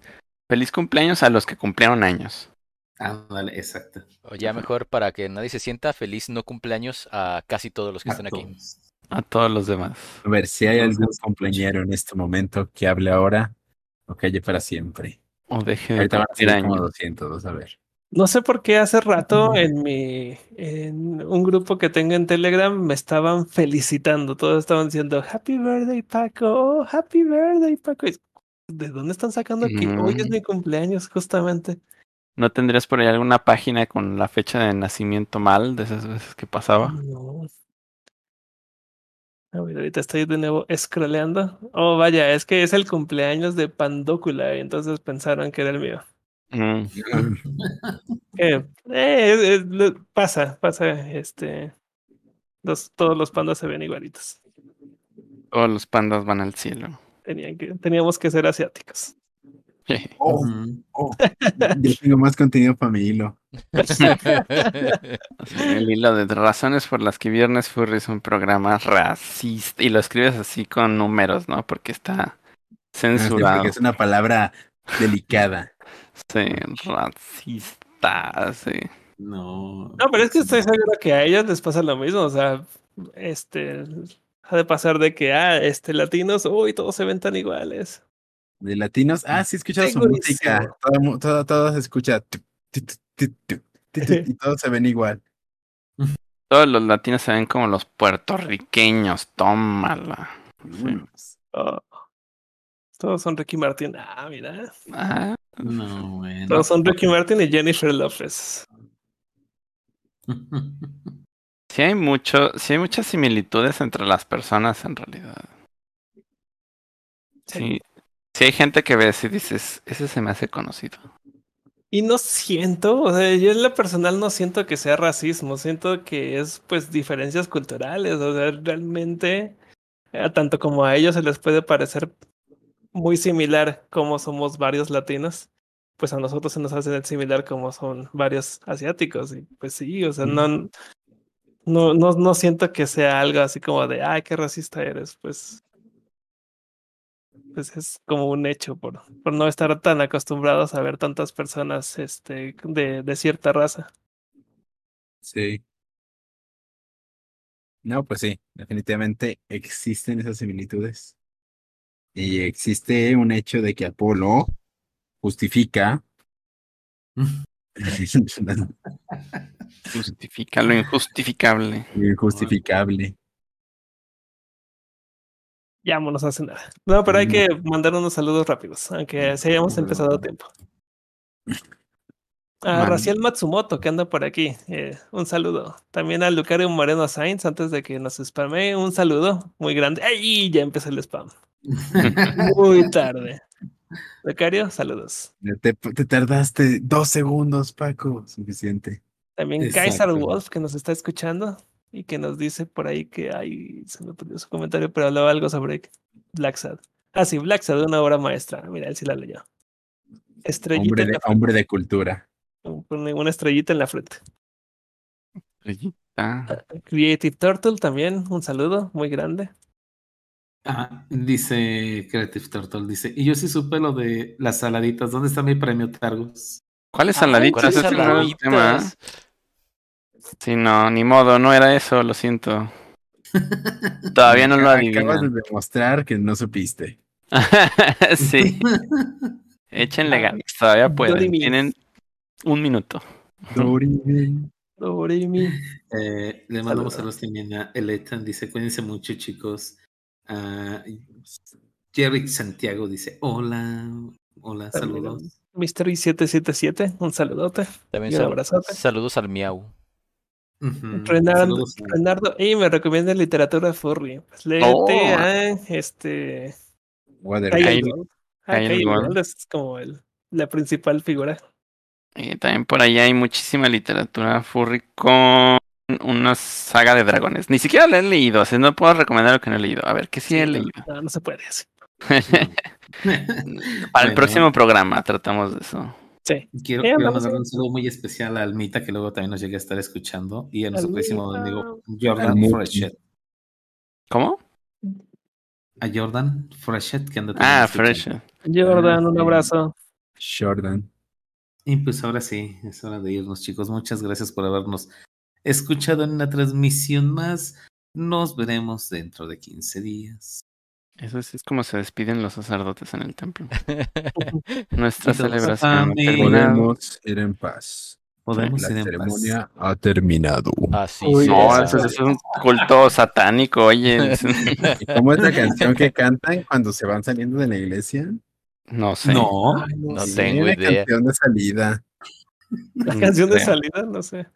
Feliz cumpleaños a los que cumplieron años. Ah, vale, exacto. O ya mejor para que nadie se sienta feliz no cumpleaños a casi todos los que están aquí. A todos los demás. A ver si hay algún cumpleañero en este momento que hable ahora o calle para siempre. O deje de Ahorita van a como años. 200, vas a ver. No sé por qué hace rato en mi en un grupo que tengo en Telegram me estaban felicitando. Todos estaban diciendo Happy birthday, Paco. Oh, happy birthday, Paco. ¿De dónde están sacando que hoy es Mm. mi cumpleaños, justamente? ¿No tendrías por ahí alguna página con la fecha de nacimiento mal de esas veces que pasaba? No. A ver, ahorita estoy de nuevo scrolleando. Oh, vaya, es que es el cumpleaños de Pandócula, y entonces pensaron que era el mío. Mm, Eh, eh, eh, pasa, pasa, este. Los, todos los pandas se ven igualitos. todos los pandas van al cielo. Tenían que, teníamos que ser asiáticos. Oh, oh. Yo tengo más contenido para mi hilo. El hilo de razones por las que Viernes Furry es un programa racista. Y lo escribes así con números, ¿no? Porque está sí, censurado. porque es una palabra delicada. Sí, racista, sí. No. No, pero es que estoy seguro que a ellos les pasa lo mismo. O sea, este. Ha de pasar de que, ah, este, latinos, uy, todos se ven tan iguales. De latinos, ah, sí, he escuchado su música. Todo, todo, todo se escucha. Y todos se ven igual. Todos los latinos se ven como los puertorriqueños. Tómala. Sí. Oh. Todos son Ricky Martin. Ah, mira. Ah, No, bueno. Todos son Ricky Martin y Jennifer Lopez. sí hay mucho, sí hay muchas similitudes entre las personas en realidad. Sí. Sí hay gente que ves y dices, ese se me hace conocido. Y no siento, o sea, yo en lo personal no siento que sea racismo, siento que es pues diferencias culturales, o sea, realmente, eh, tanto como a ellos se les puede parecer muy similar como somos varios latinos, pues a nosotros se nos hace similar como son varios asiáticos, y pues sí, o sea, no, no, no, no siento que sea algo así como de, ay, qué racista eres, pues pues es como un hecho por, por no estar tan acostumbrados a ver tantas personas este, de, de cierta raza. Sí. No, pues sí, definitivamente existen esas similitudes. Y existe un hecho de que Apolo justifica Justifica lo injustificable. lo injustificable. Vámonos a cenar. No, pero hay que mandar unos saludos rápidos, aunque si hayamos empezado a tiempo. A Man. Raciel Matsumoto, que anda por aquí. eh, un saludo. También a Lucario Moreno Sainz, antes de que nos spamee, un saludo muy grande. ¡Ay! Ya empezó el spam. Muy tarde. Lucario, saludos. Te, te tardaste dos segundos, Paco. Suficiente. También Exacto. Kaiser Wolf, que nos está escuchando y que nos dice por ahí que ay, se me perdió su comentario, pero hablaba algo sobre Black Sad. Ah, sí, Black Sad, una obra maestra. Mira, él sí la leyó. Estrellita Hombre en de, la hombre de cultura. una estrellita en la frente. Estrellita. Creative Turtle también, un saludo muy grande. Ah, dice Creative Turtle, dice, y yo sí supe lo de las saladitas, ¿dónde está mi premio Targos? ¿Cuáles Ay, saladitas? ¿Cuáles tema. ¿eh? saladitas? Sí, no, ni modo, no era eso, lo siento. Todavía no lo Acabas adivinan. de demostrar que no supiste. sí, échenle ganas, todavía pueden. Dorimi. Tienen un minuto. Dorime. Doremi. Eh, le mandamos Saludos. también a Eletan, dice, cuídense mucho chicos. Ah, Jerry Santiago dice, hola, hola, saludos. Mystery 777, un saludote. También un abrazote. saludos al miau. Ujú, Renard- saludos a- Renardo, y me recomienda literatura furry. Pues léete Oh. a este. Ah, es como el, la principal figura. Y también por allá hay muchísima literatura furry con una saga de dragones. Ni siquiera la he leído, así no puedo recomendar lo que no he leído. A ver, ¿qué sí, he no, leído? No, no se puede así. Para el próximo programa tratamos de eso. Sí. Quiero, mandar un saludo muy especial a Almita, que luego también nos llegue a estar escuchando, y a nuestro próximo amigo Jordan. Freshet. ¿Cómo? A Jordan Freshet, que anda también Ah, escuchando. Fresh. Jordan, un sí. abrazo. Jordan. Y pues ahora sí, es hora de irnos, chicos. Muchas gracias por habernos escuchado en una transmisión más. Nos veremos dentro de 15 días. Eso sí es como se despiden los sacerdotes en el templo. Nuestra celebración ha amén. terminado. Podemos ir en paz. Podemos La ir en ceremonia ha terminado. Así Uy, No, eso, eso es un culto satánico, oye. es- ¿Y cómo es la canción que cantan cuando se van saliendo de la iglesia? No sé. No, No tengo idea. canción de salida. La No canción de salida, no sé.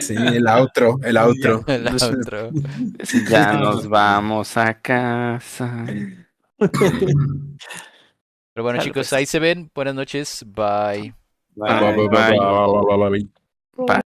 Sí, el outro, el outro. El otro. Ya nos vamos a casa. Pero bueno, chicos, ahí se ven. Buenas noches. Bye. Bye. Bye, bye, bye. Bye, bye, bye, bye, bye.